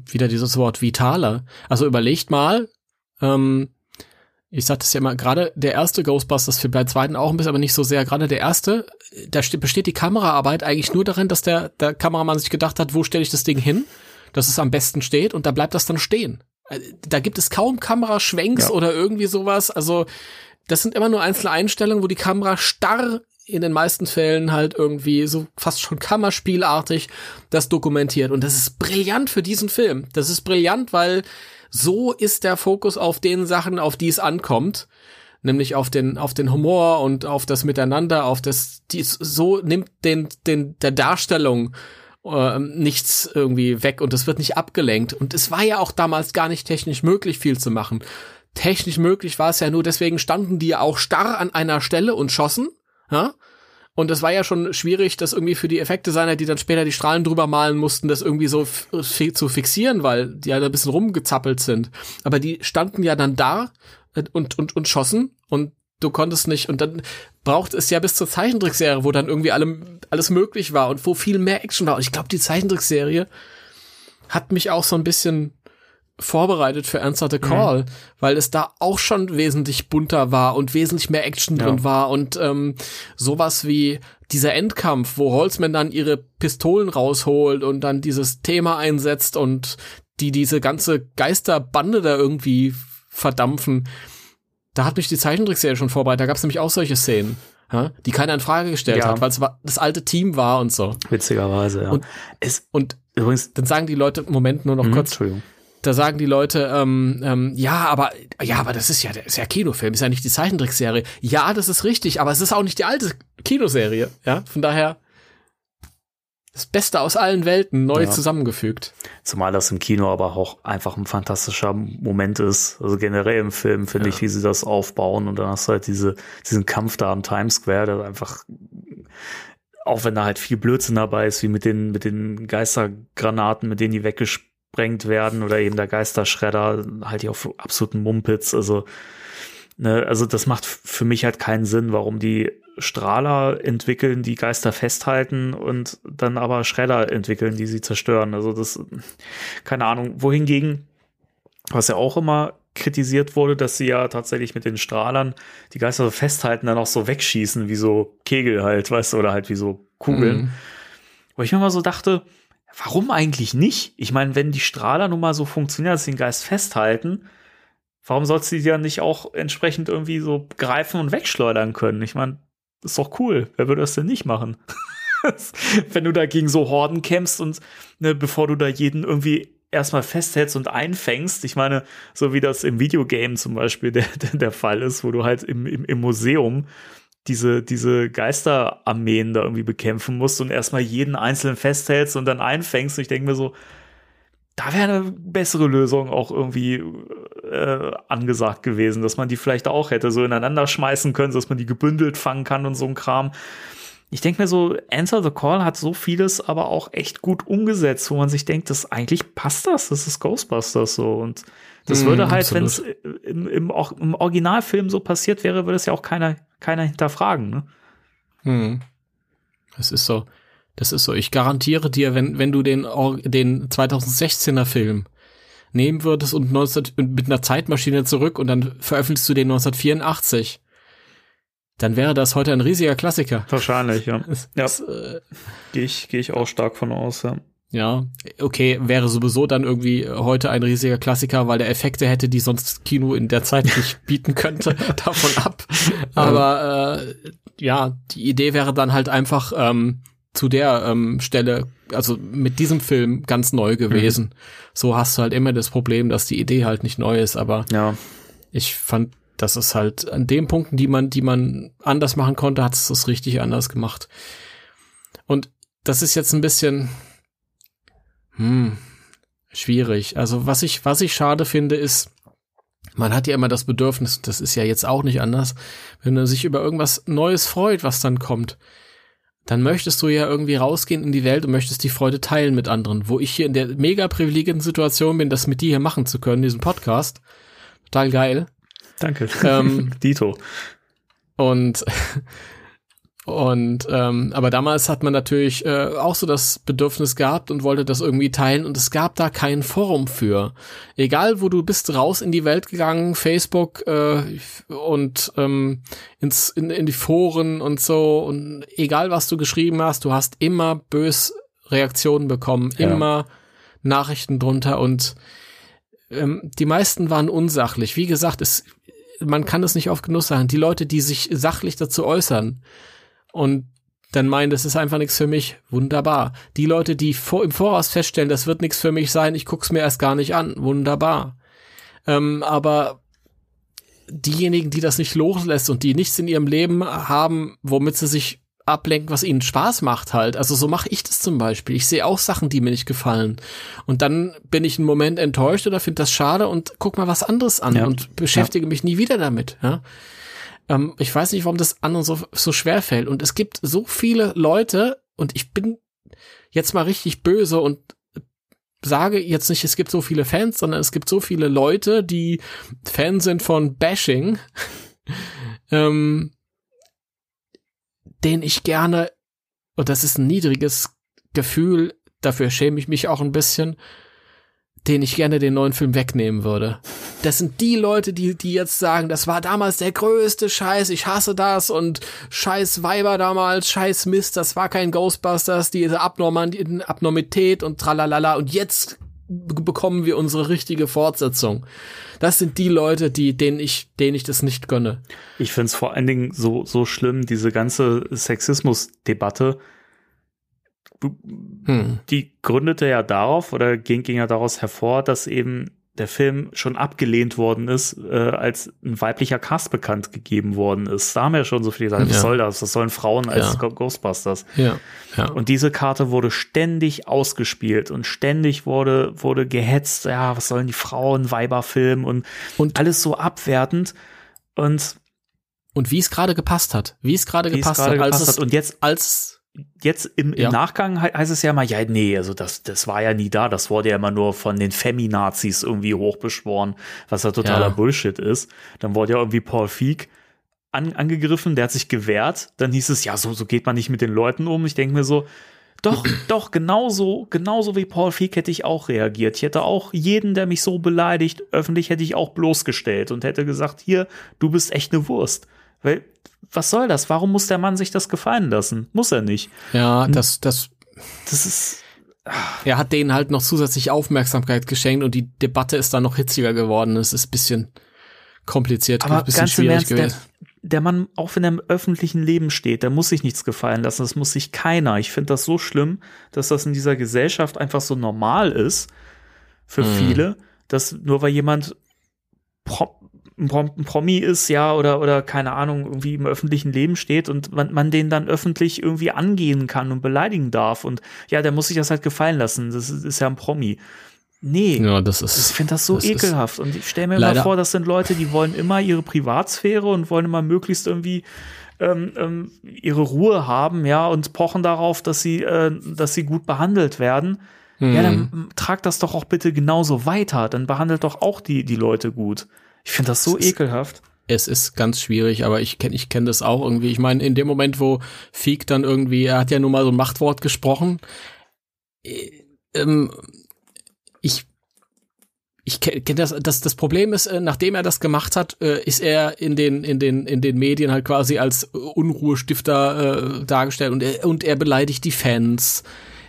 wieder dieses Wort vitaler. Also überlegt mal, ähm, ich sagte es ja immer, gerade der erste Ghostbusters für bei zweiten auch ein bisschen, aber nicht so sehr. Gerade der erste, da besteht die Kameraarbeit eigentlich nur darin, dass der, der Kameramann sich gedacht hat, wo stelle ich das Ding hin, dass es am besten steht und da bleibt das dann stehen. Äh, da gibt es kaum Kameraschwenks ja. oder irgendwie sowas. Also das sind immer nur einzelne Einstellungen, wo die Kamera starr in den meisten Fällen halt irgendwie so fast schon Kammerspielartig das dokumentiert. Und das ist brillant für diesen Film. Das ist brillant, weil so ist der Fokus auf den Sachen, auf die es ankommt. Nämlich auf den, auf den Humor und auf das Miteinander, auf das, die, so nimmt den, den, der Darstellung äh, nichts irgendwie weg und es wird nicht abgelenkt. Und es war ja auch damals gar nicht technisch möglich, viel zu machen technisch möglich war es ja nur, deswegen standen die auch starr an einer Stelle und schossen. Ja? Und es war ja schon schwierig, das irgendwie für die Effekte-Designer, die dann später die Strahlen drüber malen mussten, das irgendwie so zu fixieren, weil die ja ein bisschen rumgezappelt sind. Aber die standen ja dann da äh, und, und, und schossen und du konntest nicht. Und dann braucht es ja bis zur Zeichentrickserie, wo dann irgendwie allem, alles möglich war und wo viel mehr Action war. Und ich glaube, die Zeichentrickserie hat mich auch so ein bisschen vorbereitet für Answer the Call, mhm. weil es da auch schon wesentlich bunter war und wesentlich mehr Action ja. drin war und ähm, sowas wie dieser Endkampf, wo Holzman dann ihre Pistolen rausholt und dann dieses Thema einsetzt und die diese ganze Geisterbande da irgendwie verdampfen. Da hat mich die Zeichentrickserie schon vorbereitet. Da gab es nämlich auch solche Szenen, ja, die keiner in Frage gestellt ja. hat, weil es das alte Team war und so. Witzigerweise, ja. Und, es, und übrigens, dann sagen die Leute, Moment, nur noch mhm, kurz. Entschuldigung da sagen die Leute, ähm, ähm, ja, aber ja, aber das ist ja, das ist ja Kinofilm, ist ja nicht die Zeichentrickserie. Ja, das ist richtig, aber es ist auch nicht die alte Kinoserie. Ja, von daher das Beste aus allen Welten neu ja. zusammengefügt. Zumal das im Kino aber auch einfach ein fantastischer Moment ist. Also generell im Film finde ja. ich, wie sie das aufbauen und dann hast du halt diese, diesen Kampf da am Times Square, der einfach auch wenn da halt viel Blödsinn dabei ist, wie mit den, mit den Geistergranaten, mit denen die weggespielt gesprengt werden oder eben der Geisterschredder halt hier auf absoluten Mumpitz. Also, ne, also das macht für mich halt keinen Sinn, warum die Strahler entwickeln, die Geister festhalten und dann aber Schredder entwickeln, die sie zerstören. Also das, keine Ahnung. Wohingegen, was ja auch immer kritisiert wurde, dass sie ja tatsächlich mit den Strahlern die Geister so festhalten, dann auch so wegschießen, wie so Kegel halt, weißt du, oder halt wie so Kugeln. Mhm. Wo ich mir mal so dachte, Warum eigentlich nicht? Ich meine, wenn die Strahler nun mal so funktionieren, dass sie den Geist festhalten, warum sollst du die dann nicht auch entsprechend irgendwie so greifen und wegschleudern können? Ich meine, ist doch cool. Wer würde das denn nicht machen? wenn du da gegen so Horden kämpfst und ne, bevor du da jeden irgendwie erstmal festhältst und einfängst, ich meine, so wie das im Videogame zum Beispiel der, der, der Fall ist, wo du halt im, im, im Museum diese, diese Geisterarmeen da irgendwie bekämpfen musst und erstmal jeden einzelnen festhältst und dann einfängst. Und ich denke mir so, da wäre eine bessere Lösung auch irgendwie äh, angesagt gewesen, dass man die vielleicht auch hätte so ineinander schmeißen können, dass man die gebündelt fangen kann und so ein Kram. Ich denke mir so, Answer the Call hat so vieles aber auch echt gut umgesetzt, wo man sich denkt, das eigentlich passt das, das ist Ghostbusters so und das mm, würde halt, wenn es im, im, im, Originalfilm so passiert wäre, würde es ja auch keiner, keiner hinterfragen, ne? Hm. Das ist so. Das ist so. Ich garantiere dir, wenn, wenn du den, den 2016er Film nehmen würdest und 19, mit einer Zeitmaschine zurück und dann veröffentlichst du den 1984, dann wäre das heute ein riesiger Klassiker. Wahrscheinlich, ja. ja. Äh, Gehe ich, geh ich auch stark von aus, ja. Ja, okay, wäre sowieso dann irgendwie heute ein riesiger Klassiker, weil der Effekte hätte, die sonst Kino in der Zeit nicht bieten könnte, davon ab. Aber äh, ja, die Idee wäre dann halt einfach ähm, zu der ähm, Stelle, also mit diesem Film ganz neu gewesen. Mhm. So hast du halt immer das Problem, dass die Idee halt nicht neu ist, aber ja. ich fand, dass es halt an den Punkten, die man, die man anders machen konnte, hat es das richtig anders gemacht. Und das ist jetzt ein bisschen hm, schwierig. Also was ich, was ich schade finde, ist, man hat ja immer das Bedürfnis, das ist ja jetzt auch nicht anders, wenn man sich über irgendwas Neues freut, was dann kommt, dann möchtest du ja irgendwie rausgehen in die Welt und möchtest die Freude teilen mit anderen. Wo ich hier in der mega privilegierten Situation bin, das mit dir hier machen zu können, diesen Podcast. Total geil. Danke. Ähm, Dito. Und und ähm, aber damals hat man natürlich äh, auch so das Bedürfnis gehabt und wollte das irgendwie teilen und es gab da kein Forum für. Egal wo du bist, raus in die Welt gegangen, Facebook äh, und ähm, ins in, in die Foren und so und egal was du geschrieben hast, du hast immer bös Reaktionen bekommen, ja. immer Nachrichten drunter und ähm, die meisten waren unsachlich. Wie gesagt, es man kann es nicht oft genug sagen. Die Leute, die sich sachlich dazu äußern, und dann meinen, das ist einfach nichts für mich. Wunderbar. Die Leute, die vor, im Voraus feststellen, das wird nichts für mich sein, ich guck's mir erst gar nicht an. Wunderbar. Ähm, aber diejenigen, die das nicht loslässt und die nichts in ihrem Leben haben, womit sie sich ablenken, was ihnen Spaß macht halt. Also so mache ich das zum Beispiel. Ich sehe auch Sachen, die mir nicht gefallen. Und dann bin ich einen Moment enttäuscht oder finde das schade und guck mal was anderes an ja. und beschäftige ja. mich nie wieder damit. Ja? Ähm, ich weiß nicht, warum das anderen so, so schwer fällt. Und es gibt so viele Leute, und ich bin jetzt mal richtig böse und sage jetzt nicht, es gibt so viele Fans, sondern es gibt so viele Leute, die Fans sind von Bashing, ähm, den ich gerne, und das ist ein niedriges Gefühl, dafür schäme ich mich auch ein bisschen, den ich gerne den neuen Film wegnehmen würde. Das sind die Leute, die, die jetzt sagen, das war damals der größte Scheiß, ich hasse das und scheiß Weiber damals, scheiß Mist, das war kein Ghostbusters, diese Abnorm Abnormität und tralalala und jetzt bekommen wir unsere richtige Fortsetzung. Das sind die Leute, die, denen ich, denen ich das nicht gönne. Ich find's vor allen Dingen so, so schlimm, diese ganze Sexismus-Debatte, hm. die gründete ja darauf oder ging, ging ja daraus hervor, dass eben der Film schon abgelehnt worden ist, äh, als ein weiblicher Cast bekannt gegeben worden ist. Da haben ja schon so viele gesagt, ja. was soll das? Was sollen Frauen als ja. Ghostbusters? Ja. ja. Und diese Karte wurde ständig ausgespielt und ständig wurde, wurde gehetzt, ja, was sollen die Frauen, Weiberfilm und, und alles so abwertend. Und und wie es gerade gepasst hat, wie es gerade gepasst, hat, als es, und jetzt als jetzt im, im ja. Nachgang heißt es ja mal, ja, nee, also das, das war ja nie da. Das wurde ja immer nur von den Feminazis irgendwie hochbeschworen, was ja totaler ja. Bullshit ist. Dann wurde ja irgendwie Paul Feig an, angegriffen, der hat sich gewehrt. Dann hieß es, ja, so, so geht man nicht mit den Leuten um. Ich denke mir so, doch, doch, genauso, genauso wie Paul Feig hätte ich auch reagiert. Ich hätte auch jeden, der mich so beleidigt, öffentlich hätte ich auch bloßgestellt und hätte gesagt, hier, du bist echt eine Wurst. Weil, was soll das? Warum muss der Mann sich das gefallen lassen? Muss er nicht. Ja, das, das, das ist, er hat denen halt noch zusätzlich Aufmerksamkeit geschenkt und die Debatte ist dann noch hitziger geworden. Es ist ein bisschen kompliziert, Aber ein bisschen ganz schwierig Ernst, gewesen. Der, der Mann, auch wenn er im öffentlichen Leben steht, der muss sich nichts gefallen lassen. Das muss sich keiner. Ich finde das so schlimm, dass das in dieser Gesellschaft einfach so normal ist für mhm. viele, dass nur weil jemand ein, Prom ein Promi ist, ja, oder, oder keine Ahnung, irgendwie im öffentlichen Leben steht und man, man den dann öffentlich irgendwie angehen kann und beleidigen darf. Und ja, der muss sich das halt gefallen lassen. Das ist, ist ja ein Promi. Nee. Ja, das ist. Ich finde das so das ekelhaft. Und ich stelle mir mal leider- vor, das sind Leute, die wollen immer ihre Privatsphäre und wollen immer möglichst irgendwie ähm, ähm, ihre Ruhe haben, ja, und pochen darauf, dass sie, äh, dass sie gut behandelt werden. Mhm. Ja, dann m, tragt das doch auch bitte genauso weiter. Dann behandelt doch auch die, die Leute gut. Ich finde das so Es ist- ekelhaft. es ist ganz schwierig, aber ich kenne ich kenn das auch irgendwie. Ich meine, in dem Moment, wo Feek dann irgendwie, er hat ja nun mal so ein Machtwort gesprochen, äh, ähm, ich ich kenne kenn das, das, das Problem ist, äh, nachdem er das gemacht hat, äh, ist er in den, in den, in den Medien halt quasi als Unruhestifter äh, dargestellt und er, und er beleidigt die Fans.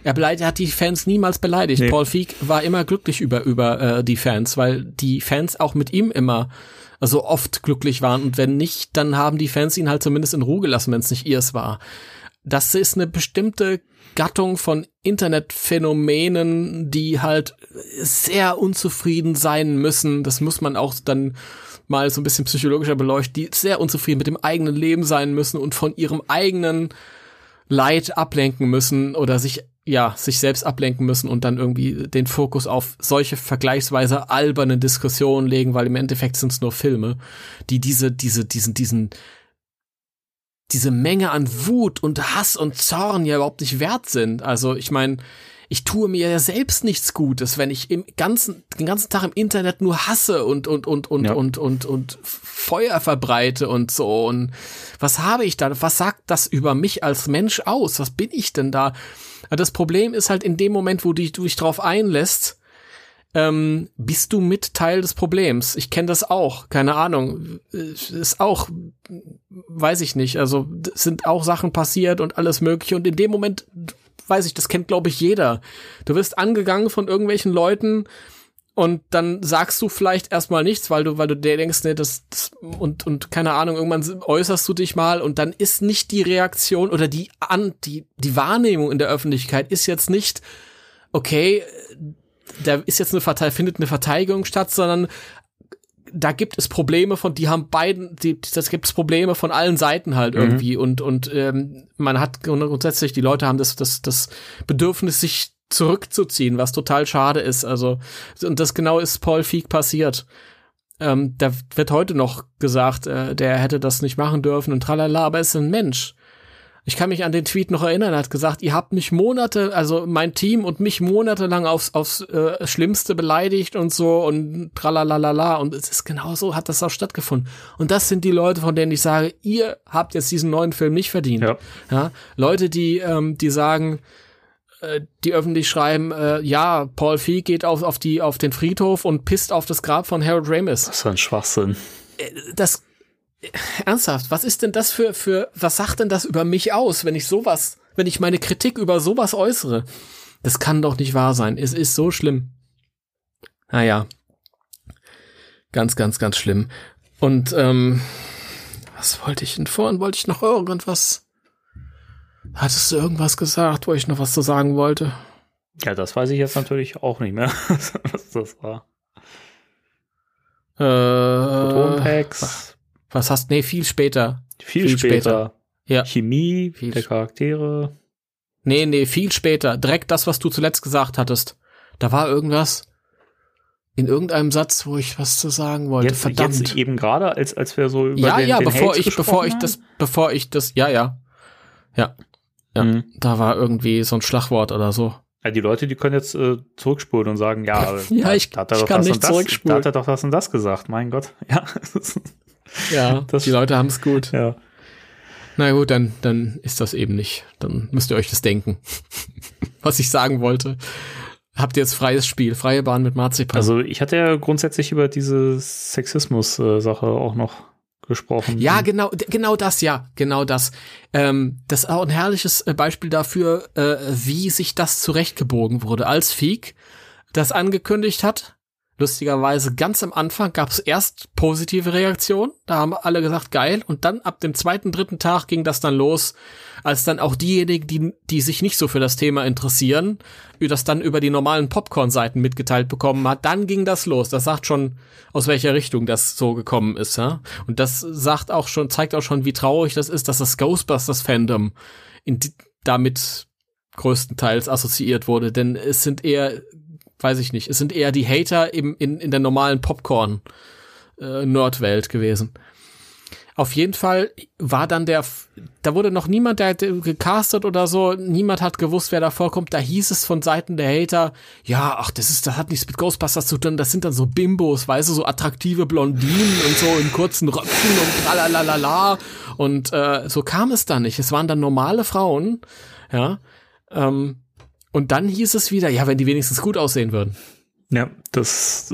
Er beleidigt, hat die Fans niemals beleidigt. Nee. Paul Feig war immer glücklich über, über äh, die Fans, weil die Fans auch mit ihm immer so oft glücklich waren und wenn nicht, dann haben die Fans ihn halt zumindest in Ruhe gelassen, wenn es nicht ihrs war. Das ist eine bestimmte Gattung von Internetphänomenen, die halt sehr unzufrieden sein müssen. Das muss man auch dann mal so ein bisschen psychologischer beleuchten, die sehr unzufrieden mit dem eigenen Leben sein müssen und von ihrem eigenen Leid ablenken müssen oder sich ja, sich selbst ablenken müssen und dann irgendwie den Fokus auf solche vergleichsweise albernen Diskussionen legen, weil im Endeffekt sind es nur Filme, die diese, diese, diesen, diesen, diese Menge an Wut und Hass und Zorn ja überhaupt nicht wert sind. Also ich meine, ich tue mir ja selbst nichts Gutes, wenn ich im ganzen, den ganzen Tag im Internet nur hasse und, und, und, und, Ja. und, und, und Feuer verbreite und so. Und was habe ich da? Was sagt das über mich als Mensch aus? Was bin ich denn da? Das Problem ist halt in dem Moment, wo du dich, drauf einlässt, ähm, bist du mit Teil des Problems. Ich kenne das auch, keine Ahnung. Ist auch, weiß ich nicht. Also sind auch Sachen passiert und alles mögliche. Und in dem Moment, weiß ich, das kennt glaube ich jeder. Du wirst angegangen von irgendwelchen Leuten und dann sagst du vielleicht erstmal nichts, weil du, weil du dir denkst, nee, das, das und, und keine Ahnung, irgendwann äußerst du dich mal und dann ist nicht die Reaktion oder die an, die, die Wahrnehmung in der Öffentlichkeit ist jetzt nicht, okay, da ist jetzt eine Partei, findet eine Verteidigung statt, sondern da gibt es Probleme von, die haben beiden, die, das gibt es Probleme von allen Seiten halt irgendwie und und ähm, man hat grundsätzlich die Leute haben das das das Bedürfnis sich zurückzuziehen, was total schade ist. Also und das genau ist Paul Feig passiert. Ähm, da wird heute noch gesagt, äh, der hätte das nicht machen dürfen und tralala, aber er ist ein Mensch. Ich kann mich an den Tweet noch erinnern, er hat gesagt, ihr habt mich Monate, also mein Team und mich monatelang aufs, aufs äh, Schlimmste beleidigt und so und tralalala und es ist genau so, hat das auch stattgefunden. Und das sind die Leute, von denen ich sage, ihr habt jetzt diesen neuen Film nicht verdient. Ja. Ja? Leute, die, ähm, die sagen, äh, die öffentlich schreiben, äh, ja, Paul Feig geht auf, auf, die, auf den Friedhof und pisst auf das Grab von Harold Ramis Das ist ein Schwachsinn. das ernsthaft, was ist denn das für für was sagt denn das über mich aus, wenn ich sowas, wenn ich meine Kritik über sowas äußere? Das kann doch nicht wahr sein. Es ist so schlimm. Naja. Ganz, ganz, ganz schlimm. Und ähm, was wollte ich denn vorhin? Wollte ich noch irgendwas? Hattest du irgendwas gesagt, wo ich noch was zu sagen wollte? Ja, das weiß ich jetzt natürlich auch nicht mehr, was das war. Äh, Photonpacks, was hast? Nee, viel später. viel, viel später. später. Ja. Chemie Viel der Charaktere. Nee, nee, viel später. Direkt das, was du zuletzt gesagt hattest. Da war irgendwas in irgendeinem Satz, wo ich was zu sagen wollte. Jetzt, Verdammt. jetzt eben gerade, als, als wir so über ja, den, ja, den bevor Hate ich, bevor ich das, bevor ich das, ja, ja. Ja. Ja. Mhm. Da war irgendwie so ein Schlagwort oder so. Ja, die Leute, die können jetzt äh, zurückspulen und sagen, ja, Ja, da- ich- da hat er ich doch kann das nicht und das, zurückspulen. Da hat er doch das und das gesagt, mein Gott. Ja, Ja, Das- die Leute haben es gut. ja. Na gut, dann, dann ist das eben nicht. Dann müsst ihr euch das denken. was ich sagen wollte. Habt ihr jetzt freies Spiel, freie Bahn mit Marzipan. Also ich hatte ja grundsätzlich über diese Sexismus-Sache auch noch gesprochen. Ja, genau, genau das, ja, genau das. Ähm, das ist auch ein herrliches äh, Beispiel dafür, äh, wie sich das zurechtgebogen wurde. Als Feek das angekündigt hat, lustigerweise ganz am Anfang gab es erst positive Reaktionen, da haben alle gesagt, geil, und dann ab dem zweiten, dritten Tag ging das dann los, als dann auch diejenigen, die, die sich nicht so für das Thema interessieren, das dann über die normalen Popcorn-Seiten mitgeteilt bekommen hat, dann ging das los. Das sagt schon, aus welcher Richtung das so gekommen ist, ja. Und das sagt auch schon, zeigt auch schon, wie traurig das ist, dass das Ghostbusters-Fandom damit größtenteils assoziiert wurde, denn es sind eher weiß ich nicht. Es sind eher die Hater im, in, in der normalen Popcorn-Nerdwelt äh, gewesen. Auf jeden Fall war dann der, da wurde noch niemand der gecastet oder so, niemand hat gewusst, wer da vorkommt. Da hieß es von Seiten der Hater, ja, ach, das ist, das hat nichts mit Ghostbusters zu tun, das sind dann so Bimbos, weißt du, so attraktive Blondinen und so in kurzen Röcken und tralalala. Und äh, so kam es dann nicht. Es waren dann normale Frauen, ja. Ähm, und dann hieß es wieder, ja, wenn die wenigstens gut aussehen würden. Ja, das,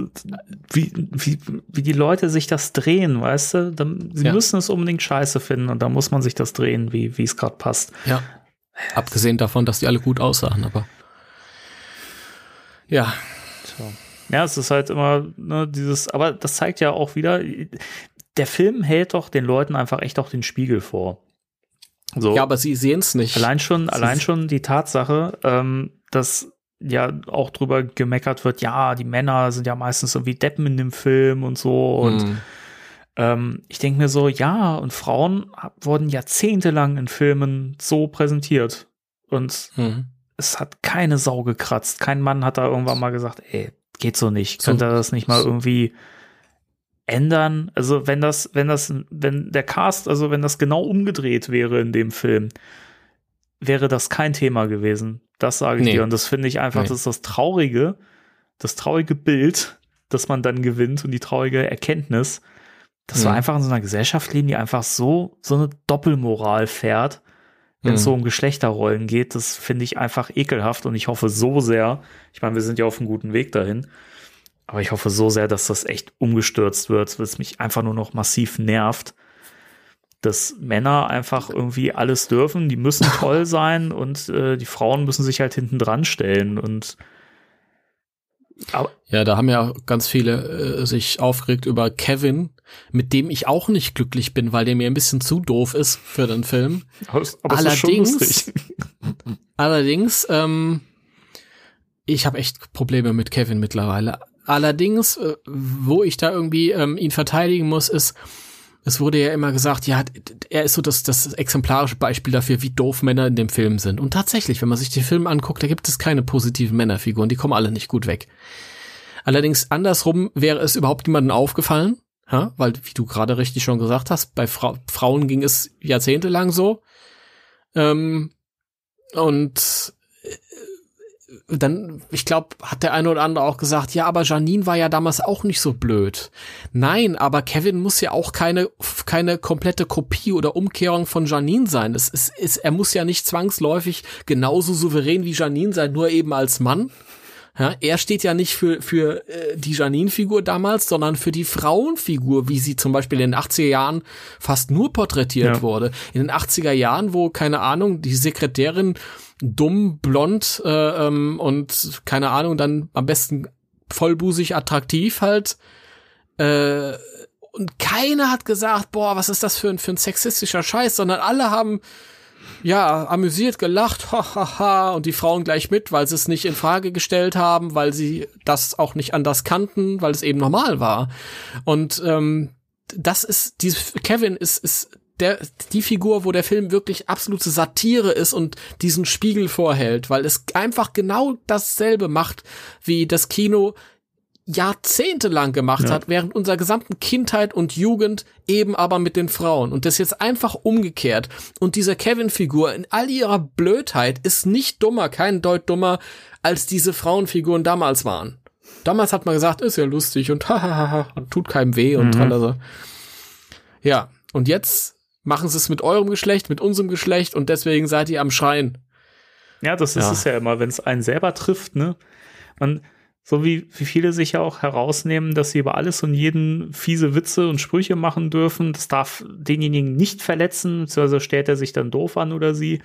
wie, wie, wie die Leute sich das drehen, weißt du? Dann, sie ja. müssen es unbedingt scheiße finden und da muss man sich das drehen, wie, wie es gerade passt. Ja. Abgesehen davon, dass die alle gut aussahen, aber. Ja. Tja. Ja, es ist halt immer ne, dieses, aber das zeigt ja auch wieder, der Film hält doch den Leuten einfach echt auch den Spiegel vor. So. Ja, aber sie sehen es nicht. Allein schon, allein schon die Tatsache, ähm, dass ja auch drüber gemeckert wird, ja, die Männer sind ja meistens so wie Deppen in dem Film und so. Und mm. ähm, ich denke mir so, ja, und Frauen wurden jahrzehntelang in Filmen so präsentiert. Und mm. es hat keine Sau gekratzt. Kein Mann hat da irgendwann mal gesagt, ey, geht so nicht. So, Könnt ihr das nicht mal irgendwie ändern? Also wenn das, wenn das, wenn der Cast, also wenn das genau umgedreht wäre in dem Film, wäre das kein Thema gewesen. Das sage ich nee. dir. Und das finde ich einfach, nee. das ist das traurige, das traurige Bild, das man dann gewinnt und die traurige Erkenntnis, dass mhm. wir einfach in so einer Gesellschaft leben, die einfach so, so eine Doppelmoral fährt, wenn es mhm. so um Geschlechterrollen geht. Das finde ich einfach ekelhaft und ich hoffe so sehr, ich meine, wir sind ja auf einem guten Weg dahin, aber ich hoffe so sehr, dass das echt umgestürzt wird, weil es mich einfach nur noch massiv nervt dass Männer einfach irgendwie alles dürfen, die müssen toll sein und äh, die Frauen müssen sich halt hinten dran stellen und aber ja, da haben ja ganz viele äh, sich aufgeregt über Kevin, mit dem ich auch nicht glücklich bin, weil der mir ein bisschen zu doof ist für den Film. Aber, aber allerdings, allerdings, ähm, ich habe echt Probleme mit Kevin mittlerweile. Allerdings, äh, wo ich da irgendwie ähm, ihn verteidigen muss, ist, es wurde ja immer gesagt, ja, er ist so das, das exemplarische Beispiel dafür, wie doof Männer in dem Film sind. Und tatsächlich, wenn man sich den Film anguckt, da gibt es keine positiven Männerfiguren, die kommen alle nicht gut weg. Allerdings andersrum wäre es überhaupt niemandem aufgefallen, ja, weil, wie du gerade richtig schon gesagt hast, bei Fra Frauen ging es jahrzehntelang so. Ähm, und dann, ich glaube, hat der eine oder andere auch gesagt, ja, aber Janine war ja damals auch nicht so blöd. Nein, aber Kevin muss ja auch keine, keine komplette Kopie oder Umkehrung von Janine sein. Es ist, ist, er muss ja nicht zwangsläufig genauso souverän wie Janine sein, nur eben als Mann. Ja, er steht ja nicht für, für äh, die Janine-Figur damals, sondern für die Frauenfigur, wie sie zum Beispiel in den 80er Jahren fast nur porträtiert ja. wurde. In den 80er Jahren, wo, keine Ahnung, die Sekretärin dumm, blond äh, ähm, und keine Ahnung, dann am besten vollbusig, attraktiv halt. Äh, und keiner hat gesagt, boah, was ist das für ein, für ein sexistischer Scheiß, sondern alle haben ja, amüsiert gelacht, hahaha, ha, ha, und die Frauen gleich mit, weil sie es nicht in Frage gestellt haben, weil sie das auch nicht anders kannten, weil es eben normal war. Und ähm, das ist, dieses Kevin ist, ist der, die Figur, wo der Film wirklich absolute Satire ist und diesen Spiegel vorhält, weil es einfach genau dasselbe macht, wie das Kino jahrzehntelang gemacht ja. hat, während unserer gesamten Kindheit und Jugend eben aber mit den Frauen. Und das jetzt einfach umgekehrt. Und diese Kevin-Figur in all ihrer Blödheit ist nicht dummer, kein Deut dummer, als diese Frauenfiguren damals waren. Damals hat man gesagt, ist ja lustig und hahaha und tut keinem weh und mhm. tralala. Ja, und jetzt machen sie es mit eurem Geschlecht, mit unserem Geschlecht und deswegen seid ihr am Schreien. Ja, das ist ja. es ja immer, wenn es einen selber trifft, ne? Man, so wie, wie viele sich ja auch herausnehmen, dass sie über alles und jeden fiese Witze und Sprüche machen dürfen. Das darf denjenigen nicht verletzen, beziehungsweise stellt er sich dann doof an oder sie.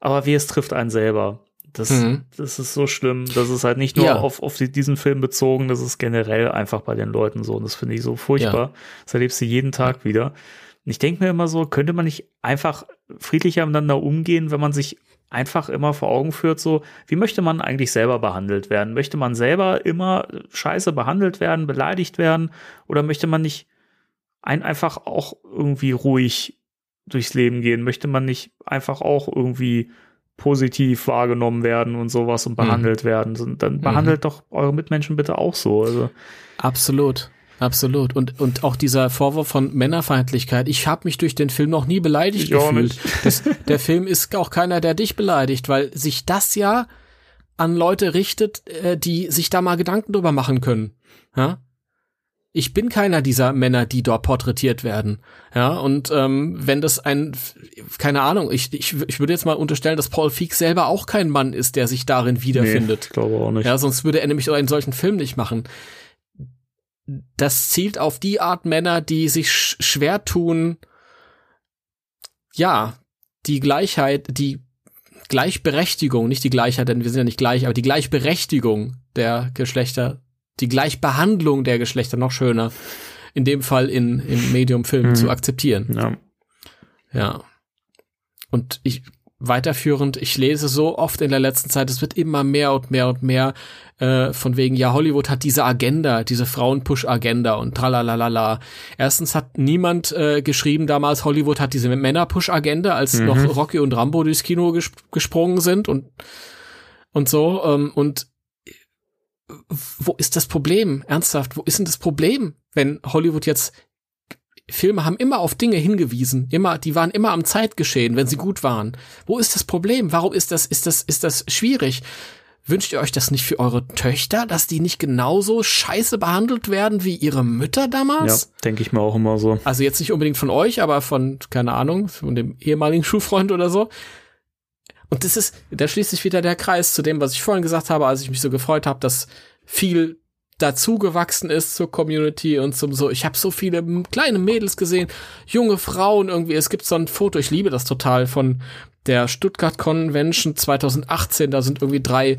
Aber wie es trifft einen selber. Das, mhm. das ist so schlimm. Das ist halt nicht nur ja. auf, auf diesen Film bezogen, das ist generell einfach bei den Leuten so. Und das finde ich so furchtbar. Ja. Das erlebst du jeden Tag wieder. Und ich denke mir immer so, könnte man nicht einfach friedlicher miteinander umgehen, wenn man sich einfach immer vor Augen führt, so, wie möchte man eigentlich selber behandelt werden? Möchte man selber immer scheiße behandelt werden, beleidigt werden? Oder möchte man nicht ein einfach auch irgendwie ruhig durchs Leben gehen? Möchte man nicht einfach auch irgendwie positiv wahrgenommen werden und sowas und Mhm. behandelt werden. Dann behandelt doch eure Mitmenschen bitte auch so. Also, Absolut. Absolut. Und, und auch dieser Vorwurf von Männerfeindlichkeit. Ich habe mich durch den Film noch nie beleidigt Ich gefühlt. Das, der Film ist auch keiner, der dich beleidigt, weil sich das ja an Leute richtet, äh, die sich da mal Gedanken drüber machen können. Ja? Ich bin keiner dieser Männer, die dort porträtiert werden. Ja, und ähm, wenn das ein, keine Ahnung, ich, ich, ich würde jetzt mal unterstellen, dass Paul Feig selber auch kein Mann ist, der sich darin wiederfindet. ich glaube auch nicht. Ja, sonst würde er nämlich einen solchen Film nicht machen. Das zielt auf die Art Männer, die sich sch schwer tun, ja, die Gleichheit, die Gleichberechtigung, nicht die Gleichheit, denn wir sind ja nicht gleich, aber die Gleichberechtigung der Geschlechter, die Gleichbehandlung der Geschlechter, noch schöner, in dem Fall in, in Medium-Filmen Mhm. zu akzeptieren. Ja. Ja. Und ich weiterführend, ich lese so oft in der letzten Zeit, es wird immer mehr und mehr und mehr äh, von wegen, ja, Hollywood hat diese Agenda, diese Frauen-Push-Agenda und tralalala. Erstens hat niemand äh, geschrieben damals, Hollywood hat diese Männer-Push-Agenda, als Mhm. noch Rocky und Rambo durchs Kino ges gesprungen sind und und so. Ähm, und wo ist das Problem? Ernsthaft, wo ist denn das Problem, wenn Hollywood jetzt Filme haben immer auf Dinge hingewiesen, immer, die waren immer am Zeitgeschehen, wenn sie gut waren. Wo ist das Problem? Warum ist das, ist das, ist das schwierig? Wünscht ihr euch das nicht für eure Töchter, dass die nicht genauso scheiße behandelt werden wie ihre Mütter Ja, damals? denke ich mir auch immer so. Also jetzt nicht unbedingt von euch, aber von, keine Ahnung, von dem ehemaligen Schulfreund oder so. Und das ist, da schließt sich wieder der Kreis zu dem, was ich vorhin gesagt habe, als ich mich so gefreut habe, dass viel dazu gewachsen ist zur Community und zum so. Ich habe so viele kleine Mädels gesehen, junge Frauen irgendwie. Es gibt so ein Foto, ich liebe das total von der Stuttgart Convention 2018. Da sind irgendwie drei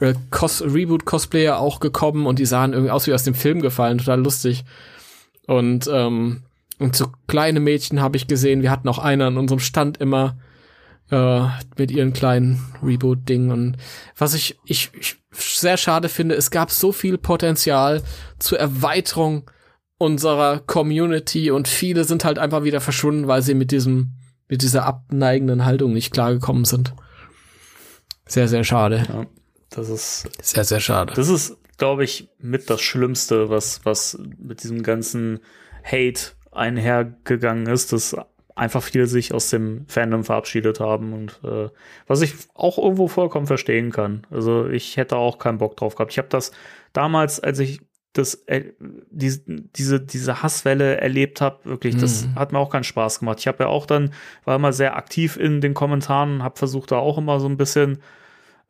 äh, Cos Reboot Cosplayer auch gekommen und die sahen irgendwie aus wie aus dem Film gefallen, total lustig. Und ähm, und so kleine Mädchen habe ich gesehen. Wir hatten auch eine an unserem Stand immer äh, mit ihren kleinen Reboot-Dingen. Und was ich, ich, ich sehr schade finde, es gab so viel Potenzial zur Erweiterung unserer Community und viele sind halt einfach wieder verschwunden, weil sie mit diesem, mit dieser abneigenden Haltung nicht klargekommen sind. Sehr, sehr schade. Ja, das ist Sehr, sehr schade. Das ist, glaube ich, mit das Schlimmste, was, was mit diesem ganzen Hate einhergegangen ist, dass einfach viele sich aus dem Fandom verabschiedet haben und äh, was ich auch irgendwo vollkommen verstehen kann. Also ich hätte auch keinen Bock drauf gehabt. Ich habe das damals, als ich das, äh, die, diese, diese Hasswelle erlebt habe, wirklich, das Mhm. hat mir auch keinen Spaß gemacht. Ich habe ja auch dann, war immer sehr aktiv in den Kommentaren, habe versucht, da auch immer so ein bisschen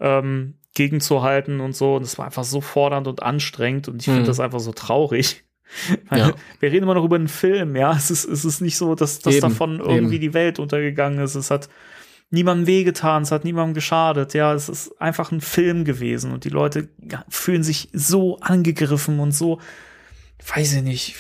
ähm, gegenzuhalten und so. Und es war einfach so fordernd und anstrengend und ich finde Mhm. das einfach so traurig. Ja. Wir reden immer noch über einen Film, ja. Es ist, es ist nicht so, dass, dass Eben, davon irgendwie eben. die Welt untergegangen ist. Es hat niemandem wehgetan, es hat niemandem geschadet. Ja, es ist einfach ein Film gewesen und die Leute fühlen sich so angegriffen und so, weiß ich nicht,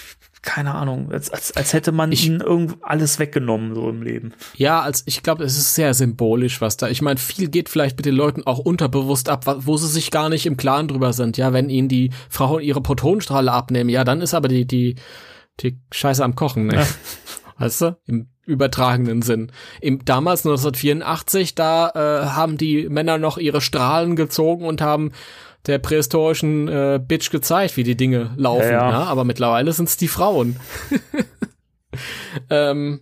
keine Ahnung, als, als, als hätte man Ich- ihnen irgend alles weggenommen, so im Leben. Ja, als ich glaube, es ist sehr symbolisch, was da. Ich meine, viel geht vielleicht mit den Leuten auch unterbewusst ab, wo sie sich gar nicht im Klaren drüber sind. Ja, wenn ihnen die Frauen ihre Protonenstrahle abnehmen, ja, dann ist aber die die die Scheiße am Kochen, ne? Weißt du? Im übertragenen Sinn. Im, damals 1984, da äh, haben die Männer noch ihre Strahlen gezogen und haben der prähistorischen äh, Bitch gezeigt, wie die Dinge laufen. Ja, Ja, ja. aber mittlerweile sind es die Frauen. ähm,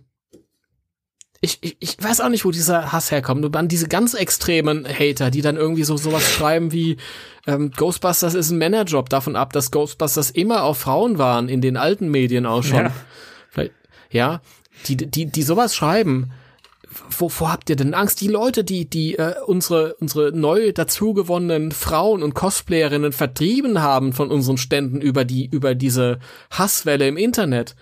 ich, ich, ich weiß auch nicht, wo dieser Hass herkommt. Und dann diese ganz extremen Hater, die dann irgendwie so sowas schreiben wie ähm, Ghostbusters ist ein Männerjob, davon ab, dass Ghostbusters immer auch Frauen waren, in den alten Medien auch schon. Ja. Ja, die, die, die sowas schreiben. Wovor habt ihr denn Angst? Die Leute, die, die äh, unsere, unsere neu dazugewonnenen Frauen und Cosplayerinnen vertrieben haben von unseren Ständen über die, über diese Hasswelle im Internet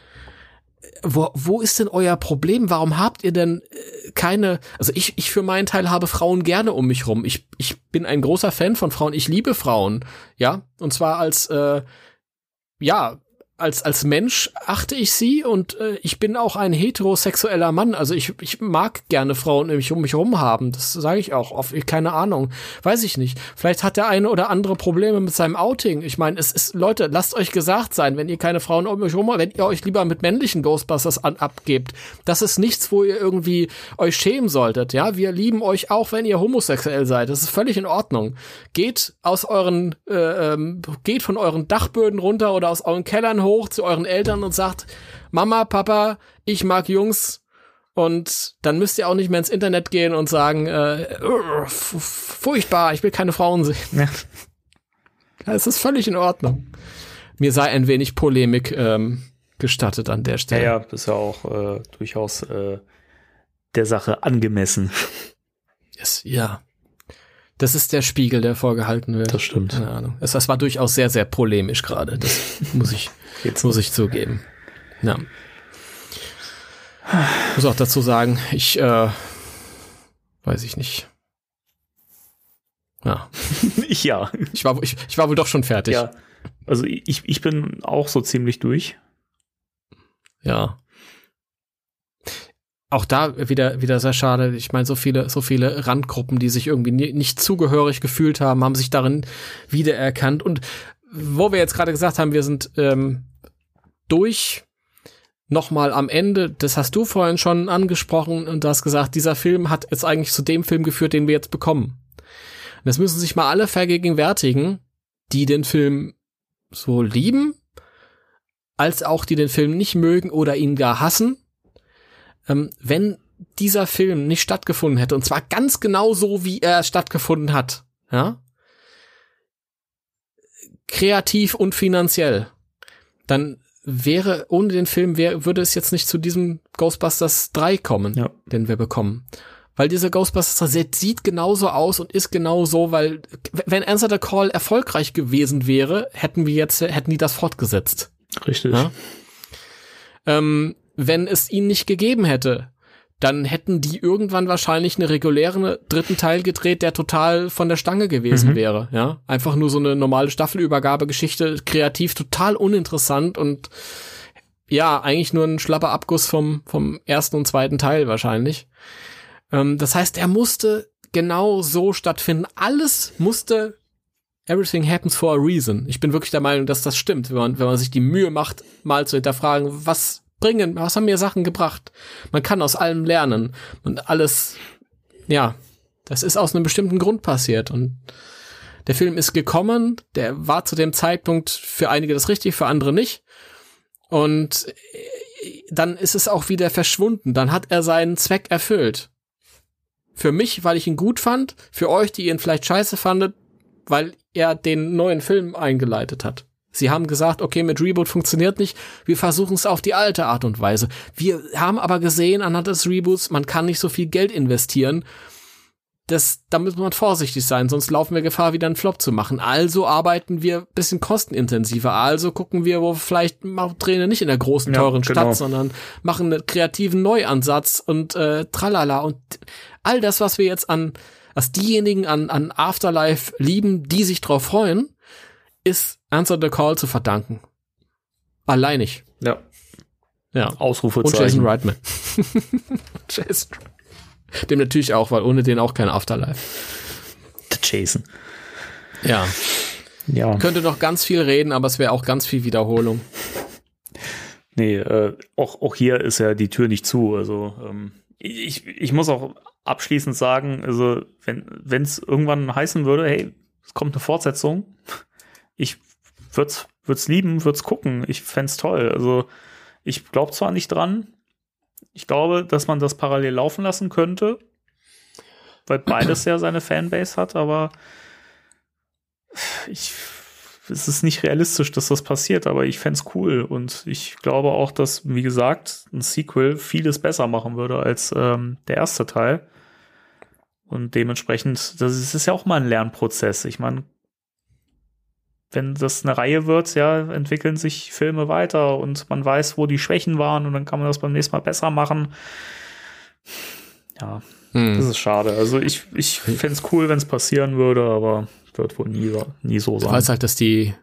wo, wo ist denn euer Problem? Warum habt ihr denn äh, keine, also ich, ich für meinen Teil habe Frauen gerne um mich rum. Ich, ich bin ein großer Fan von Frauen. Ich liebe Frauen. Ja, und zwar als, äh, ja, als, als Mensch achte ich sie und äh, ich bin auch ein heterosexueller Mann. Also ich, ich mag gerne Frauen mich, um mich herum haben. Das sage ich auch. Auf, keine Ahnung. Weiß ich nicht. Vielleicht hat der eine oder andere Probleme mit seinem Outing. Ich meine, es ist, Leute, lasst euch gesagt sein, wenn ihr keine Frauen um euch herum habt, wenn ihr euch lieber mit männlichen Ghostbusters an, abgebt. Das ist nichts, wo ihr irgendwie euch schämen solltet. Ja, wir lieben euch auch, wenn ihr homosexuell seid. Das ist völlig in Ordnung. Geht aus euren, äh, ähm, geht von euren Dachböden runter oder aus euren Kellern hoch zu euren Eltern und sagt, Mama, Papa, ich mag Jungs. Und dann müsst ihr auch nicht mehr ins Internet gehen und sagen, äh, furchtbar, ich will keine Frauen sehen. Ja. Es ist völlig in Ordnung. Mir sei ein wenig Polemik ähm, gestattet an der Stelle. Ja, ja das ist ja auch äh, durchaus äh, der Sache angemessen. Yes, ja. Das ist der Spiegel, der vorgehalten wird. Das stimmt. Keine Ahnung. Es, das war durchaus sehr, sehr polemisch gerade. Das muss ich, Jetzt muss ich zugeben. Ja. Ich muss auch dazu sagen, ich äh, weiß ich nicht. Ja. ich ja. Ich war, ich, ich war wohl doch schon fertig. Ja. Also ich, ich bin auch so ziemlich durch. Ja auch da wieder, wieder sehr schade. Ich meine, so viele, so viele Randgruppen, die sich irgendwie nicht zugehörig gefühlt haben, haben sich darin wiedererkannt. Und wo wir jetzt gerade gesagt haben, wir sind ähm, durch nochmal am Ende, das hast du vorhin schon angesprochen und du hast gesagt, dieser Film hat jetzt eigentlich zu dem Film geführt, den wir jetzt bekommen. Und das müssen sich mal alle vergegenwärtigen, die den Film so lieben, als auch die den Film nicht mögen oder ihn gar hassen ähm, wenn dieser Film nicht stattgefunden hätte, und zwar ganz genau so, wie er stattgefunden hat, ja, kreativ und finanziell, dann wäre, ohne den Film wär, würde es jetzt nicht zu diesem Ghostbusters 3 kommen, ja. den wir bekommen. Weil dieser Ghostbusters sieht, sieht genauso aus und ist genau so, weil wenn Answer the Call erfolgreich gewesen wäre, hätten wir jetzt, hätten die das fortgesetzt. Richtig. Ja? Ähm, wenn es ihn nicht gegeben hätte, dann hätten die irgendwann wahrscheinlich eine reguläre dritten Teil gedreht, der total von der Stange gewesen mhm. wäre, ja. Einfach nur so eine normale Staffelübergabegeschichte, kreativ total uninteressant und ja, eigentlich nur ein schlapper Abguss vom, vom ersten und zweiten Teil wahrscheinlich. Ähm, das heißt, er musste genau so stattfinden. Alles musste Everything happens for a reason. Ich bin wirklich der Meinung, dass das stimmt, wenn man, wenn man sich die Mühe macht, mal zu hinterfragen, was bringen, was haben mir Sachen gebracht. Man kann aus allem lernen und alles, ja, das ist aus einem bestimmten Grund passiert und der Film ist gekommen, der war zu dem Zeitpunkt für einige das richtig, für andere nicht. Und dann ist es auch wieder verschwunden. Dann hat er seinen Zweck erfüllt. Für mich, weil ich ihn gut fand, für euch, die ihn vielleicht scheiße fandet, weil er den neuen Film eingeleitet hat. Sie haben gesagt, okay, mit Reboot funktioniert nicht, wir versuchen es auf die alte Art und Weise. Wir haben aber gesehen anhand des Reboots, man kann nicht so viel Geld investieren. Das, da muss man vorsichtig sein, sonst laufen wir Gefahr, wieder einen Flop zu machen. Also arbeiten wir bisschen kostenintensiver. Also gucken wir, wo vielleicht drehen nicht in der großen, teuren ja, genau. Stadt, sondern machen einen kreativen Neuansatz und äh, tralala. Und all das, was wir jetzt an, was diejenigen an, an Afterlife lieben, die sich drauf freuen, ist Answer the Call zu verdanken. Alleinig. Ja. Ja. Ausrufezeichen. Und Jason Reitman. Jason. Dem natürlich auch, weil ohne den auch kein Afterlife. Der Jason. Ja. Ja. Könnte noch ganz viel reden, aber es wäre auch ganz viel Wiederholung. Nee, äh, auch, auch hier ist ja die Tür nicht zu. Also ähm, ich, ich muss auch abschließend sagen, also wenn es irgendwann heißen würde, hey, es kommt eine Fortsetzung, ich würd's, würd's lieben, würd's gucken. Ich fände toll. Also ich glaube zwar nicht dran. Ich glaube, dass man das parallel laufen lassen könnte, weil beides ja seine Fanbase hat, aber ich, es ist nicht realistisch, dass das passiert, aber ich fände cool und ich glaube auch, dass, wie gesagt, ein Sequel vieles besser machen würde als ähm, der erste Teil. Und dementsprechend, das ist, ist ja auch mal ein Lernprozess. Ich meine, wenn das eine Reihe wird, ja, entwickeln sich Filme weiter und man weiß, wo die Schwächen waren und dann kann man das beim nächsten Mal besser machen. Ja, hm. das ist schade. Also ich, ich fände es cool, wenn es passieren würde, aber wird wohl nie, nie so sein. Ich weiß halt, dass die,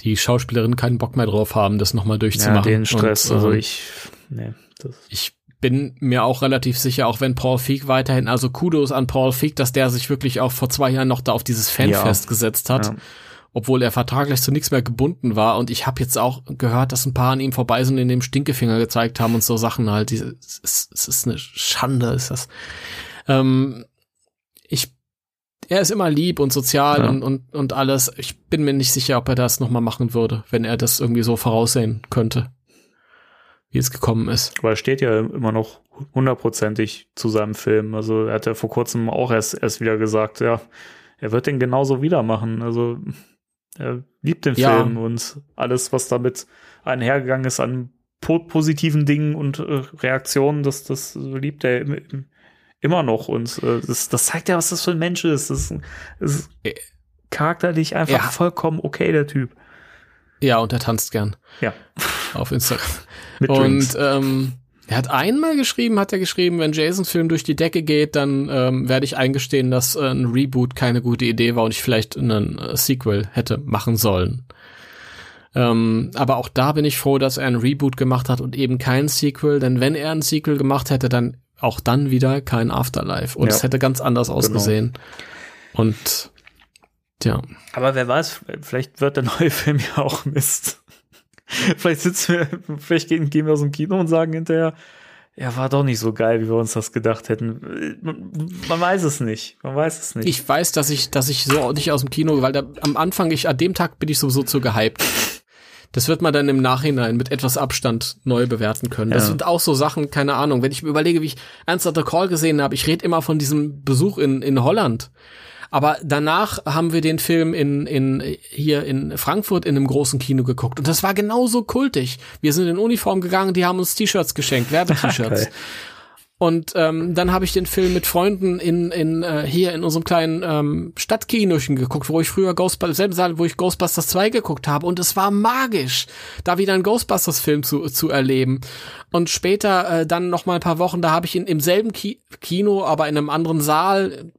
die Schauspielerinnen keinen Bock mehr drauf haben, das nochmal durchzumachen. Ja, den Stress, Und, also äh, ich, nee, das, ich bin mir auch relativ sicher, auch wenn Paul Feig weiterhin, also Kudos an Paul Feig, dass der sich wirklich auch vor zwei Jahren noch da auf dieses Fanfest Ja. gesetzt hat, Ja. Obwohl er vertraglich zu nichts mehr gebunden war. Und ich habe jetzt auch gehört, dass ein paar an ihm vorbei sind und in dem Stinkefinger gezeigt haben und so Sachen halt. Es ist, es ist eine Schande, ist das. Ähm, ich, er ist immer lieb und sozial Ja. und, und, und alles. Ich bin mir nicht sicher, ob er das nochmal machen würde, wenn er das irgendwie so voraussehen könnte, wie es gekommen ist. Aber er steht ja immer noch hundertprozentig zu seinem Film. Also er hat ja vor kurzem auch erst, erst wieder gesagt, ja, er wird den genauso wieder machen. Also er liebt den Ja. Film und alles, was damit einhergegangen ist an po positiven Dingen und äh, Reaktionen, das, das liebt er im, im, immer noch. Und äh, das, das zeigt ja, was das für ein Mensch ist. Das ist, das ist charakterlich einfach Ja. vollkommen okay, der Typ. Ja, und er tanzt gern Ja. auf Instagram. Mit Und Drinks. ähm, er hat einmal geschrieben, hat er geschrieben, wenn Jasons Film durch die Decke geht, dann ähm, werde ich eingestehen, dass äh, ein Reboot keine gute Idee war und ich vielleicht einen äh, Sequel hätte machen sollen. Ähm, aber auch da bin ich froh, dass er ein Reboot gemacht hat und eben kein Sequel, denn wenn er ein Sequel gemacht hätte, dann auch dann wieder kein Afterlife und Ja. es hätte ganz anders ausgesehen. Und ja, Aber wer weiß, vielleicht wird der neue Film ja auch Mist. Vielleicht sitzen wir, vielleicht gehen, gehen wir aus dem Kino und sagen hinterher, ja, war doch nicht so geil, wie wir uns das gedacht hätten. Man, man weiß es nicht. Man weiß es nicht. Ich weiß, dass ich, dass ich so nicht aus dem Kino, weil da, am Anfang, ich, an dem Tag bin ich sowieso zu gehypt. Das wird man dann im Nachhinein mit etwas Abstand neu bewerten können. Das Ja. sind auch so Sachen, keine Ahnung. Wenn ich mir überlege, wie ich Answer the Call gesehen habe, ich rede immer von diesem Besuch in, in Holland. Aber danach haben wir den Film in, in, hier in Frankfurt in einem großen Kino geguckt. Und das war genauso kultig. Wir sind in Uniform gegangen, die haben uns T-Shirts geschenkt, Werbe-T-Shirts. Und ähm, dann habe ich den Film mit Freunden in, in äh, hier in unserem kleinen ähm, Stadtkinochen geguckt, wo ich früher Ghostbusters, selben Saal, wo ich Ghostbusters 2 geguckt habe. Und es war magisch, da wieder einen Ghostbusters-Film zu, zu erleben. Und später, äh, dann noch mal ein paar Wochen, da habe ich ihn im selben Ki Kino, aber in einem anderen Saal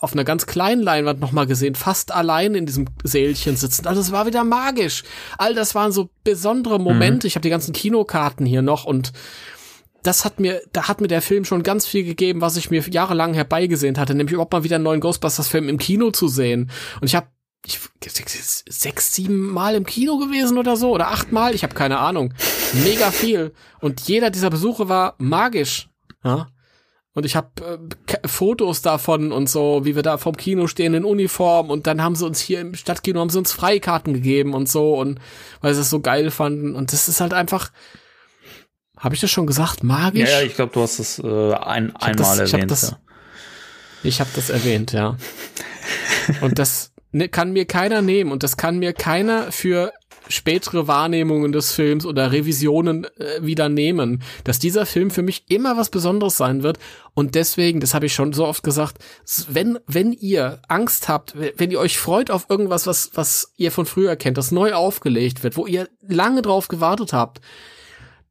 auf einer ganz kleinen Leinwand noch mal gesehen, fast allein in diesem Sälchen sitzend. Also es war wieder magisch. All das waren so besondere Momente. Ich habe die ganzen Kinokarten hier noch und das hat mir, da hat mir der Film schon ganz viel gegeben, was ich mir jahrelang herbeigesehnt hatte, nämlich überhaupt mal wieder einen neuen Ghostbusters-Film im Kino zu sehen. Und ich habe ich, sechs, sieben Mal im Kino gewesen oder so, oder acht Mal, ich habe keine Ahnung. Mega viel. Und jeder dieser Besuche war magisch. Ja? Und ich habe äh, Fotos davon und so, wie wir da vom Kino stehen in Uniform und dann haben sie uns hier im Stadtkino haben sie uns Freikarten gegeben und so und weil sie es so geil fanden und das ist halt einfach habe ich das schon gesagt? ja, Magisch? ja, ich glaube, du hast es äh, ein, hab einmal das- ich hab erwähnt. das- ja. Ich habe das erwähnt, ja. Und das ne, kann mir keiner nehmen und das kann mir keiner für spätere Wahrnehmungen des Films oder Revisionen äh, wieder nehmen, dass dieser Film für mich immer was Besonderes sein wird und deswegen, das habe ich schon so oft gesagt, wenn wenn ihr Angst habt, wenn ihr euch freut auf irgendwas, was was ihr von früher kennt, das neu aufgelegt wird, wo ihr lange drauf gewartet habt,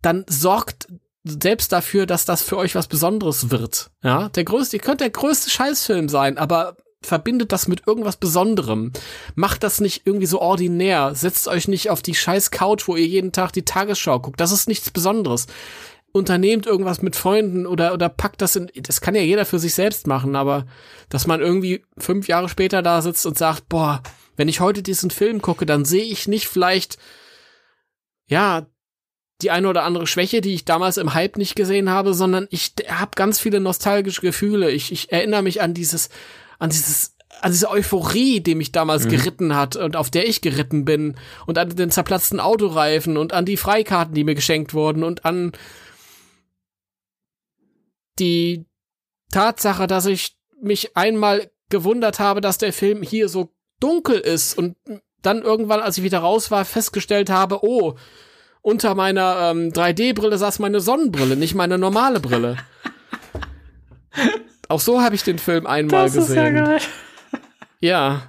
dann sorgt selbst dafür, dass das für euch was Besonderes wird. Ja, der größte, ihr könnt der größte Scheißfilm sein, aber verbindet das mit irgendwas Besonderem. Macht das nicht irgendwie so ordinär. Setzt euch nicht auf die scheiß Couch, wo ihr jeden Tag die Tagesschau guckt. Das ist nichts Besonderes. Unternehmt irgendwas mit Freunden oder, oder packt das in, das kann ja jeder für sich selbst machen, aber dass man irgendwie fünf Jahre später da sitzt und sagt, boah, wenn ich heute diesen Film gucke, dann sehe ich nicht vielleicht, ja, die eine oder andere Schwäche, die ich damals im Hype nicht gesehen habe, sondern ich habe ganz viele nostalgische Gefühle. Ich, ich erinnere mich an dieses, an dieses, an diese Euphorie, die mich damals geritten hat und auf der ich geritten bin und an den zerplatzten Autoreifen und an die Freikarten, die mir geschenkt wurden und an die Tatsache, dass ich mich einmal gewundert habe, dass der Film hier so dunkel ist und dann irgendwann, als ich wieder raus war, festgestellt habe, oh, unter meiner ähm, 3D-Brille saß meine Sonnenbrille, nicht meine normale Brille. Auch so habe ich den Film einmal Das ist ja gesehen. geil. ja,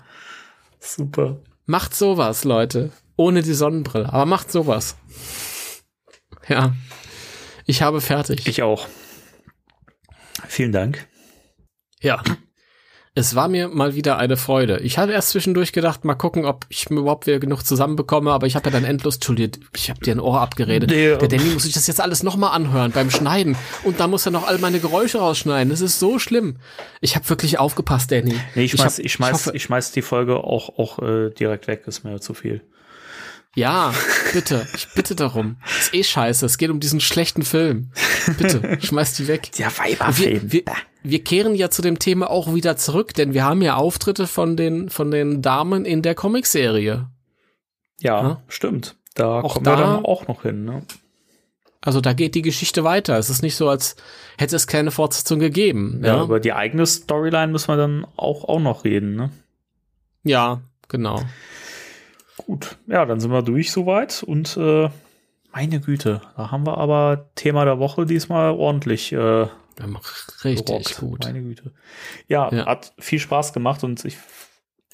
Super. macht sowas, Leute. Ohne die Sonnenbrille, aber macht sowas. Ja. Ich habe fertig. Ich auch. Vielen Dank. ja. Es war mir mal wieder eine Freude. Ich hatte erst zwischendurch gedacht, mal gucken, ob ich mir überhaupt wieder genug zusammenbekomme, aber ich habe ja dann endlos, Entschuldigung, ich habe dir ein Ohr abgeredet. Nee, Der Danny muss sich das jetzt alles nochmal anhören beim Schneiden. Und dann muss er noch all meine Geräusche rausschneiden. Das ist so schlimm. Ich habe wirklich aufgepasst, Danny. Nee, ich schmeiß, hab- ich, schmeiß, ich, hoffe- schmeiß die Folge auch, auch äh, direkt weg, ist mir zu viel. Ja, bitte. Ich bitte darum. Ist eh scheiße. Es geht um diesen schlechten Film. Bitte, schmeiß die weg. Der Und wir, wir, wir kehren ja zu dem Thema auch wieder zurück, denn wir haben ja Auftritte von den, von den Damen in der Comicserie. Ja, Ja. stimmt. Da Auch kommen da- wir dann auch noch hin. Ne? Also da geht die Geschichte weiter. Es ist nicht so, als hätte es keine Fortsetzung gegeben. Ja, Ja, über die eigene Storyline müssen wir dann auch, auch noch reden. Ne? ja genau. Gut, ja, dann sind wir durch soweit und äh, meine Güte, da haben wir aber Thema der Woche diesmal ordentlich äh, Richtig gerockt. gut. Meine Güte. Ja, Ja. hat viel Spaß gemacht und ich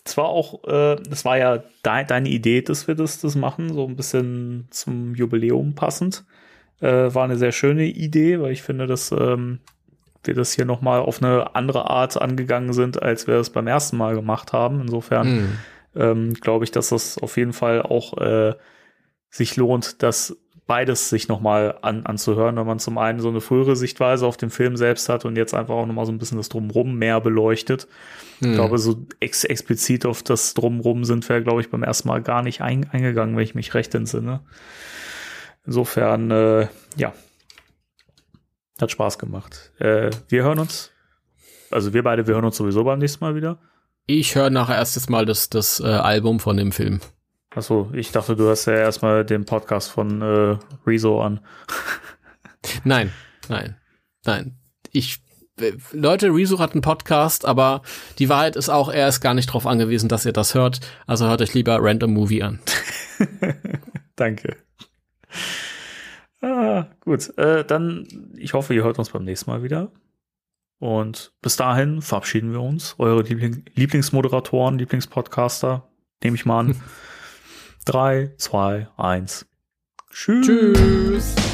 es war auch, äh, das war ja dei- deine Idee, dass wir das, das machen, so ein bisschen zum Jubiläum passend. Äh, war eine sehr schöne Idee, weil ich finde, dass ähm, wir das hier nochmal auf eine andere Art angegangen sind, als wir es beim ersten Mal gemacht haben. Insofern Hm. ähm, glaube ich, dass das auf jeden Fall auch äh, sich lohnt, das beides sich nochmal an, anzuhören, wenn man zum einen so eine frühere Sichtweise auf den Film selbst hat und jetzt einfach auch nochmal so ein bisschen das Drumrum mehr beleuchtet. Hm. Ich glaube, so ex explizit auf das Drumrum sind wir, glaube ich, beim ersten Mal gar nicht ein eingegangen, wenn ich mich recht entsinne. Insofern, äh, ja, hat Spaß gemacht. Äh, wir hören uns, also wir beide, wir hören uns sowieso beim nächsten Mal wieder. Ich höre nachher erst jetzt mal das, das äh, Album von dem Film. Achso, ich dachte, du hörst ja erstmal den Podcast von äh, Rezo an. Nein, nein, nein. Ich, äh, Leute, Rezo hat einen Podcast, aber die Wahrheit ist auch, er ist gar nicht darauf angewiesen, dass ihr das hört. Also hört euch lieber Random Movie an. Danke. Ah, gut, äh, dann, ich hoffe, ihr hört uns beim nächsten Mal wieder. Und bis dahin verabschieden wir uns. Eure Liebling Lieblingsmoderatoren, Lieblingspodcaster, nehme ich mal an. Drei, zwei, eins. Tschüss. Tschüss.